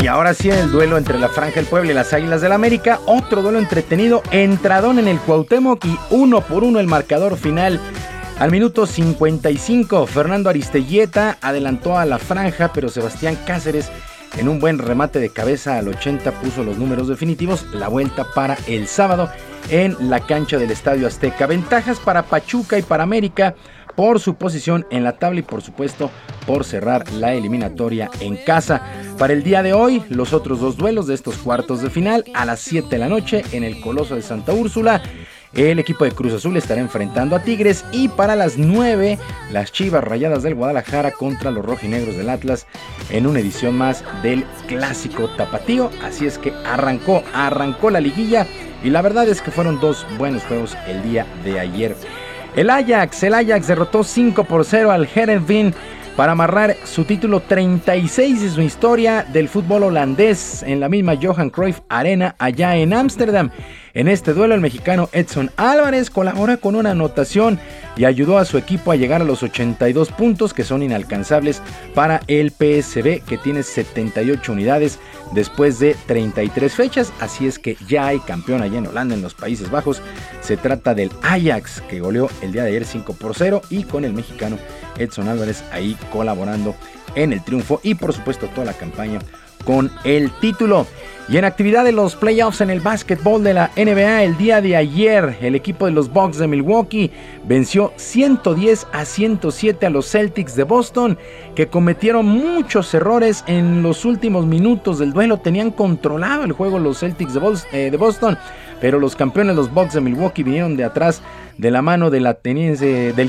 Y ahora sí el duelo entre la Franja del Pueblo y las Águilas del América, otro duelo entretenido, entradón en el Cuauhtémoc y uno por uno el marcador final. Al minuto 55, Fernando Aristelleta adelantó a la Franja, pero Sebastián Cáceres en un buen remate de cabeza al 80 puso los números definitivos, la vuelta para el sábado en la cancha del Estadio Azteca. Ventajas para Pachuca y para América por su posición en la tabla y por supuesto por cerrar la eliminatoria en casa. Para el día de hoy, los otros dos duelos de estos cuartos de final a las 7 de la noche en el Coloso de Santa Úrsula. El equipo de Cruz Azul estará enfrentando a Tigres y para las 9 las Chivas Rayadas del Guadalajara contra los Rojinegros del Atlas en una edición más del clásico tapatío. Así es que arrancó, arrancó la liguilla y la verdad es que fueron dos buenos juegos el día de ayer. El Ajax, el Ajax derrotó 5 por 0 al Herenveen para amarrar su título 36 de su historia del fútbol holandés en la misma Johan Cruyff Arena allá en Ámsterdam. En este duelo el mexicano Edson Álvarez colabora con una anotación y ayudó a su equipo a llegar a los 82 puntos que son inalcanzables para el PSB que tiene 78 unidades después de 33 fechas, así es que ya hay campeón allá en Holanda, en los Países Bajos. Se trata del Ajax, que goleó el día de ayer 5 por 0 y con el mexicano Edson Álvarez ahí colaborando en el triunfo y por supuesto toda la campaña con el título. Y en actividad de los playoffs en el básquetbol de la NBA el día de ayer, el equipo de los Bucks de Milwaukee venció 110 a 107 a los Celtics de Boston, que cometieron muchos errores en los últimos minutos del duelo. Tenían controlado el juego los Celtics de, Boston, pero los campeones, los Bucks de Milwaukee, vinieron de atrás de la mano del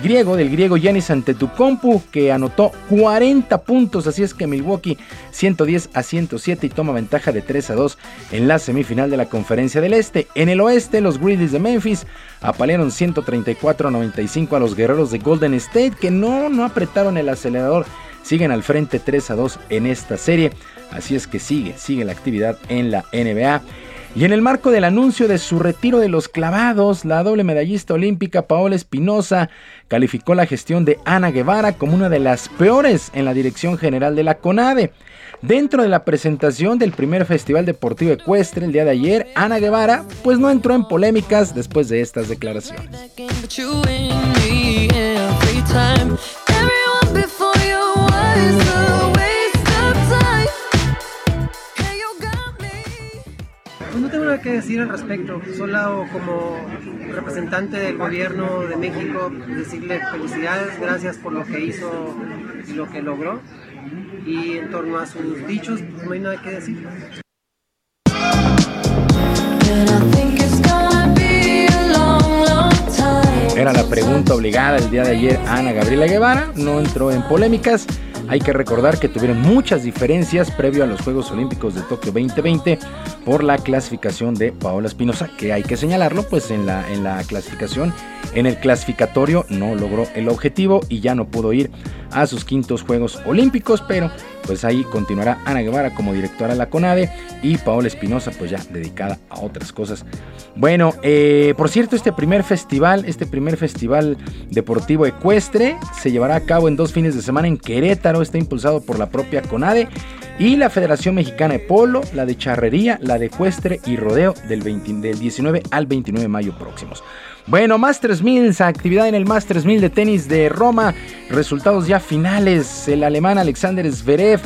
griego, del griego Giannis Antetokounmpo, que anotó 40 puntos, así es que Milwaukee 110 a 107 y toma ventaja de 3 a 2 en la semifinal de la Conferencia del Este. En el oeste, los Grizzlies de Memphis apalearon 134 a 95 a los guerreros de Golden State, que no, no apretaron el acelerador. Siguen al frente 3 a 2 en esta serie. Así es que sigue, sigue la actividad en la NBA. Y en el marco del anuncio de su retiro de los clavados, la doble medallista olímpica Paola Espinosa calificó la gestión de Ana Guevara como una de las peores en la dirección general de la CONADE. Dentro de la presentación del primer Festival Deportivo Ecuestre el día de ayer, Ana Guevara pues no entró en polémicas después de estas declaraciones. No tengo nada que decir al respecto, solo como representante del gobierno de México decirle felicidades, gracias por lo que hizo y lo que logró. Y en torno a sus dichos, pues no hay nada que decir. Era la pregunta obligada el día de ayer a Ana Gabriela Guevara, no entró en polémicas. Hay que recordar que tuvieron muchas diferencias previo a los Juegos Olímpicos de Tokio 2020 por la clasificación de Paola Espinosa, que hay que señalarlo, pues en la, en la clasificación, en el clasificatorio no logró el objetivo y ya no pudo ir a sus quintos Juegos Olímpicos, pero pues ahí continuará Ana Guevara como directora de la CONADE y Paola Espinosa pues ya dedicada a otras cosas. Bueno, eh, por cierto, este primer festival, este primer festival deportivo ecuestre se llevará a cabo en dos fines de semana en Querétaro, está impulsado por la propia CONADE y la Federación Mexicana de Polo, la de Charrería, la de Ecuestre y Rodeo del, del 19 al 29 de mayo próximos. Bueno, Masters 1000, actividad en el Masters 1000 de tenis de Roma. Resultados ya finales. El alemán Alexander Zverev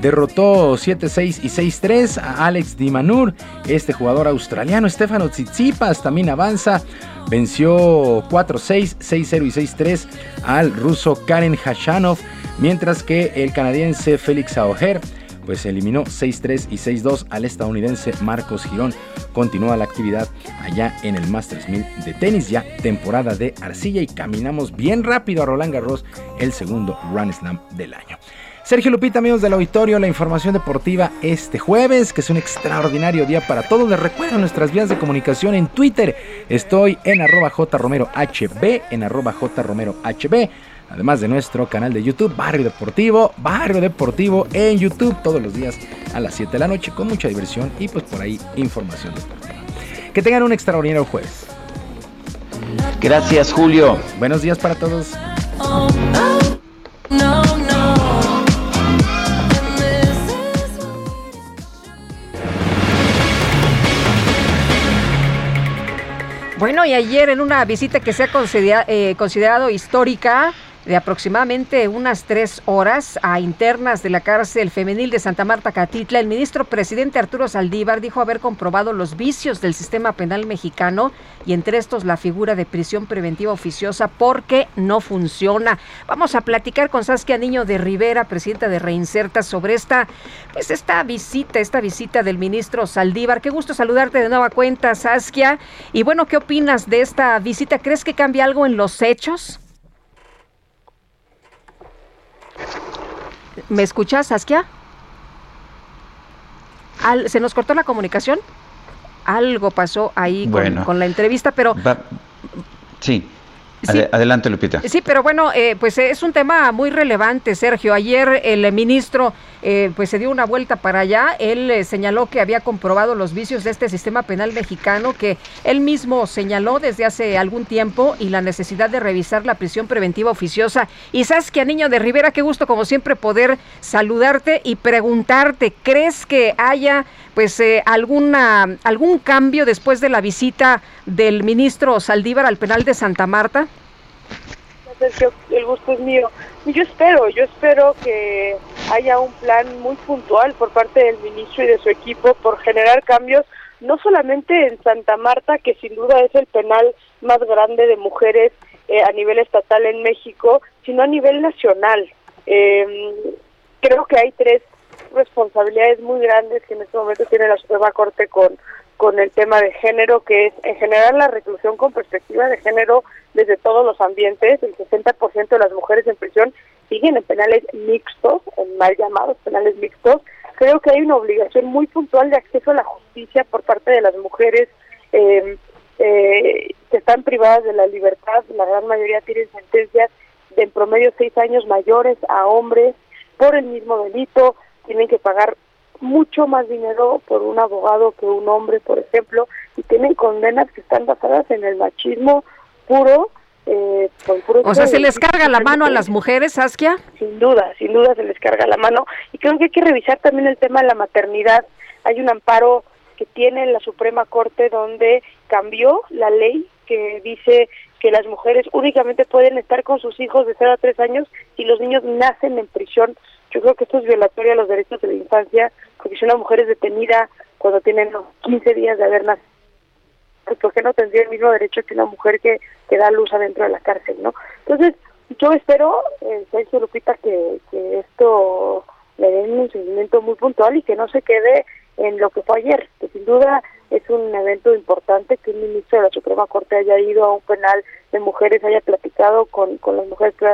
derrotó 7-6 y 6-3 a Alex Dimanur. Este jugador australiano, Stefano Tsitsipas, también avanza. Venció 4-6, 6-0 y 6-3 al ruso Karen Hashanov. Mientras que el canadiense Félix Auger pues eliminó 6-3 y 6-2 al estadounidense Marcos Girón. Continúa la actividad allá en el Masters 1000 de tenis, ya temporada de arcilla y caminamos bien rápido a Roland Garros, el segundo Grand Slam del año. Sergio Lupita, amigos del auditorio, la información deportiva este jueves, que es un extraordinario día para todos. Les recuerdo nuestras vías de comunicación en Twitter. Estoy en arroba jromerohb, en arroba jromerohb además de nuestro canal de YouTube, Barrio Deportivo, Barrio Deportivo en YouTube, todos los días a las 7 de la noche, con mucha diversión y pues por ahí información deportiva. Que tengan un extraordinario jueves. Gracias, Julio. Buenos días para todos. Bueno, y ayer en una visita que se ha eh, considerado histórica, de aproximadamente unas tres horas a internas de la cárcel femenil de Santa Marta Catitla, el ministro presidente Arturo Saldívar dijo haber comprobado los vicios del sistema penal mexicano y entre estos la figura de prisión preventiva oficiosa porque no funciona. Vamos a platicar con Saskia Niño de Rivera, presidenta de Reinserta, sobre esta, pues esta visita, esta visita del ministro Saldívar. Qué gusto saludarte de nueva cuenta, Saskia. Y bueno, ¿qué opinas de esta visita? ¿Crees que cambia algo en los hechos? ¿Me escuchas, Saskia? ¿Se nos cortó la comunicación? Algo pasó ahí con, la entrevista, pero... sí adelante, Lupita. Sí, pero bueno, eh, pues es un tema muy relevante, Sergio. Ayer el ministro eh, pues se dio una vuelta para allá. Él eh, señaló que había comprobado los vicios de este sistema penal mexicano que él mismo señaló desde hace algún tiempo y la necesidad de revisar la prisión preventiva oficiosa. Y Saskia Niño de Rivera, qué gusto como siempre poder saludarte y preguntarte, ¿crees que haya pues alguna algún cambio después de la visita del ministro Saldívar al penal de Santa Marta? El gusto es mío. Yo espero, yo espero que haya un plan muy puntual por parte del ministro y de su equipo por generar cambios, no solamente en Santa Marta, que sin duda es el penal más grande de mujeres eh, a nivel estatal en México, sino a nivel nacional. Em, creo que hay tres responsabilidades muy grandes que en este momento tiene la Suprema Corte con, con el tema de género, que es en general la reclusión con perspectiva de género desde todos los ambientes. El 60% de las mujeres en prisión siguen en penales mixtos, en mal llamados penales mixtos. Creo que hay una obligación muy puntual de acceso a la justicia por parte de las mujeres eh, eh, que están privadas de la libertad. La gran mayoría tienen sentencias de en promedio seis años mayores a hombres por el mismo delito. Tienen que pagar mucho más dinero por un abogado que un hombre, por ejemplo, y tienen condenas que están basadas en el machismo puro. Eh, o sea, ¿se les carga la mano a las mujeres, Saskia? Sin duda, sin duda se les carga la mano. Y creo que hay que revisar también el tema de la maternidad. Hay un amparo que tiene la Suprema Corte donde cambió la ley que dice que las mujeres únicamente pueden estar con sus hijos de 0 a 3 años y los niños nacen en prisión. Yo creo que esto es violatorio a los derechos de la infancia, porque si una mujer es detenida cuando tienen 15 días de haber nacido, pues ¿por qué no tendría el mismo derecho que una mujer que, que da luz adentro de la cárcel, no? Entonces, yo espero, eh, Sergio Lupita, que, que esto le den un seguimiento muy puntual y que no se quede en lo que fue ayer, que sin duda es un evento importante que un ministro de la Suprema Corte haya ido a un penal de mujeres, haya platicado con, con las mujeres que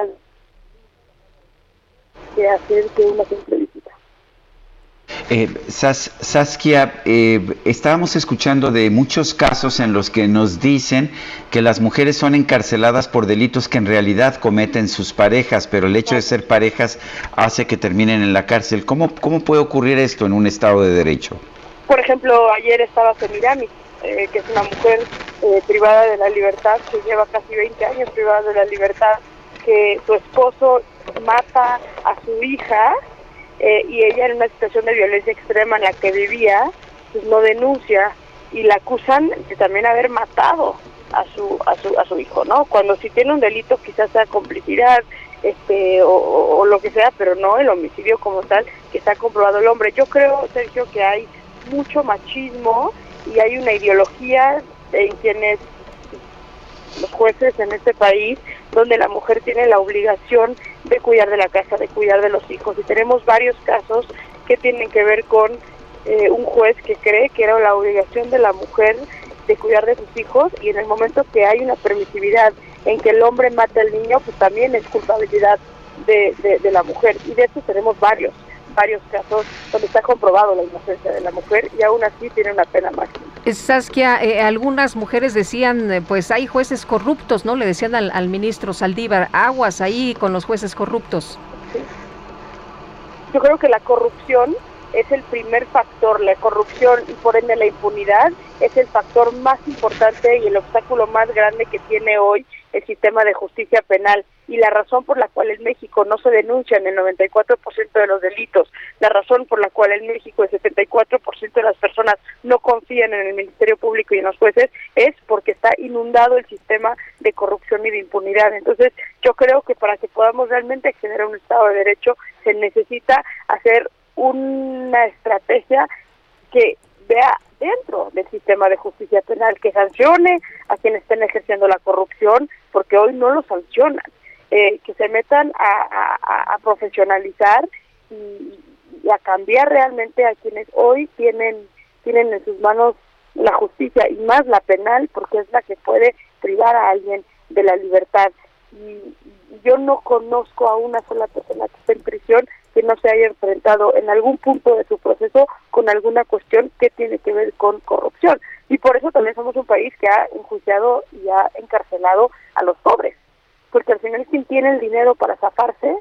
hacer que una simple visita. Eh, Saskia, eh, estábamos escuchando de muchos casos en los que nos dicen que las mujeres son encarceladas por delitos que en realidad cometen sus parejas, pero el hecho de ser parejas hace que terminen en la cárcel. ¿Cómo, cómo puede ocurrir esto en un Estado de Derecho? Por ejemplo, ayer estaba Semirami, eh, que es una mujer eh, privada de la libertad, que lleva casi 20 años privada de la libertad, que su esposo mata a su hija eh, y ella en una situación de violencia extrema en la que vivía, pues no denuncia y la acusan de también haber matado a su a su a su hijo, ¿no? Cuando si tiene un delito quizás sea complicidad, este o, o lo que sea, pero no el homicidio como tal que está comprobado el hombre. Yo creo, Sergio, que hay mucho machismo y hay una ideología en quienes los jueces en este país donde la mujer tiene la obligación de cuidar de la casa, de cuidar de los hijos. Y tenemos varios casos que tienen que ver con eh, un juez que cree que era la obligación de la mujer de cuidar de sus hijos y en el momento que hay una permisividad en que el hombre mata al niño, pues también es culpabilidad de, de, de la mujer. Y de eso tenemos varios varios casos donde está comprobado la inocencia de la mujer y aún así tiene una pena máxima. Saskia, eh, algunas mujeres decían, eh, pues hay jueces corruptos, ¿no? Le decían al, al ministro Saldívar, aguas ahí con los jueces corruptos. Sí. Yo creo que la corrupción es el primer factor, la corrupción y por ende la impunidad es el factor más importante y el obstáculo más grande que tiene hoy el sistema de justicia penal y la razón por la cual en México no se denuncian el 94% de los delitos, la razón por la cual en México el 74% de las personas no confían en el Ministerio Público y en los jueces es porque está inundado el sistema de corrupción y de impunidad. Entonces, yo creo que para que podamos realmente acceder a un Estado de Derecho se necesita hacer una estrategia que vea dentro del sistema de justicia penal, que sancione a quienes estén ejerciendo la corrupción, porque hoy no lo sancionan, eh, que se metan a, profesionalizar y, y, a cambiar realmente a quienes hoy tienen, tienen en sus manos la justicia y más la penal, porque es la que puede privar a alguien de la libertad. Y, yo no conozco a una sola persona que esté en prisión que no se haya enfrentado en algún punto de su proceso con alguna cuestión que tiene que ver con corrupción. Y por eso también somos un país que ha enjuiciado y ha encarcelado a los pobres, porque al final quien tiene el dinero para zafarse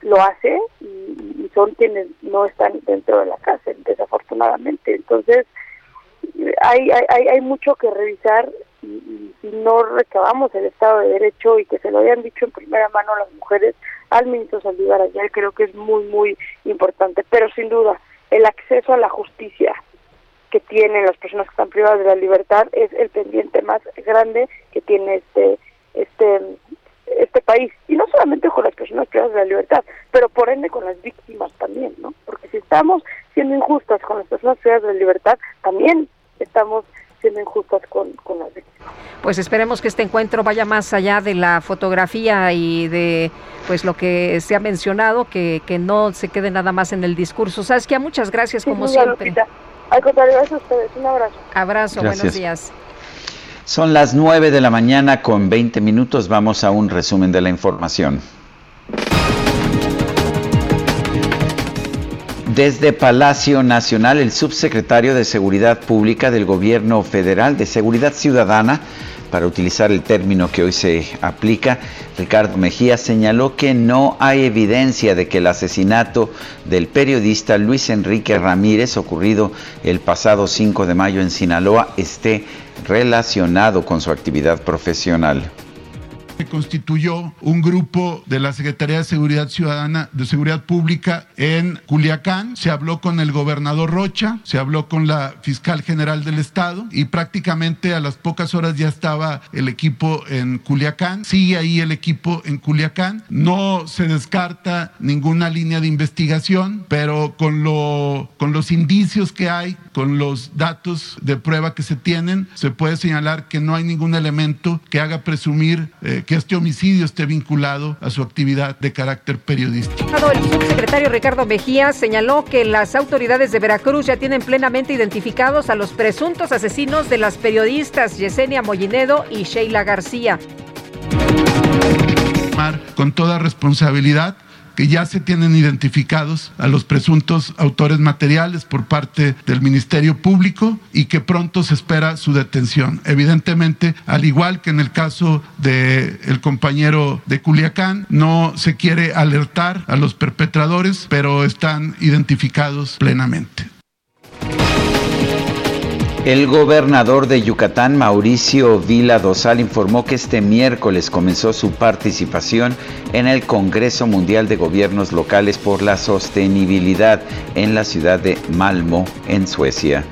lo hace y, son quienes no están dentro de la cárcel, desafortunadamente. Entonces, hay, hay, hay mucho que revisar y, si no recabamos el Estado de Derecho y que se lo hayan dicho en primera mano las mujeres al ministro Saldívar ayer, creo que es muy, muy importante. Pero sin duda, el acceso a la justicia que tienen las personas que están privadas de la libertad es el pendiente más grande que tiene este este este país y no solamente con las personas privadas de la libertad pero por ende con las víctimas también no porque si estamos siendo injustas con las personas privadas de la libertad también estamos siendo injustas con, con las víctimas. Pues esperemos que este encuentro vaya más allá de la fotografía y de pues lo que se ha mencionado, que, que no se quede nada más en el discurso. Saskia, muchas gracias como siempre. Lupita. Al contrario, gracias a ustedes. Un abrazo. Abrazo, Gracias. buenos días. Son las 9 de la mañana con 20 minutos. Vamos a un resumen de la información. Desde Palacio Nacional, el subsecretario de Seguridad Pública del Gobierno Federal de Seguridad Ciudadana, para utilizar el término que hoy se aplica, Ricardo Mejía señaló que no hay evidencia de que el asesinato del periodista Luis Enrique Ramírez, ocurrido el pasado 5 de mayo en Sinaloa, esté relacionado con su actividad profesional. Se constituyó un grupo de la Secretaría de Seguridad Ciudadana, de Seguridad Pública en Culiacán. Se habló con el gobernador Rocha, se habló con la fiscal general del estado y prácticamente a las pocas horas ya estaba el equipo en Culiacán. Sigue ahí el equipo en Culiacán. No se descarta ninguna línea de investigación, pero con, lo, con los indicios que hay, con los datos de prueba que se tienen, se puede señalar que no hay ningún elemento que haga presumir eh, que este homicidio esté vinculado a su actividad de carácter periodístico. El subsecretario Ricardo Mejía señaló que las autoridades de Veracruz ya tienen plenamente identificados a los presuntos asesinos de las periodistas Yesenia Mollinedo y Sheila García. Con toda responsabilidad que ya se tienen identificados a los presuntos autores materiales por parte del Ministerio Público y que pronto se espera su detención. Evidentemente, al igual que en el caso del el compañero de Culiacán, no se quiere alertar a los perpetradores, pero están identificados plenamente. El gobernador de Yucatán, Mauricio Vila Dosal, informó que este miércoles comenzó su participación en el Congreso Mundial de Gobiernos Locales por la Sostenibilidad en la ciudad de Malmo, en Suecia.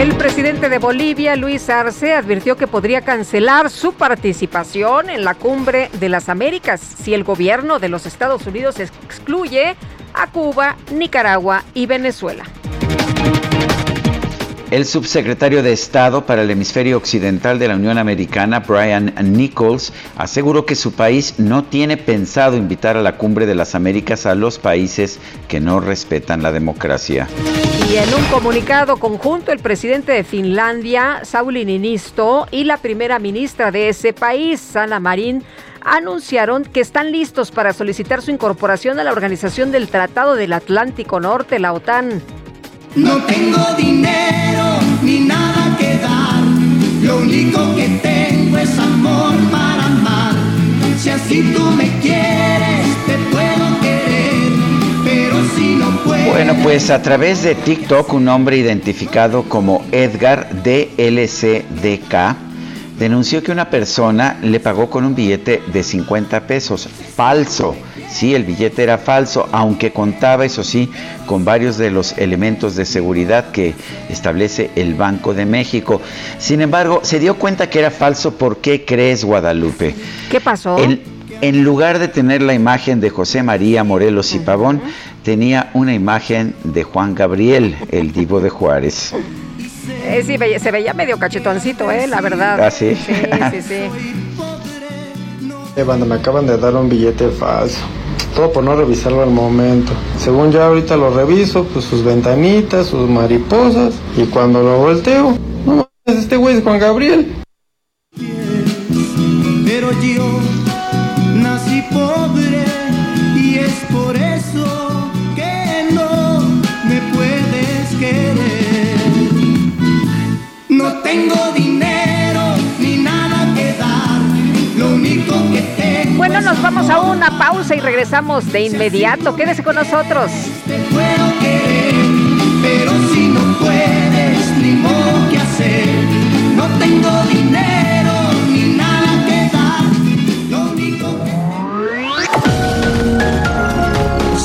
El presidente de Bolivia, Luis Arce, advirtió que podría cancelar su participación en la cumbre de las Américas si el gobierno de los Estados Unidos excluye a Cuba, Nicaragua y Venezuela. El subsecretario de Estado para el Hemisferio Occidental de la Unión Americana, Brian Nichols, aseguró que su país no tiene pensado invitar a la Cumbre de las Américas a los países que no respetan la democracia. Y en un comunicado conjunto, el presidente de Finlandia, Sauli Niinisto, y la primera ministra de ese país, Sanna Marin, anunciaron que están listos para solicitar su incorporación a la Organización del Tratado del Atlántico Norte, la OTAN. No tengo dinero ni nada que dar. Lo único que tengo es amor para amar. Si así tú me quieres, te puedo querer. Pero si no puedes. Bueno, pues a través de TikTok, un hombre identificado como Edgar DLCDK denunció que una persona le pagó con un billete de 50 pesos falso. Sí, el billete era falso, aunque contaba, eso sí, con varios de los elementos de seguridad que establece el Banco de México. Sin embargo, se dio cuenta que era falso. ¿Por qué crees, Guadalupe? ¿Qué pasó? El- en lugar de tener la imagen de José María Morelos y Pavón, tenía una imagen de Juan Gabriel, el divo de Juárez. Eh, sí, se veía medio cachetoncito, ¿eh? La verdad. ¿Ah, sí? Sí, sí, sí. [laughs] Banda, me acaban de dar un billete falso. Todo por no revisarlo al momento. Según ya ahorita lo reviso, pues sus ventanitas, sus mariposas. Y cuando lo volteo, no mames, este güey es Juan Gabriel. Pero yo nací pobre vamos a una pausa y regresamos de inmediato. Quédese con nosotros.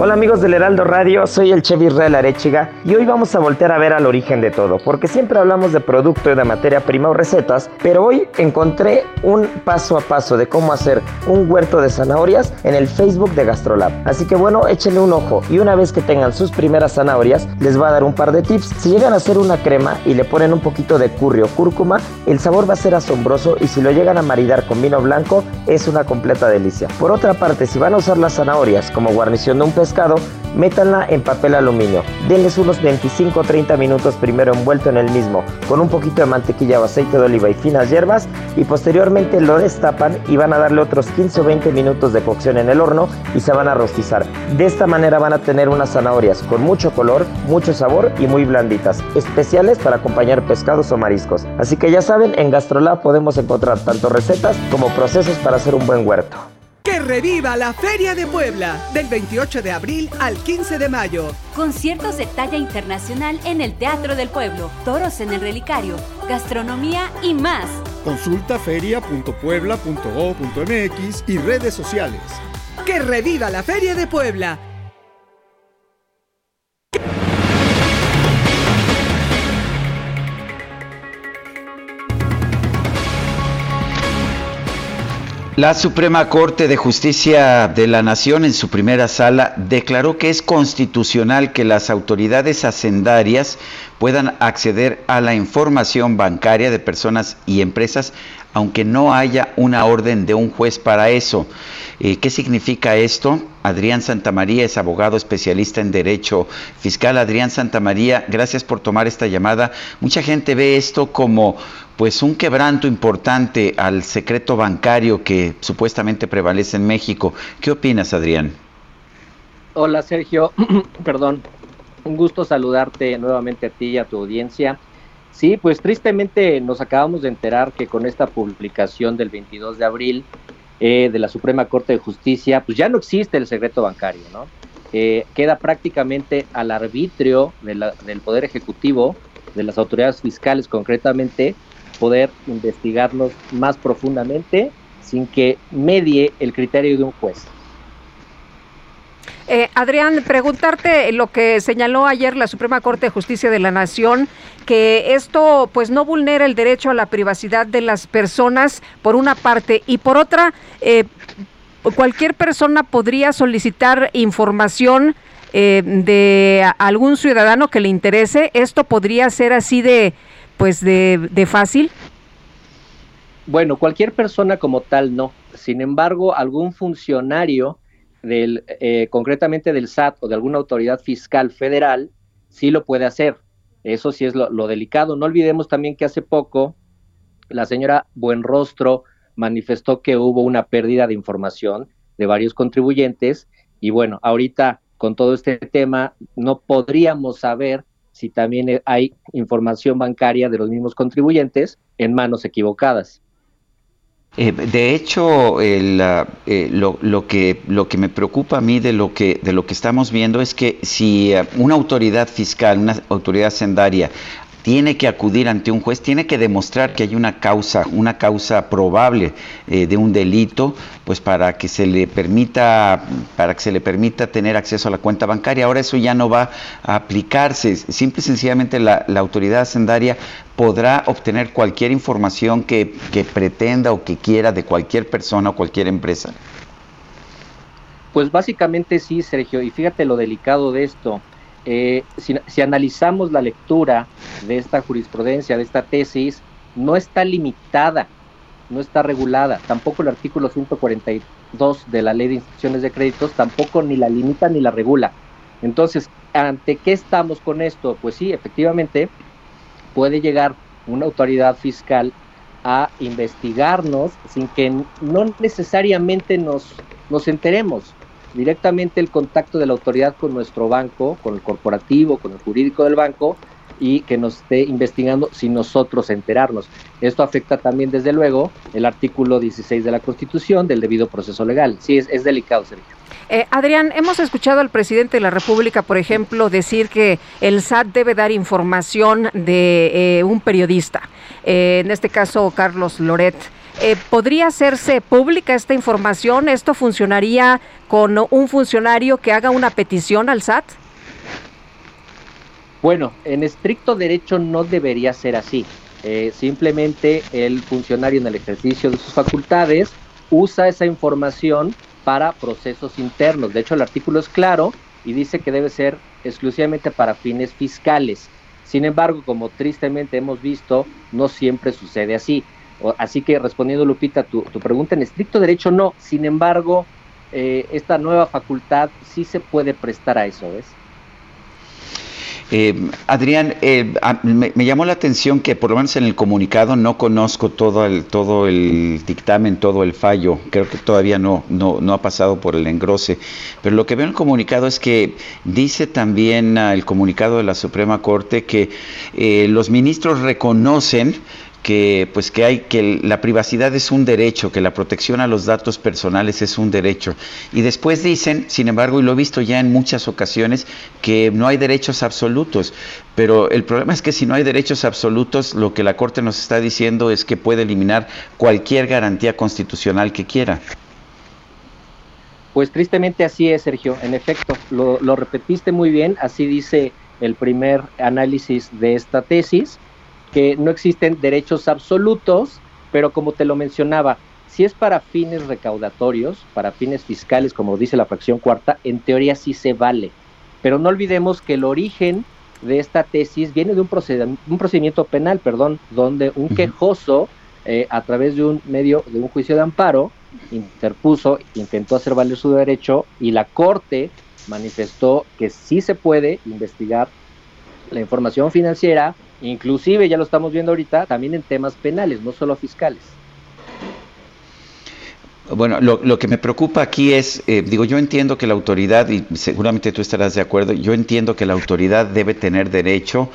Hola amigos del Heraldo Radio, soy el Chevy Real Arechiga y hoy vamos a voltear a ver al origen de todo, porque siempre hablamos de producto y de materia prima o recetas, pero hoy encontré un paso a paso de cómo hacer un huerto de zanahorias en el Facebook de Gastrolab. Así que bueno, échenle un ojo y una vez que tengan sus primeras zanahorias, les va a dar un par de tips. Si llegan a hacer una crema y le ponen un poquito de curry o cúrcuma, el sabor va a ser asombroso y si lo llegan a maridar con vino blanco, es una completa delicia. Por otra parte, si van a usar las zanahorias como guarnición de un pescado, métanla en papel aluminio. Denles unos 25 o 30 minutos primero envuelto en el mismo, con un poquito de mantequilla o aceite de oliva y finas hierbas, y posteriormente lo destapan y van a darle otros 15 o 20 minutos de cocción en el horno y se van a rostizar. De esta manera van a tener unas zanahorias con mucho color, mucho sabor y muy blanditas, especiales para acompañar pescados o mariscos. Así que ya saben, en Gastrolab podemos encontrar tanto recetas como procesos para hacer un buen huerto. Que reviva la Feria de Puebla del 28 de abril al 15 de mayo. Conciertos de talla internacional en el Teatro del Pueblo, toros en el relicario, gastronomía y más. Consulta feria.puebla.go.mx y redes sociales. Que reviva la Feria de Puebla. La Suprema Corte de Justicia de la Nación en su primera sala declaró que es constitucional que las autoridades hacendarias puedan acceder a la información bancaria de personas y empresas aunque no haya una orden de un juez para eso. Eh, ¿Qué significa esto? Adrián Santamaría es abogado especialista en Derecho Fiscal. Adrián Santamaría, gracias por tomar esta llamada. Mucha gente ve esto como pues un quebranto importante al secreto bancario que supuestamente prevalece en México. ¿Qué opinas, Adrián? Hola, Sergio. [clears throat] Perdón. Un gusto saludarte nuevamente a ti y a tu audiencia. Sí, pues tristemente nos acabamos de enterar que con esta publicación del 22 de abril eh, de la Suprema Corte de Justicia, pues ya no existe el secreto bancario, ¿no? Eh, queda prácticamente al arbitrio del Poder Ejecutivo, de las autoridades fiscales concretamente, poder investigarlos más profundamente sin que medie el criterio de un juez. Eh, Adrián, preguntarte lo que señaló ayer la Suprema Corte de Justicia de la Nación, que esto pues no vulnera el derecho a la privacidad de las personas por una parte y por otra, eh, cualquier persona podría solicitar información eh, de algún ciudadano que le interese. Esto podría ser así de pues de, de fácil. Bueno, cualquier persona como tal no. Sin embargo, algún funcionario del, eh, concretamente del SAT o de alguna autoridad fiscal federal, sí lo puede hacer. Eso sí es lo, delicado. No olvidemos también que hace poco la señora Buenrostro manifestó que hubo una pérdida de información de varios contribuyentes y bueno, ahorita con todo este tema no podríamos saber si también hay información bancaria de los mismos contribuyentes en manos equivocadas. Eh, de hecho, eh, lo, que, que me preocupa a mí de lo que, de lo que estamos viendo es que si eh, una autoridad fiscal, una autoridad sendaria, tiene que acudir ante un juez, tiene que demostrar que hay una causa, una causa probable eh, de un delito, pues para que se le permita, para que se le permita tener acceso a la cuenta bancaria. Ahora eso ya no va a aplicarse. Simple y sencillamente la, autoridad hacendaria podrá obtener cualquier información que, que pretenda o que quiera de cualquier persona o cualquier empresa. Pues básicamente sí, Sergio, y fíjate lo delicado de esto. Eh, si, analizamos la lectura de esta jurisprudencia, de esta tesis, no está limitada, no está regulada, tampoco el artículo 142 de la ley de instituciones de créditos tampoco ni la limita ni la regula. Entonces, ¿ante qué estamos con esto? Pues sí, efectivamente, puede llegar una autoridad fiscal a investigarnos sin que no necesariamente nos, nos enteremos directamente el contacto de la autoridad con nuestro banco, con el corporativo, con el jurídico del banco y que nos esté investigando sin nosotros enterarnos. Esto afecta también, desde luego, el artículo 16 de la Constitución del debido proceso legal. Sí, es, delicado, Sergio. Eh, Adrián, hemos escuchado al presidente de la República, por ejemplo, decir que el SAT debe dar información de eh, un periodista, eh, en este caso Carlos Loret. Eh, ¿Podría hacerse pública esta información? ¿Esto funcionaría con un funcionario que haga una petición al SAT? Bueno, en estricto derecho no debería ser así. Eh, simplemente el funcionario en el ejercicio de sus facultades usa esa información para procesos internos. De hecho, el artículo es claro y dice que debe ser exclusivamente para fines fiscales. Sin embargo, como tristemente hemos visto, no siempre sucede así. Así que respondiendo Lupita tu, pregunta, en estricto derecho no, sin embargo, eh, esta nueva facultad sí se puede prestar a eso, ¿ves? Eh, Adrián, eh, me, llamó la atención que por lo menos en el comunicado no conozco todo el, todo el dictamen, todo el fallo, creo que todavía no, no, no ha pasado por el engrose, pero lo que veo en el comunicado es que dice también ah, el comunicado de la Suprema Corte que los ministros reconocen que pues que hay que la privacidad es un derecho, que la protección a los datos personales es un derecho. Y después dicen, sin embargo, y lo he visto ya en muchas ocasiones, que no hay derechos absolutos. Pero el problema es que si no hay derechos absolutos, lo que la Corte nos está diciendo es que puede eliminar cualquier garantía constitucional que quiera. Pues tristemente así es, Sergio. En efecto, lo, lo repetiste muy bien. Así dice el primer análisis de esta tesis, que no existen derechos absolutos, pero como te lo mencionaba, si es para fines recaudatorios, para fines fiscales, como dice la fracción cuarta, en teoría sí se vale. Pero no olvidemos que el origen de esta tesis viene de un, procedimiento, un procedimiento penal, perdón, donde un quejoso, eh, a través de un medio, de un juicio de amparo, interpuso, intentó hacer valer su derecho y la Corte manifestó que sí se puede investigar la información financiera, inclusive ya lo estamos viendo ahorita, también en temas penales, no solo fiscales. Bueno, lo, que me preocupa aquí es, eh, digo, yo entiendo que la autoridad, y seguramente tú estarás de acuerdo, yo entiendo que la autoridad debe tener derecho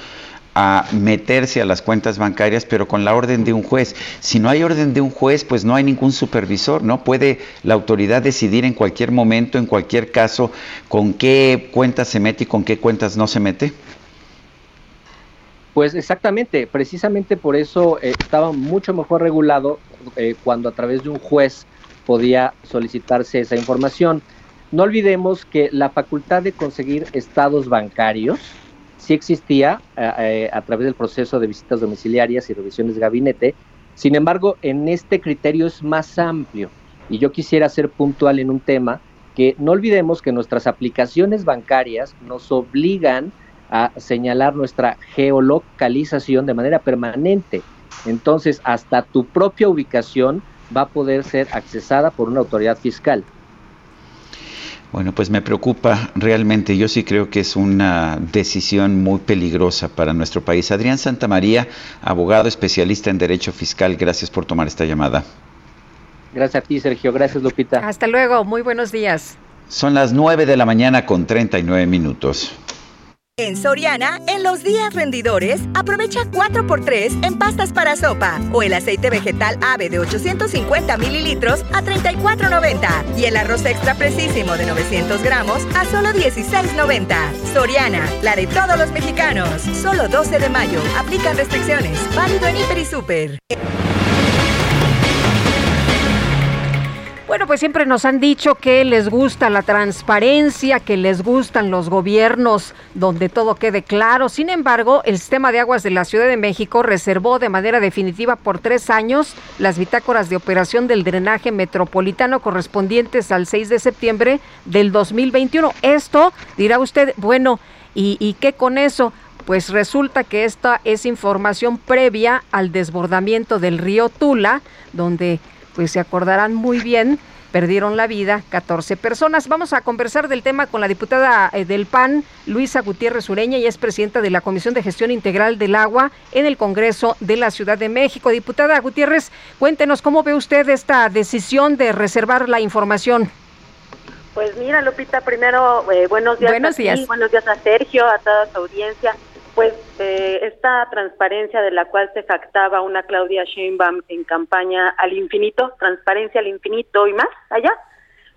a meterse a las cuentas bancarias, pero con la orden de un juez. Si no hay orden de un juez, pues no hay ningún supervisor, ¿no? Puede la autoridad decidir en cualquier momento, en cualquier caso, con qué cuentas se mete y con qué cuentas no se mete. Pues exactamente, precisamente por eso eh, estaba mucho mejor regulado eh, cuando a través de un juez podía solicitarse esa información. No olvidemos que la facultad de conseguir estados bancarios sí existía eh, eh, a través del proceso de visitas domiciliarias y revisiones de gabinete. Sin embargo, en este criterio es más amplio y yo quisiera ser puntual en un tema que no olvidemos que nuestras aplicaciones bancarias nos obligan a señalar nuestra geolocalización de manera permanente. Entonces, hasta tu propia ubicación va a poder ser accesada por una autoridad fiscal. Bueno, pues me preocupa realmente. Yo sí creo que es una decisión muy peligrosa para nuestro país. Adrián Santamaría, abogado especialista en Derecho Fiscal, gracias por tomar esta llamada. Gracias a ti, Sergio. Gracias, Lupita. Hasta luego. Muy buenos días. Son las 9 de la mañana con 39 minutos. En Soriana, en los días rendidores, aprovecha 4x3 en pastas para sopa o el aceite vegetal ave de 850 mililitros a 34.90 y el arroz extra precisísimo de 900 gramos a solo 16.90. Soriana, la de todos los mexicanos. Solo 12 de mayo. Aplican restricciones. Válido en Hiper y Super. Bueno, pues siempre nos han dicho que les gusta la transparencia, que les gustan los gobiernos donde todo quede claro. Sin embargo, el sistema de aguas de la Ciudad de México reservó de manera definitiva por tres años las bitácoras de operación del drenaje metropolitano correspondientes al 6 de septiembre del 2021. Esto, dirá usted, bueno, ¿y, y qué con eso? Pues resulta que esta es información previa al desbordamiento del río Tula, donde pues se acordarán muy bien, perdieron la vida 14 personas. Vamos a conversar del tema con la diputada eh, del PAN, Luisa Gutiérrez Ureña, y es presidenta de la Comisión de Gestión Integral del Agua en el Congreso de la Ciudad de México. Diputada Gutiérrez, cuéntenos cómo ve usted esta decisión de reservar la información. Pues mira, Lupita, primero, eh, buenos días buenos a días. buenos días a Sergio, a toda su audiencia pues eh, esta transparencia de la cual se jactaba una Claudia Sheinbaum en campaña al infinito, transparencia al infinito y más allá,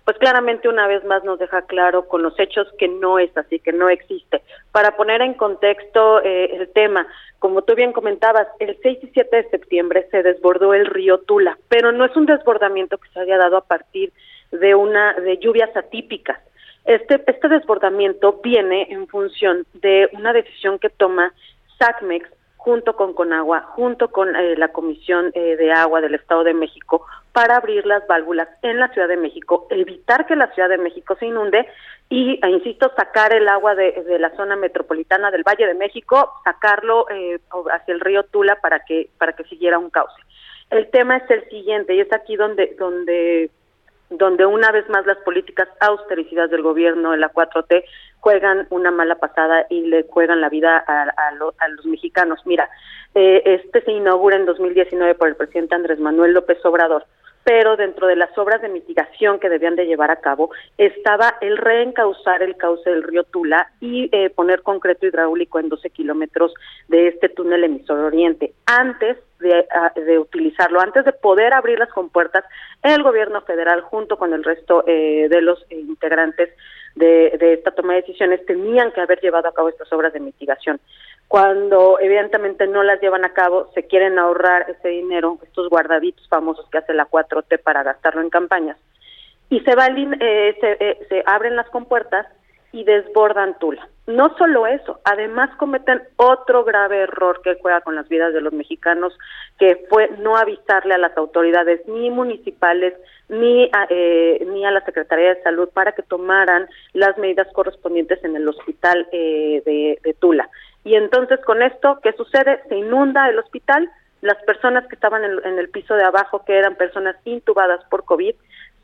pues claramente una vez más nos deja claro con los hechos que no es así, que no existe. Para poner en contexto eh, el tema, como tú bien comentabas, el 6 y 7 de septiembre se desbordó el río Tula, pero no es un desbordamiento que se haya dado a partir de una de lluvias atípicas este, este desbordamiento viene en función de una decisión que toma SACMEX junto con Conagua, junto con eh, la Comisión eh, de Agua del Estado de México, para abrir las válvulas en la Ciudad de México, evitar que la Ciudad de México se inunde y, e insisto, sacar el agua de, de, la zona metropolitana del Valle de México, sacarlo eh, hacia el río Tula para que para que siguiera un cauce. El tema es el siguiente y es aquí donde donde donde una vez más las políticas austericidas del gobierno de la 4T juegan una mala pasada y le juegan la vida a los mexicanos. Mira, eh, este se inaugura en 2019 por el presidente Andrés Manuel López Obrador, pero dentro de las obras de mitigación que debían de llevar a cabo estaba el reencauzar el cauce del río Tula y eh, poner concreto hidráulico en 12 kilómetros de este túnel emisor oriente. Antes de, de, utilizarlo, antes de poder abrir las compuertas, el gobierno federal junto con el resto eh, de los integrantes de, de, esta toma de decisiones tenían que haber llevado a cabo estas obras de mitigación. Cuando evidentemente no las llevan a cabo, se quieren ahorrar ese dinero, estos guardaditos famosos que hace la 4T para gastarlo en campañas. y se, va, eh, se, eh, se abren las compuertas y desbordan Tula. No solo eso, además cometen otro grave error que juega con las vidas de los mexicanos, que fue no avisarle a las autoridades ni municipales ni a, eh, ni a la Secretaría de Salud para que tomaran las medidas correspondientes en el hospital eh, de, Tula. Y entonces con esto, ¿qué sucede? Se inunda el hospital, las personas que estaban en el piso de abajo, que eran personas intubadas por COVID,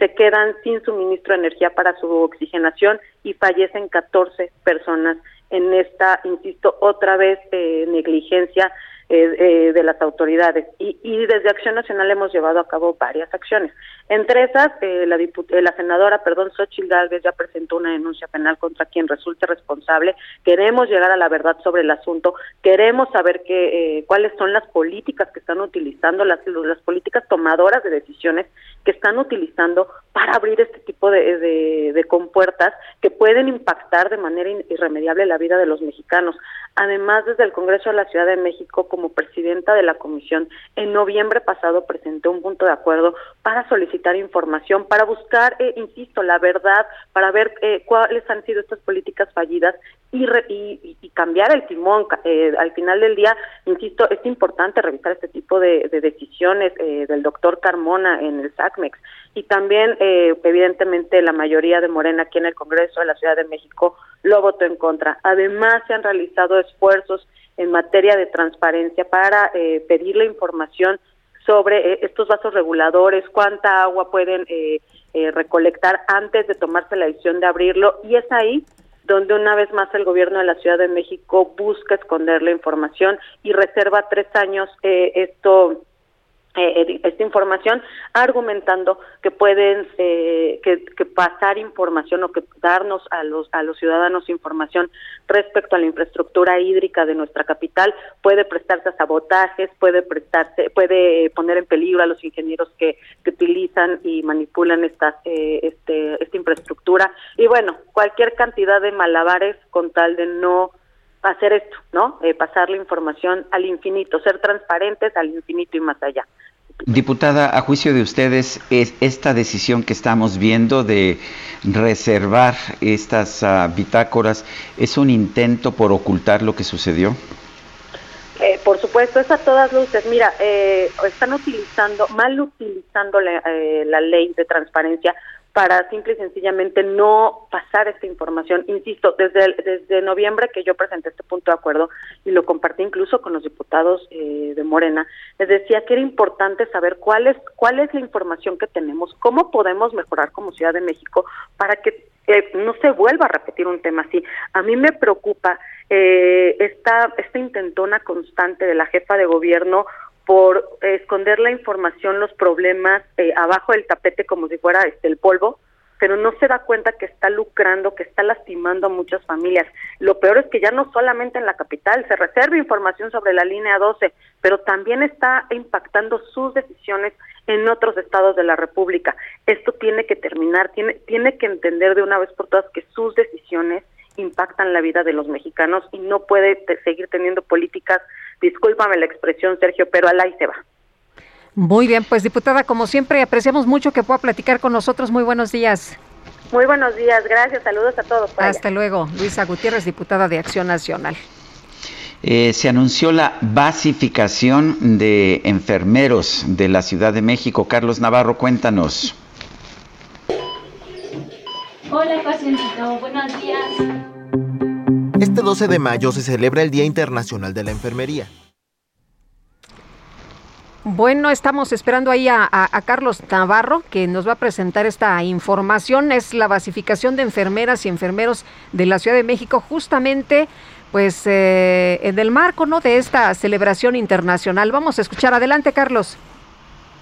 se quedan sin suministro de energía para su oxigenación y fallecen 14 personas en esta, insisto, otra vez eh, negligencia eh, eh, de las autoridades. Y, y, desde Acción Nacional hemos llevado a cabo varias acciones. Entre esas, eh, la, la senadora, perdón, Xochitl Gálvez ya presentó una denuncia penal contra quien resulte responsable. Queremos llegar a la verdad sobre el asunto. Queremos saber que, eh, cuáles son las políticas que están utilizando, las, políticas tomadoras de decisiones que están utilizando para abrir este tipo de, de compuertas que pueden impactar de manera irremediable la vida de los mexicanos. Además, desde el Congreso de la Ciudad de México, como presidenta de la comisión, en noviembre pasado presenté un punto de acuerdo para solicitar información, para buscar, eh, insisto, la verdad, para ver eh, cuáles han sido estas políticas fallidas y, re, y, y cambiar el timón. Eh, al final del día, insisto, es importante revisar este tipo de, de decisiones eh, del doctor Carmona en el SACMEX y también, eh, evidentemente, la mayoría de Morena aquí en el Congreso de la Ciudad de México lo votó en contra. Además, se han realizado esfuerzos en materia de transparencia para eh, pedir la información sobre eh, estos vasos reguladores, cuánta agua pueden eh, recolectar antes de tomarse la decisión de abrirlo y es ahí donde una vez más el gobierno de la Ciudad de México busca esconder la información y reserva tres años eh, esto eh, esta información argumentando que pueden eh, que, que, pasar información o que darnos a los a los ciudadanos información respecto a la infraestructura hídrica de nuestra capital. Puede prestarse a sabotajes puede prestarse puede poner en peligro a los ingenieros que, que utilizan y manipulan esta eh, este esta infraestructura. Y bueno cualquier cantidad de malabares con tal de no hacer esto, ¿no? Eh, pasar la información al infinito, ser transparentes al infinito y más allá. Diputada, a juicio de ustedes, ¿es esta decisión que estamos viendo de reservar estas uh, bitácoras es un intento por ocultar lo que sucedió? Eh, por supuesto, es a todas luces. Mira, eh, están utilizando, mal utilizando la, eh, la ley de transparencia para simple y sencillamente no pasar esta información. Insisto, desde, desde noviembre que yo presenté este punto de acuerdo y lo compartí incluso con los diputados eh, de Morena, les decía que era importante saber cuál es, cuál es la información que tenemos, cómo podemos mejorar como Ciudad de México para que eh, no se vuelva a repetir un tema así. A mí me preocupa eh, esta, esta intentona constante de la jefa de gobierno por esconder la información, los problemas eh, abajo del tapete como si fuera este, el polvo, pero no se da cuenta que está lucrando, que está lastimando a muchas familias. Lo peor es que ya no solamente en la capital se reserva información sobre la línea 12, pero también está impactando sus decisiones en otros estados de la República. Esto tiene que terminar, tiene, tiene que entender de una vez por todas que sus decisiones impactan la vida de los mexicanos y no puede seguir teniendo políticas, discúlpame la expresión Sergio, pero al ahí se va. Muy bien, pues diputada, como siempre, apreciamos mucho que pueda platicar con nosotros. Muy buenos días. Muy buenos días, gracias, saludos a todos. Hasta allá. luego, Luisa Gutiérrez, diputada de Acción Nacional. Eh, se anunció la basificación de enfermeros de la Ciudad de México. Carlos Navarro, cuéntanos. Hola, pacientito, buenos días. Este 12 de mayo se celebra el Día Internacional de la Enfermería. Bueno, estamos esperando ahí a, Carlos Navarro, que nos va a presentar esta información. Es la basificación de enfermeras y enfermeros de la Ciudad de México, justamente pues eh, en el marco ¿no? de esta celebración internacional. Vamos a escuchar. Adelante, Carlos.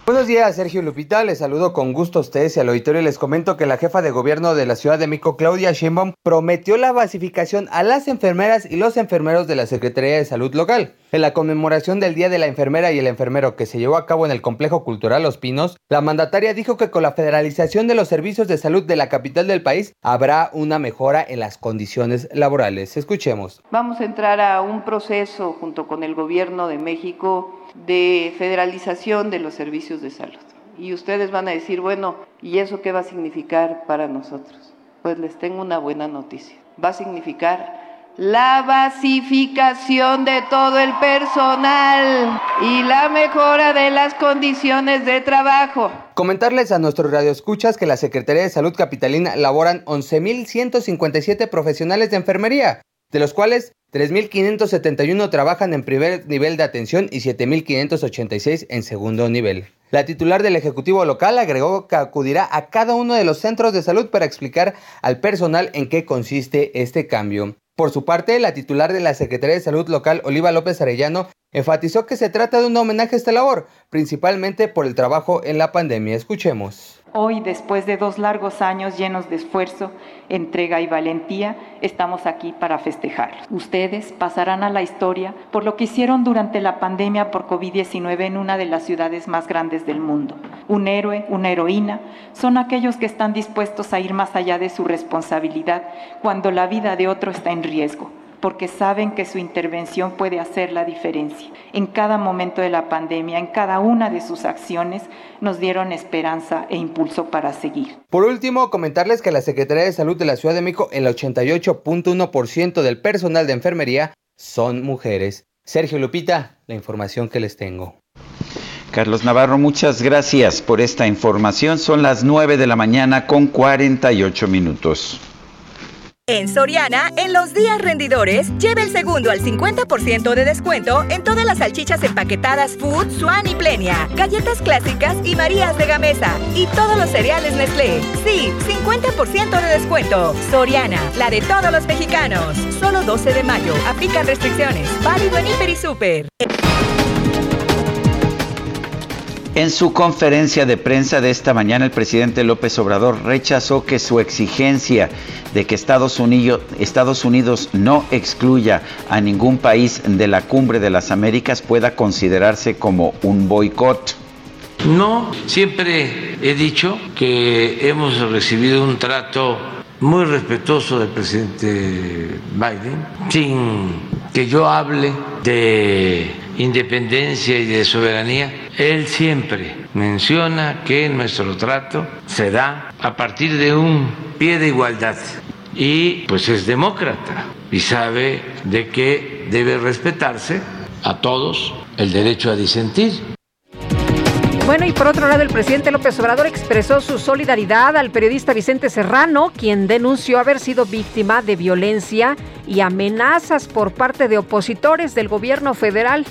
Buenos días, Sergio Lupita. Les saludo con gusto a ustedes y al auditorio. Les comento que la jefa de gobierno de la Ciudad de México, Claudia Sheinbaum, prometió la basificación a las enfermeras y los enfermeros de la Secretaría de Salud local. En la conmemoración del Día de la Enfermera y el Enfermero que se llevó a cabo en el Complejo Cultural Los Pinos, la mandataria dijo que con la federalización de los servicios de salud de la capital del país habrá una mejora en las condiciones laborales. Escuchemos. Vamos a entrar a un proceso junto con el gobierno de México de federalización de los servicios de salud. Y ustedes van a decir, bueno, ¿y eso qué va a significar para nosotros? Pues les tengo una buena noticia. Va a significar la basificación de todo el personal y la mejora de las condiciones de trabajo. Comentarles a nuestros radioescuchas que la Secretaría de Salud Capitalina laboran 11.157 profesionales de enfermería, de los cuales 3.571 trabajan en primer nivel de atención y 7.586 en segundo nivel. La titular del Ejecutivo local agregó que acudirá a cada uno de los centros de salud para explicar al personal en qué consiste este cambio. Por su parte, la titular de la Secretaría de Salud local, Oliva López Arellano, enfatizó que se trata de un homenaje a esta labor, principalmente por el trabajo en la pandemia. Escuchemos. Hoy, después de dos largos años llenos de esfuerzo, entrega y valentía, estamos aquí para festejar. Ustedes pasarán a la historia por lo que hicieron durante la pandemia por COVID-19 en una de las ciudades más grandes del mundo. Un héroe, una heroína, son aquellos que están dispuestos a ir más allá de su responsabilidad cuando la vida de otro está en riesgo porque saben que su intervención puede hacer la diferencia. En cada momento de la pandemia, en cada una de sus acciones, nos dieron esperanza e impulso para seguir. Por último, comentarles que la Secretaría de Salud de la Ciudad de México, el 88.1% del personal de enfermería son mujeres. Sergio Lupita, la información que les tengo. Carlos Navarro, muchas gracias por esta información. Son las 9 de la mañana con 48 minutos. En Soriana, en los días rendidores, lleve el segundo al 50% de descuento en todas las salchichas empaquetadas Food, Swan y Plenia, galletas clásicas y Marías de Gamesa y todos los cereales Nestlé. Sí, 50% de descuento. Soriana, la de todos los mexicanos. Solo 12 de mayo. Aplican restricciones. Válido en Hiper y Super. En su conferencia de prensa de esta mañana, el presidente López Obrador rechazó que su exigencia de que Estados Unidos, no excluya a ningún país de la cumbre de las Américas pueda considerarse como un boicot. No, siempre he dicho que hemos recibido un trato muy respetuoso del presidente Biden, sin que yo hable de independencia y de soberanía, él siempre menciona que nuestro trato se da a partir de un pie de igualdad y pues es demócrata y sabe de que debe respetarse a todos el derecho a disentir. Bueno, y por otro lado, el presidente López Obrador expresó su solidaridad al periodista Vicente Serrano, quien denunció haber sido víctima de violencia y amenazas por parte de opositores del gobierno federal.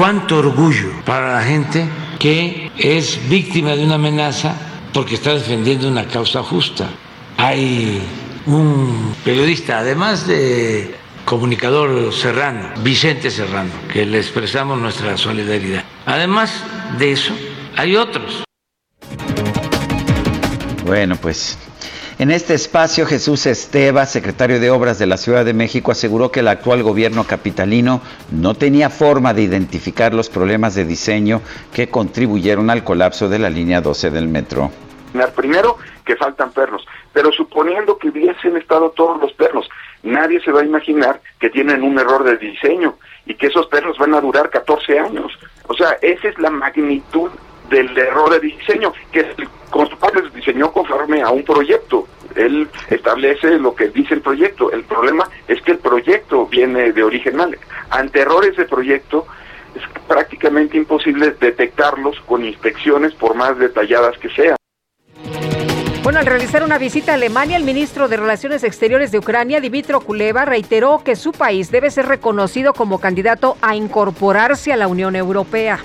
Cuánto orgullo para la gente que es víctima de una amenaza porque está defendiendo una causa justa. Hay un periodista, además de comunicador Serrano, Vicente Serrano, que le expresamos nuestra solidaridad. Además de eso, hay otros. Bueno, pues en este espacio, Jesús Esteva, secretario de Obras de la Ciudad de México, aseguró que el actual gobierno capitalino no tenía forma de identificar los problemas de diseño que contribuyeron al colapso de la línea 12 del metro. Primero, que faltan pernos, pero suponiendo que hubiesen estado todos los pernos, nadie se va a imaginar que tienen un error de diseño y que esos pernos van a durar 14 años. O sea, esa es la magnitud del error de diseño, que el constructor diseñó conforme a un proyecto. Él establece lo que dice el proyecto. El problema es que el proyecto viene de origen mal. Ante errores de proyecto es prácticamente imposible detectarlos con inspecciones por más detalladas que sean. Bueno, al realizar una visita a Alemania, el ministro de Relaciones Exteriores de Ucrania, Dimitro Kuleva, reiteró que su país debe ser reconocido como candidato a incorporarse a la Unión Europea.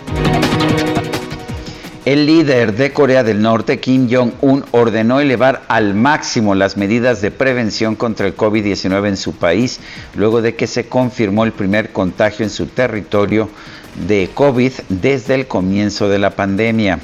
El líder de Corea del Norte, Kim Jong-un, ordenó elevar al máximo las medidas de prevención contra el COVID-19 en su país, luego de que se confirmó el primer contagio en su territorio de COVID desde el comienzo de la pandemia.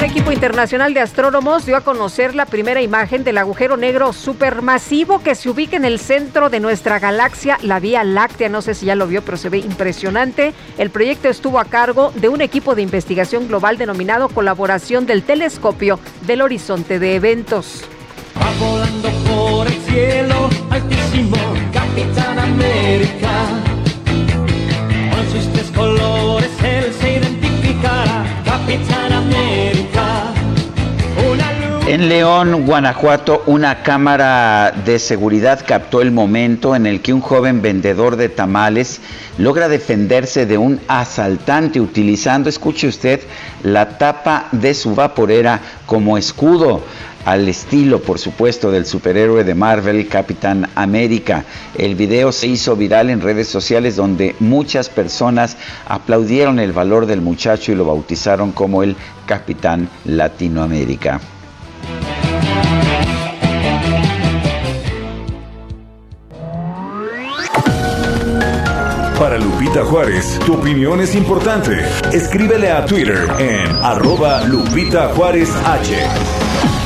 Un equipo internacional de astrónomos dio a conocer la primera imagen del agujero negro supermasivo que se ubica en el centro de nuestra galaxia, la Vía Láctea. No sé si ya lo vio, pero se ve impresionante. El proyecto estuvo a cargo de un equipo de investigación global denominado Colaboración del Telescopio del Horizonte de Eventos. Va volando por el cielo, altísimo, Capitán América. Con sus tres colores él se identificará, en León, Guanajuato, una cámara de seguridad captó el momento en el que un joven vendedor de tamales logra defenderse de un asaltante utilizando, escuche usted, la tapa de su vaporera como escudo al estilo, por supuesto, del superhéroe de Marvel, Capitán América. El video se hizo viral en redes sociales donde muchas personas aplaudieron el valor del muchacho y lo bautizaron como el Capitán Latinoamérica. Para Lupita Juárez, tu opinión es importante. Escríbele a Twitter en arroba Lupita Juárez H.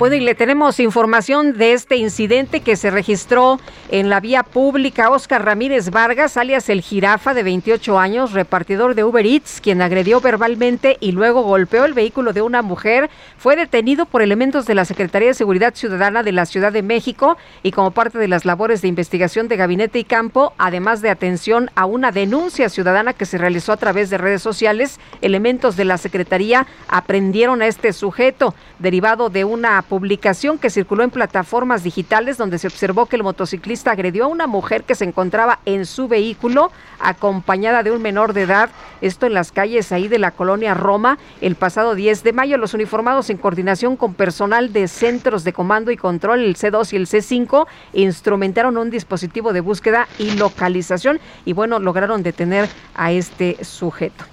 Bueno, y le tenemos información de este incidente que se registró en la vía pública. Oscar Ramírez Vargas, alias el jirafa de 28 años, repartidor de Uber Eats, quien agredió verbalmente y luego golpeó el vehículo de una mujer, fue detenido por elementos de la Secretaría de Seguridad Ciudadana de la Ciudad de México y como parte de las labores de investigación de gabinete y campo, además de atención a una denuncia ciudadana que se realizó a través de redes sociales, elementos de la Secretaría aprendieron a este sujeto derivado de una publicación que circuló en plataformas digitales donde se observó que el motociclista agredió a una mujer que se encontraba en su vehículo acompañada de un menor de edad, esto en las calles ahí de la colonia Roma el pasado 10 de mayo. Los uniformados en coordinación con personal de centros de comando y control, el C2 y el C5, instrumentaron un dispositivo de búsqueda y localización y bueno, lograron detener a este sujeto.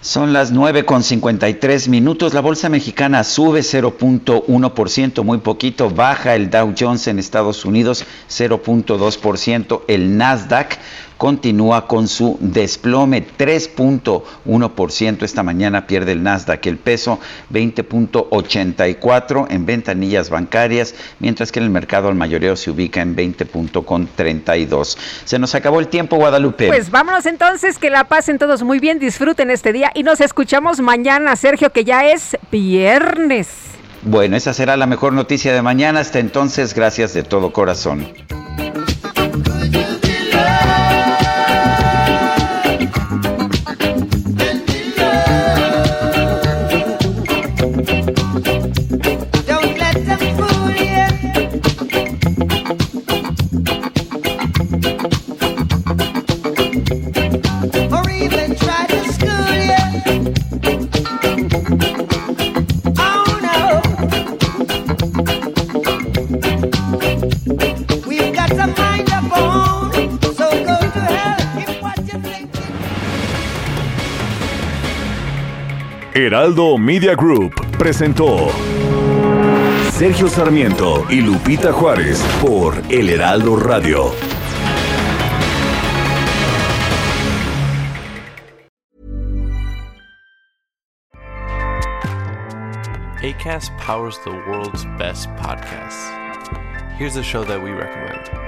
Son las 9 con 53 minutos. La bolsa mexicana sube 0.1%, muy poquito. Baja el Dow Jones en Estados Unidos 0.2%. El Nasdaq continúa con su desplome 3.1%. Esta mañana pierde el Nasdaq el peso 20.84 en ventanillas bancarias, mientras que en el mercado al mayoreo se ubica en 20.32. Se nos acabó el tiempo, Guadalupe. Pues vámonos entonces, que la pasen todos muy bien, disfruten este día y nos escuchamos mañana, Sergio, que ya es viernes. Bueno, esa será la mejor noticia de mañana. Hasta entonces, gracias de todo corazón. Heraldo Media Group presentó Sergio Sarmiento y Lupita Juárez por El Heraldo Radio. ACAST powers the world's best podcasts. Here's a show that we recommend.